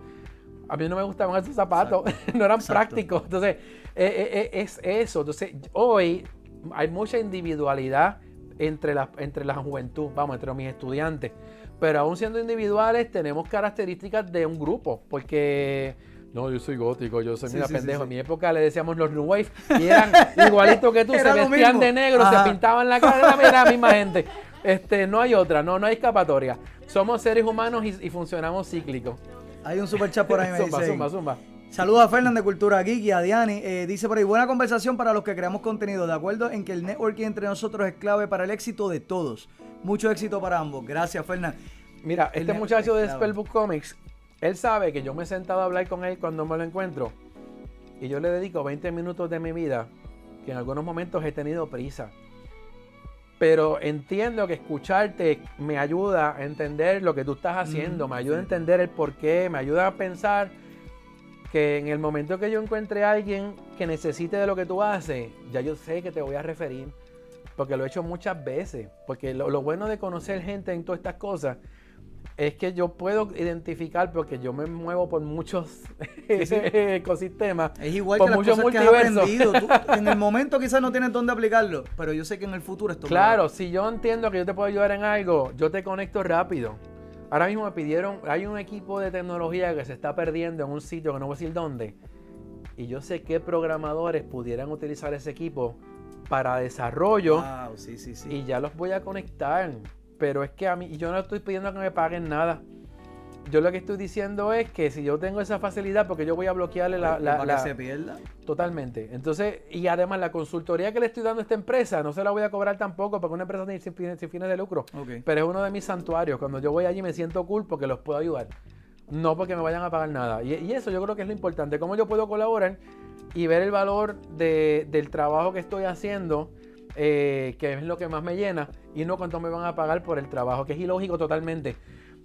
a mí no me gustaban esos zapatos, [laughs] no eran prácticos. Entonces, eh, eh, eh, es eso. Entonces, hoy hay mucha individualidad entre la, entre la juventud, vamos, entre mis estudiantes. Pero aún siendo individuales, tenemos características de un grupo, porque... No, yo soy gótico, yo soy una pendejo. En mi época le decíamos los New Wave [laughs] y eran igualitos que tú, se vestían de negro, se pintaban la cara, era la [laughs] misma gente. Este, no hay otra, no, no hay escapatoria. Somos seres humanos y, y funcionamos cíclicos. Hay un super chat por ahí, me [laughs] zumba, Zumba, zumba. Saludos a Fernán de Cultura Geek y a Diani. Eh, dice por ahí, buena conversación para los que creamos contenido. De acuerdo en que el networking entre nosotros es clave para el éxito de todos. Mucho éxito para ambos. Gracias, Fernán. Mira, El este muchacho es de. Spellbook Comics, él sabe que yo me he sentado a hablar con él cuando me lo encuentro. Y yo le dedico 20 minutos de mi vida, que en algunos momentos he tenido prisa. Pero entiendo que escucharte me ayuda a entender lo que tú estás haciendo, Mm, me ayuda a entender el porqué, me ayuda a pensar que en el momento que yo encuentre a alguien que necesite de lo que tú haces, ya yo sé que te voy a referir. Porque lo he hecho muchas veces. Porque lo, lo bueno de conocer gente en todas estas cosas es que yo puedo identificar, porque yo me muevo por muchos [laughs] ecosistemas. Es igual Por que las muchos cosas que has multiversos. aprendido. Tú, [laughs] en el momento quizás no tienes dónde aplicarlo, pero yo sé que en el futuro esto Claro, si yo entiendo que yo te puedo ayudar en algo, yo te conecto rápido. Ahora mismo me pidieron, hay un equipo de tecnología que se está perdiendo en un sitio que no voy a decir dónde. Y yo sé qué programadores pudieran utilizar ese equipo para desarrollo. Wow, sí, sí, sí. y ya los voy a conectar. Pero es que a mí, yo no estoy pidiendo que me paguen nada. Yo lo que estoy diciendo es que si yo tengo esa facilidad, porque yo voy a bloquearle la, la- para la- que se pierda. totalmente. Entonces, y además la consultoría que le estoy dando a esta empresa, no se la voy a cobrar tampoco, porque una empresa sin, sin fines- de lucro. Pero es uno de mis santuarios. Cuando yo voy allí me siento cool porque los puedo ayudar. No porque me vayan a pagar nada. Y, y eso yo creo que es lo importante. Cómo yo puedo colaborar y ver el valor de- del trabajo que estoy haciendo, eh, que es lo que más me llena, y no cuánto me van a pagar por el trabajo, que es ilógico totalmente.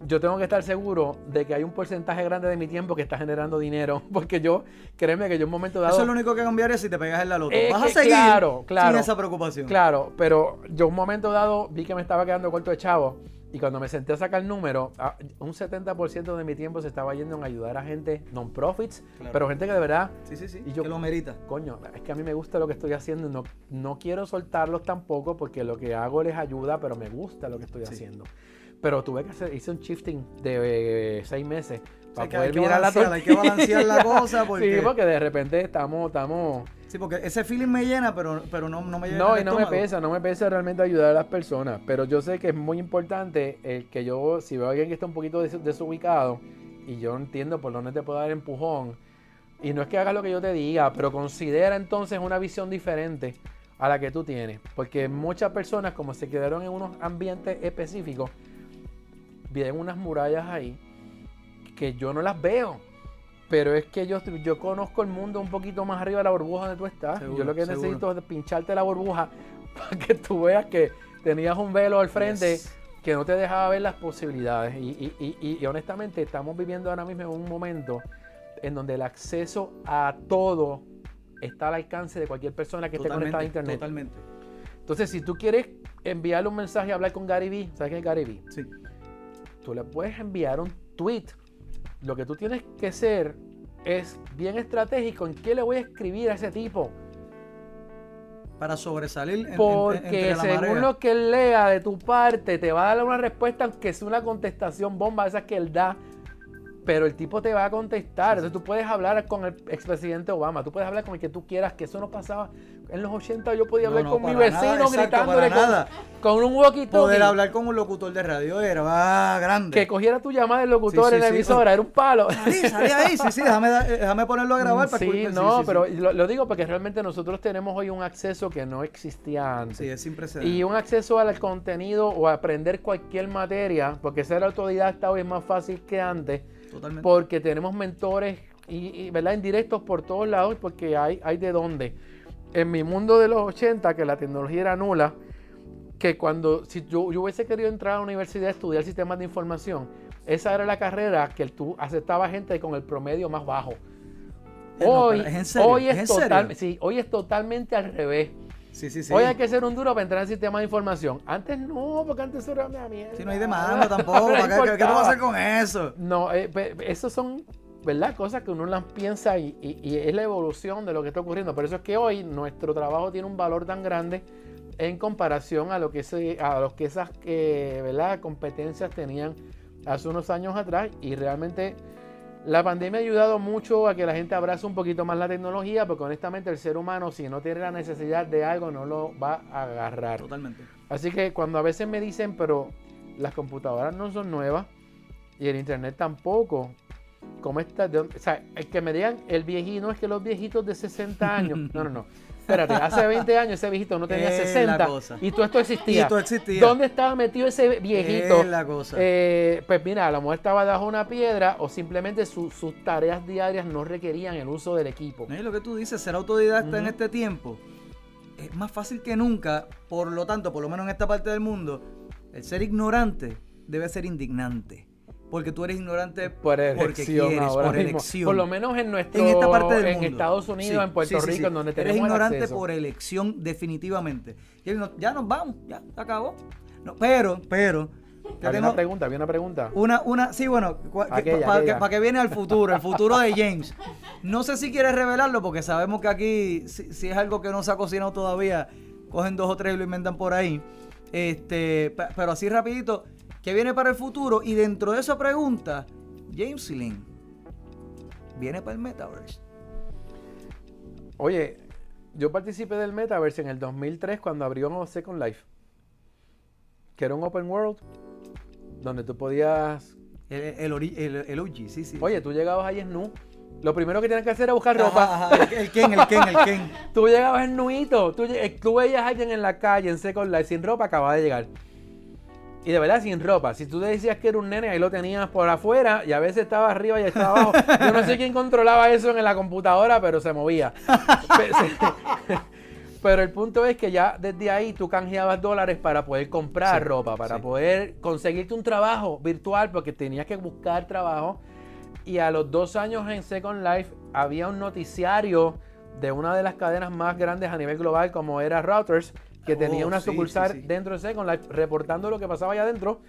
Yo tengo que estar seguro de que hay un porcentaje grande de mi tiempo que está generando dinero, [laughs] porque yo, créeme que yo en un momento dado... Eso es lo único que cambiaría si te pegas en la loto. Vas a seguir claro, claro. sin esa preocupación. Claro, pero yo un momento dado vi que me estaba quedando corto de chavo y cuando me senté a sacar el número, ah, un 70% de mi tiempo se estaba yendo en ayudar a gente non-profits, Claro. pero gente que de verdad, Sí, sí, sí. Y yo- que lo merita. coño, es que a mí me gusta lo que estoy haciendo no, no quiero soltarlos tampoco porque lo que hago les ayuda, pero me gusta lo que estoy Sí. haciendo. Pero tuve que hacer, hice un shifting de eh, seis meses O sea, para que hay poder que mirar la hay que balancear la [laughs] cosa porque... Sí, porque de repente estamos, estamos Sí, porque ese feeling me llena, pero, pero no, no me llena No, el y no me pesa, no me pesa realmente ayudar a las personas, pero yo sé que es muy importante el que yo, si veo a alguien que está un poquito des- desubicado y yo entiendo por dónde te puedo dar empujón, y no es que hagas lo que yo te diga, pero considera entonces una visión diferente a la que tú tienes, porque muchas personas como se quedaron en unos ambientes específicos, vienen unas murallas ahí que yo no las veo. Pero es que yo, yo conozco el mundo un poquito más arriba de la burbuja donde tú estás. Seguro, yo lo que seguro. necesito es pincharte la burbuja [laughs] para que tú veas que tenías un velo al frente Yes. que no te dejaba ver las posibilidades. Y, y- y- y- y honestamente estamos viviendo ahora mismo un momento en donde el acceso a todo está al alcance de cualquier persona que esté conectada a internet. Totalmente. Entonces, si tú quieres enviarle un mensaje, hablar con Gary Vee, ¿sabes qué es Gary Vee? Sí. Tú le puedes enviar un tweet. Lo que tú tienes que ser es bien estratégico en qué le voy a escribir a ese tipo. Para sobresalir en- en- Porque entre la según marea. lo que él lea de tu parte, te va a dar una respuesta, aunque sea una contestación bomba, esa que él da. Pero el tipo te va a contestar. Entonces tú puedes hablar con el expresidente Obama, tú puedes hablar con el que tú quieras, que eso no pasaba. En los 80 yo podía hablar no, con mi vecino nada, gritándole con, un walkie Poder hablar con un locutor de radio era ah, grande. Que cogiera tu llamada del locutor Sí, sí, en la sí. emisora, era un palo. Salí, salí ahí, sí, sí, déjame, eh, déjame ponerlo a grabar para sí, no, sí, pero Lo, lo digo porque realmente nosotros tenemos hoy un acceso que no existía antes. Sí, es sin precedentes. Y un acceso al contenido o a aprender cualquier materia, porque ser autodidacta hoy es más fácil que antes, Totalmente. porque tenemos mentores y, y, ¿verdad? indirectos por todos lados, porque hay, hay de dónde. En mi mundo de los 80, que la tecnología era nula, que cuando si yo, yo hubiese querido entrar a la universidad a estudiar sistemas de información, esa era la carrera que tú aceptaba gente con el promedio más bajo. Eh, no, Hoy, pero ¿es en serio? hoy, ¿Es es total, sí, hoy es totalmente al revés. Sí, sí, sí. Hoy hay que ser un duro para entrar en sistemas de información. Antes no, porque antes era una mierda. Si no hay demanda tampoco. [laughs] No ¿para ¿Qué, qué, tú vas a hacer con eso? No, eh, esos son, ¿verdad? Cosas que uno las piensa y, y- y es la evolución de lo que está ocurriendo. Por eso es que hoy nuestro trabajo tiene un valor tan grande en comparación a lo que, se, a lo que esas eh, ¿verdad? competencias tenían hace unos años atrás. Y realmente la pandemia ha ayudado mucho a que la gente abrace un poquito más la tecnología, porque honestamente el ser humano, si no tiene la necesidad de algo, no lo va a agarrar. Totalmente. Así que cuando a veces me dicen, pero las computadoras no son nuevas y el internet tampoco, ¿cómo está? O sea, el que me digan, el viejito, no es que los viejitos de 60 años. [laughs] No, no, no. Espérate, hace [laughs] 20 años ese viejito no tenía Es la 60 cosa. y todo esto existía. Y esto existía. ¿Dónde estaba metido ese viejito? Es la cosa. Eh, pues mira, a lo mejor estaba bajo una piedra o simplemente su- sus tareas diarias no requerían el uso del equipo. No, y lo que tú dices, ser autodidacta en este tiempo es más fácil que nunca. Por lo tanto, por lo menos en esta parte del mundo, el ser ignorante debe ser indignante. Porque tú eres ignorante Por porque elección quieres, ahora por elección. Por lo menos en nuestro en esta parte del en mundo. Estados Unidos, Sí, en Puerto sí, sí, Rico, sí. en donde tenemos Eres ignorante acceso. por elección, definitivamente. Y él no- ya nos vamos, ya se acabó. No, pero, pero, Había tengo una pregunta, había una pregunta. una, una, sí, bueno, que- para que, pa' que viene al futuro, el futuro de [laughs] James. No sé si quieres revelarlo porque sabemos que aquí, si, si es algo que no se ha cocinado todavía, cogen dos o tres y lo inventan por ahí. Este, pe- pero así rapidito, ¿qué viene para el futuro? Y dentro de esa pregunta, James Lynn, ¿viene para el Metaverse? Oye, yo participé del Metaverse en el 2003 cuando abrió Second Life. Que era un open world donde tú podías... El, el, el, el OG, sí, sí. Oye, tú llegabas ahí en nu. Lo primero que tienes que hacer era buscar Ajá, ropa. ajá, el, el Ken, el Ken, el Ken. [laughs] Tú llegabas en nuito. Tú, eh, tú veías a alguien en la calle en Second Life sin ropa, acababa de llegar. Y de verdad sin ropa. Si tú decías que era un nene, ahí lo tenías por afuera y a veces estaba arriba y estaba abajo. Yo no sé quién controlaba eso en la computadora, pero se movía. [laughs] Pero el punto es que ya desde ahí tú canjeabas dólares para poder comprar Sí, ropa, para sí. poder conseguirte un trabajo virtual, porque tenías que buscar trabajo. Y a los dos años en Second Life había un noticiario de una de las cadenas más grandes a nivel global, como era Reuters, que tenía Oh, una sí, sucursal sí, sí. dentro de Second Life, reportando lo que pasaba allá adentro.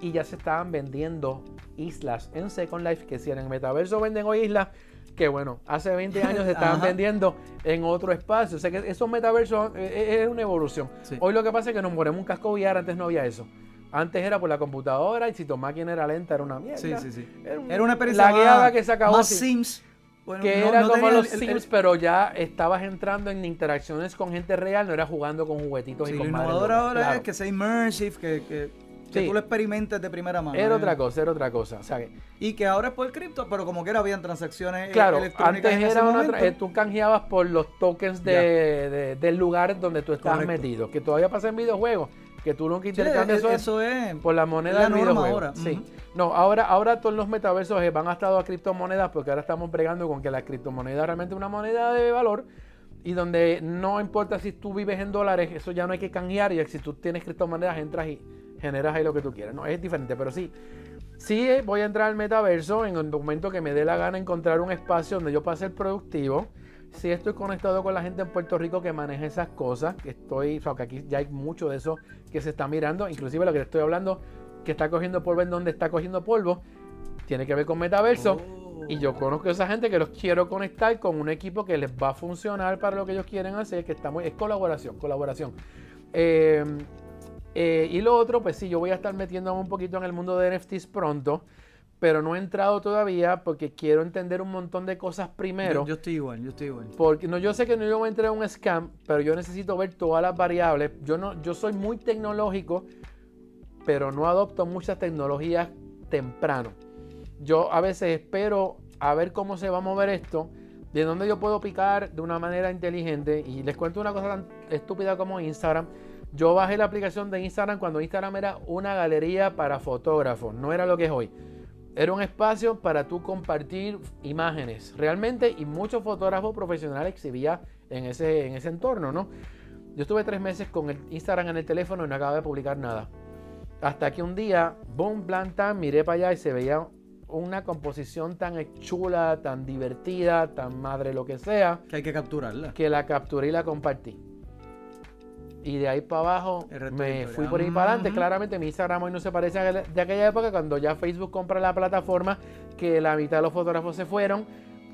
Y ya se estaban vendiendo islas en Second Life, que si en el metaverso venden hoy islas, que bueno, hace 20 años se estaban [laughs] vendiendo en otro espacio. O sea que esos metaversos eh, eh, es una evolución. Hoy lo que pasa es que nos ponemos un casco VR, antes no había eso. Antes era por la computadora y si tu máquina era lenta era una mierda. Sí, sí, sí. Era, un- Era una experiencia lagueada que se acabó. más. Sims. Bueno, que no- era no como los el- el- Sims, pero ya estabas entrando en interacciones con gente real, no era jugando con juguetitos Sí, y lo con madres innovador ahora claro. es que sea immersive, que, que, que Sí. tú lo experimentes de primera mano. Era ¿eh? otra cosa, era otra cosa. O sea, que- Y que ahora es por cripto, pero como que era habían transacciones eh, claro, electrónicas antes era una eh, tú canjeabas por los tokens de, de- del lugar donde tú estabas Correcto. metido, que todavía pasa en videojuegos, que tú nunca Sí, intercambias eso, eso, eso es. por la moneda la del norma ahora, Sí. No, ahora, ahora todos los metaversos eh, van a a criptomonedas porque ahora estamos bregando con que la criptomoneda es realmente una moneda de valor y donde no importa si tú vives en dólares, eso ya no hay que canjear y si tú tienes criptomonedas entras y generas ahí lo que tú quieras. No, es diferente, pero sí. Sí eh, voy a entrar al metaverso en el momento que me dé la gana encontrar un espacio donde yo pueda ser productivo. Sí estoy conectado con la gente en Puerto Rico que maneja esas cosas. que Estoy, o sea, que aquí ya hay mucho de eso que se está mirando. Inclusive lo que estoy hablando, que está cogiendo polvo en donde está cogiendo polvo, tiene que ver con metaverso. Oh. Y yo conozco a esa gente que los quiero conectar con un equipo que les va a funcionar para lo que ellos quieren hacer, que está muy, es colaboración, colaboración. Eh, eh, y lo otro, pues sí, yo voy a estar metiéndome un poquito en el mundo de NFTs pronto, pero no he entrado todavía porque quiero entender un montón de cosas primero. Yo, yo estoy igual, yo estoy igual. Porque no, yo sé que no yo voy a entrar en un scam, pero yo necesito ver todas las variables. Yo no, yo soy muy tecnológico, pero no adopto muchas tecnologías temprano. Yo a veces espero a ver cómo se va a mover esto, de dónde yo puedo picar de una manera inteligente. Y les cuento una cosa tan estúpida como Instagram. Yo bajé la aplicación de Instagram cuando Instagram era una galería para fotógrafos, no era lo que es hoy. Era un espacio para tú compartir imágenes realmente y muchos fotógrafos profesionales exhibía en ese, en ese entorno, ¿no? Yo estuve tres meses con el Instagram en el teléfono y no acababa de publicar nada. Hasta que un día, boom, planta, miré para allá y se veía una composición tan chula, tan divertida, tan madre lo que sea, Que hay que capturarla. que la capturé y la compartí. Y de ahí para abajo me fui por ahí para adelante. Claramente mi Instagram hoy no se parece a aquel- de aquella época cuando ya Facebook compra la plataforma, que la mitad de los fotógrafos se fueron,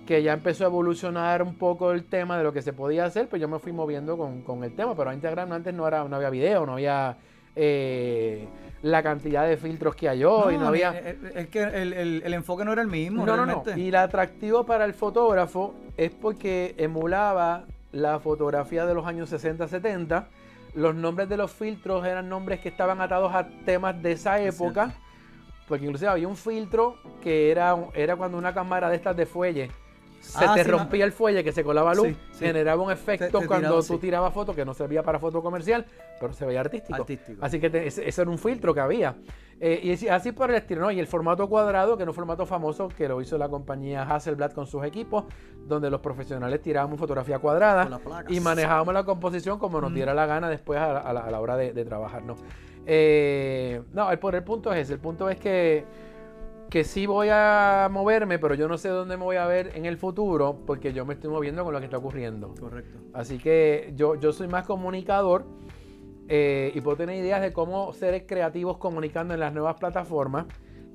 que ya empezó a evolucionar un poco el tema de lo que se podía hacer, pues yo me fui moviendo con, con el tema. Pero Instagram antes no, era, no había video, no había eh, la cantidad de filtros que hay hoy, no, ni- había... Es, que el, el- el enfoque no era el mismo. No, no, no. Y el atractivo para el fotógrafo es porque emulaba la fotografía de los años 60-70. Los nombres de los filtros eran nombres que estaban atados a temas de esa Es época. porque inclusive había un filtro que era, era cuando una cámara de estas de fuelle se Ah, te sí, rompía el fuelle, que se colaba luz, Sí, sí. generaba un efecto cuando tiraba, tú tirabas fotos que no servía para foto comercial, pero se veía artístico. Artístico. Así que te- ese, ese era un filtro que había. Eh, y así- por el estilo, ¿no? Y el formato cuadrado, que era un formato famoso que lo hizo la compañía Hasselblad con sus equipos, donde los profesionales tirábamos fotografía cuadrada y manejábamos la composición como nos Mm. diera la gana después a la, a la- a la hora de, de trabajar, ¿no? Eh, no, el, el punto es ese. El punto es que, que sí voy a moverme, pero yo no sé dónde me voy a ver en el futuro porque yo me estoy moviendo con lo que está ocurriendo. Correcto. Así que yo, yo soy más comunicador eh, y puedo tener ideas de cómo seres creativos comunicando en las nuevas plataformas.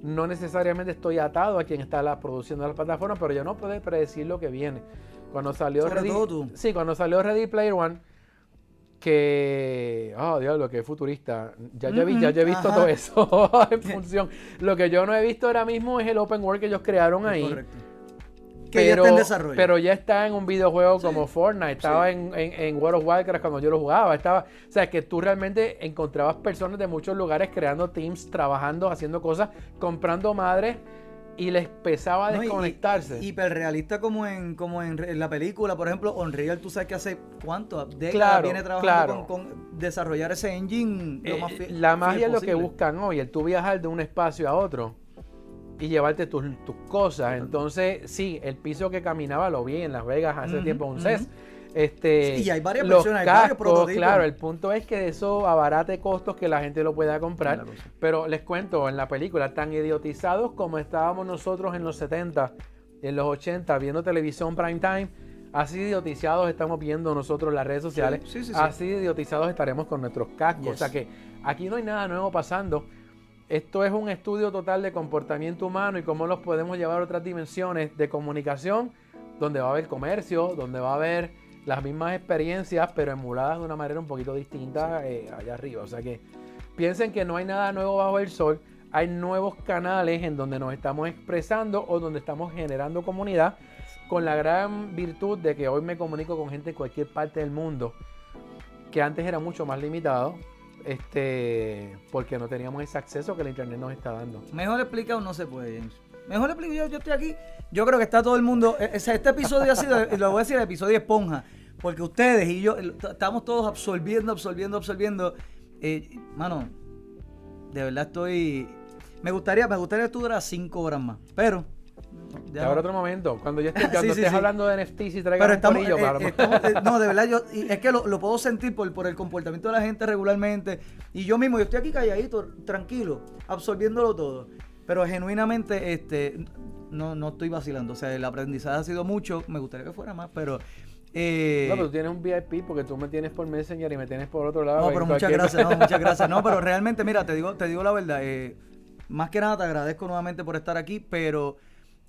No necesariamente estoy atado a quien está la, produciendo las plataformas, pero yo no puedo predecir lo que viene. Cuando salió Sobre Ready, todo tú. Sí, cuando salió Ready Player One, que. Oh, diablo, que futurista. Ya, ya, vi, ya, ya he visto Ajá. todo [laughs] eso [laughs] en función. Lo que yo no he visto ahora mismo es el open world que ellos crearon ahí. Correcto. Que ya está en desarrollo. Pero ya está en un videojuego como Fortnite, estaba en, en, en World of Warcraft cuando yo lo jugaba, estaba, o sea, que tú realmente encontrabas personas de muchos lugares creando teams, trabajando, haciendo cosas, comprando madres y les pesaba No, y- desconectarse. Y, hiperrealista como en como en, la película, por ejemplo, Unreal, tú sabes que hace cuánto décadas Claro, viene trabajando claro. con, con desarrollar ese engine lo Eh, más la magia es lo que buscan hoy, el tú viajar de un espacio a otro y llevarte tus, tus cosas. Entonces, sí, el piso que caminaba lo vi en Las Vegas hace tiempo, un. CES. Este, Sí, y hay varias los versiones, hay varios cascos, prototipos. claro, el punto es que eso abarate costos que la gente lo pueda comprar. Claro. Pero les cuento, en la película, tan idiotizados como estábamos nosotros en los 70, en los 80, viendo televisión prime time, así idiotizados estamos viendo nosotros las redes sociales, sí, sí, sí. así idiotizados estaremos con nuestros cascos. Yes. O sea que aquí no hay nada nuevo pasando. Esto es un estudio total de comportamiento humano y cómo los podemos llevar a otras dimensiones de comunicación, donde va a haber comercio, donde va a haber las mismas experiencias, pero emuladas de una manera un poquito distinta eh, allá arriba. O sea que piensen que no hay nada nuevo bajo el sol. Hay nuevos canales en donde nos estamos expresando o donde estamos generando comunidad con la gran virtud de que hoy me comunico con gente en cualquier parte del mundo, que antes era mucho más limitado, este, porque no teníamos ese acceso que el internet nos está dando. Mejor explicado no se puede, James. Mejor explicado, yo, yo estoy aquí. Yo creo que está todo el mundo. e- ese- Este episodio ha sido, lo voy a decir, el episodio esponja. Porque ustedes y yo estamos todos absorbiendo, absorbiendo, absorbiendo. Eh, mano, de verdad estoy. Me gustaría, me gustaría que tú duraras cinco horas más. Pero. ya Habrá otro momento, cuando yo [laughs] esté, cuando Sí, sí, estés sí. hablando de NFTs y traigan Pero un estamos, corillo, eh, eh, estamos- eh, no, de verdad, yo, es que lo, lo puedo sentir por, por el comportamiento de la gente regularmente. Y yo mismo, yo estoy aquí calladito, tranquilo, absorbiéndolo todo. Pero genuinamente, este, no, no estoy vacilando. O sea, el aprendizaje ha sido mucho. Me gustaría que fuera más, pero. eh, No, pero tú tienes un VIP porque tú me tienes por Messenger y me tienes por otro lado. no, pero muchas cualquier- gracias, no, [laughs] muchas gracias. No, pero realmente, mira, te digo, te digo la verdad. eh, más que nada te agradezco nuevamente por estar aquí, pero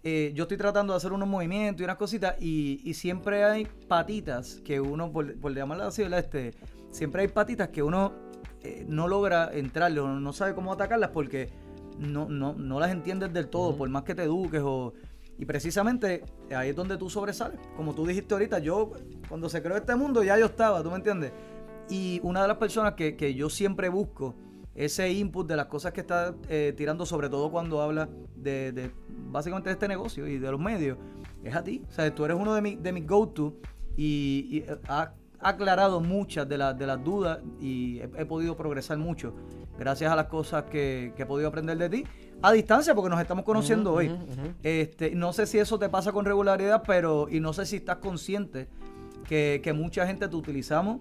eh, yo estoy tratando de hacer unos movimientos y unas cositas y, y siempre hay patitas que uno, por, por llamarlas así, ¿verdad? Este, siempre hay patitas que uno eh, no logra entrarle o no sabe cómo atacarlas porque no, no, no las entiendes del todo, por más que te eduques o... Y precisamente ahí es donde tú sobresales. Como tú dijiste ahorita, yo cuando se creó este mundo ya yo estaba, ¿tú me entiendes? Y una de las personas que, que yo siempre busco ese input de las cosas que está eh, tirando, sobre todo cuando habla de, de básicamente de este negocio y de los medios, es a ti. O sea, tú eres uno de, mi- de mis go-to y, y, eh, ha aclarado muchas de, las de las dudas y he, he podido progresar mucho gracias a las cosas que, que he podido aprender de ti a distancia porque nos estamos conociendo Ujú, hoy. ujú, ujú. Este, no sé si eso te pasa con regularidad, pero y no sé si estás consciente que, que mucha gente te utilizamos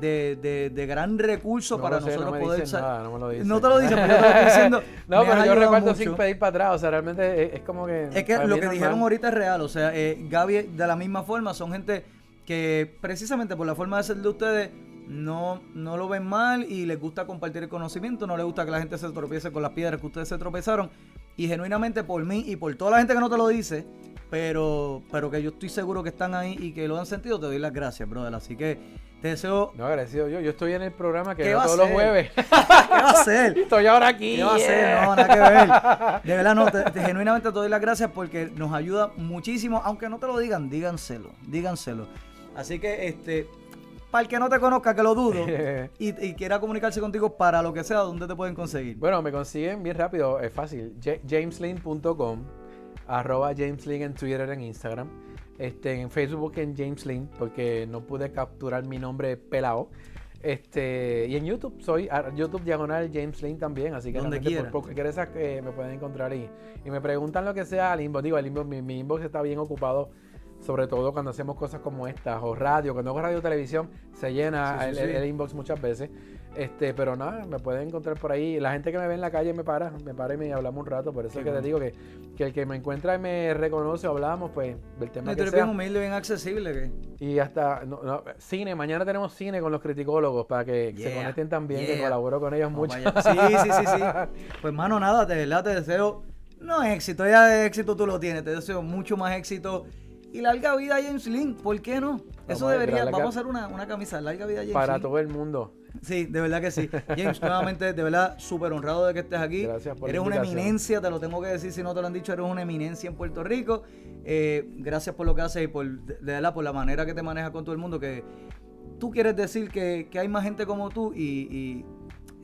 de, de- de gran recurso No para sé, nosotros no me poder nada, no me lo dicen. No te lo dicen, pero yo te lo estoy diciendo. [laughs] No, pero yo ayudado recuerdo sin mucho. pedir para atrás, o sea, realmente es, es como que... Es que lo que dijeron ahorita es real. O sea, eh, Gaby, de la misma forma, son gente que precisamente por la forma de ser de ustedes no, no lo ven mal y les gusta compartir el conocimiento. No les gusta que la gente se tropiece con las piedras que ustedes se tropezaron. Y genuinamente por mí y por toda la gente que no te lo dice, pero, pero que yo estoy seguro que están ahí y que lo han sentido, te doy las gracias, brother. Así que te deseo. No, agradecido yo. Yo estoy en el programa que ¿Qué veo todos los ser? jueves. [laughs] ¿Qué va a hacer? [laughs] estoy ahora aquí. ¿Qué va a hacer? yeah. No, nada que ver. [laughs] De verdad, no, te- te- genuinamente te doy las gracias porque nos ayuda muchísimo, aunque no te lo digan, díganselo, díganselo. Así que, este, para el que no te conozca, que lo dudo, [laughs] y, y, quiera comunicarse contigo para lo que sea, ¿dónde te pueden conseguir? Bueno, me consiguen bien rápido, es fácil. jameslin.com, arroba jameslin en Twitter, en Instagram. Este, en Facebook en James porque no pude capturar mi nombre pelado. Este, y en YouTube soy YouTube diagonal James Lane también, así que Donde por, por quieres me pueden encontrar ahí. Y me preguntan lo que sea al inbox, digo, el inbox, mi, inbox está bien ocupado, sobre todo cuando hacemos cosas como estas, o radio, cuando hago radio o televisión, se llena el, inbox muchas veces. Este, pero nada, me pueden encontrar por ahí. La gente que me ve en la calle me para, me para y me hablamos un rato. Por eso es que te digo que, que, el que me encuentra y me reconoce o hablamos, pues, del tema no, que sea. bien humilde, bien accesible. Y hasta, cine, mañana tenemos cine con los criticólogos para que se conecten también, que colaboro con ellos mucho. Sí, sí, sí, sí. [laughs] Pues, mano, nada, de verdad te deseo, no éxito, ya de éxito tú lo tienes, te deseo mucho más éxito y larga vida James Lynn, ¿por qué no? Eso debería, vamos a hacer una, una camisa, larga vida James Para todo el mundo. Sí, de verdad que sí. James, nuevamente, de verdad, súper honrado de que estés aquí. Gracias por Eres una eminencia, te lo tengo que decir si no te lo han dicho, eres una eminencia en Puerto Rico. Eh, gracias por lo que haces y por, de verdad, por la manera que te manejas con todo el mundo, que tú quieres decir que, hay más gente como tú y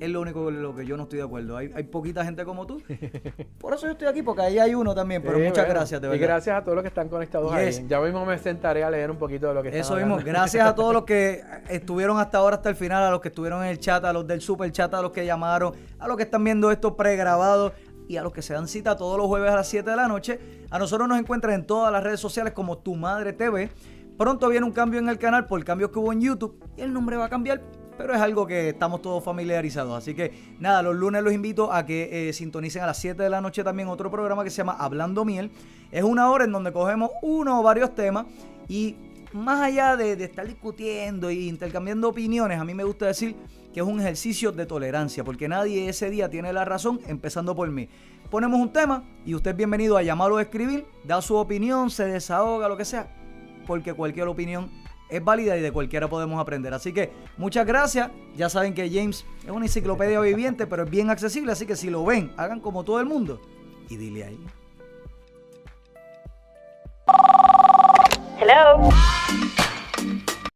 es lo único con lo que yo no estoy de acuerdo. Hay, hay poquita gente como tú. [laughs] Por eso yo estoy aquí, porque ahí hay uno también. Pero muchas gracias, de verdad. Y gracias a todos los que están conectados ahí. Ya mismo me sentaré a leer un poquito de lo que Eso mismo. Gracias a todos los que [laughs] estuvieron hasta ahora, hasta el final, a los que estuvieron en el chat, a los del super chat, a los que llamaron, a los que están viendo esto pregrabado y a los que se dan cita todos los jueves a las 7 de la noche. A nosotros nos encuentran en todas las redes sociales como Tu Madre TV. Pronto viene un cambio en el canal por el cambio que hubo en YouTube y el nombre va a cambiar pero es algo que estamos todos familiarizados. Así que nada, los lunes los invito a que eh, sintonicen a las 7 de la noche también otro programa que se llama Hablando Miel. Es una hora en donde cogemos uno o varios temas y más allá de, estar discutiendo e intercambiando opiniones, a mí me gusta decir que es un ejercicio de tolerancia, porque nadie ese día tiene la razón, empezando por mí. Ponemos un tema y usted es bienvenido a llamarlo o escribir, da su opinión, se desahoga, lo que sea, porque cualquier opinión es válida y de cualquiera podemos aprender. Así que muchas gracias. Ya saben que James es una enciclopedia viviente, pero es bien accesible. Así que si lo ven, hagan como todo el mundo y dile ahí.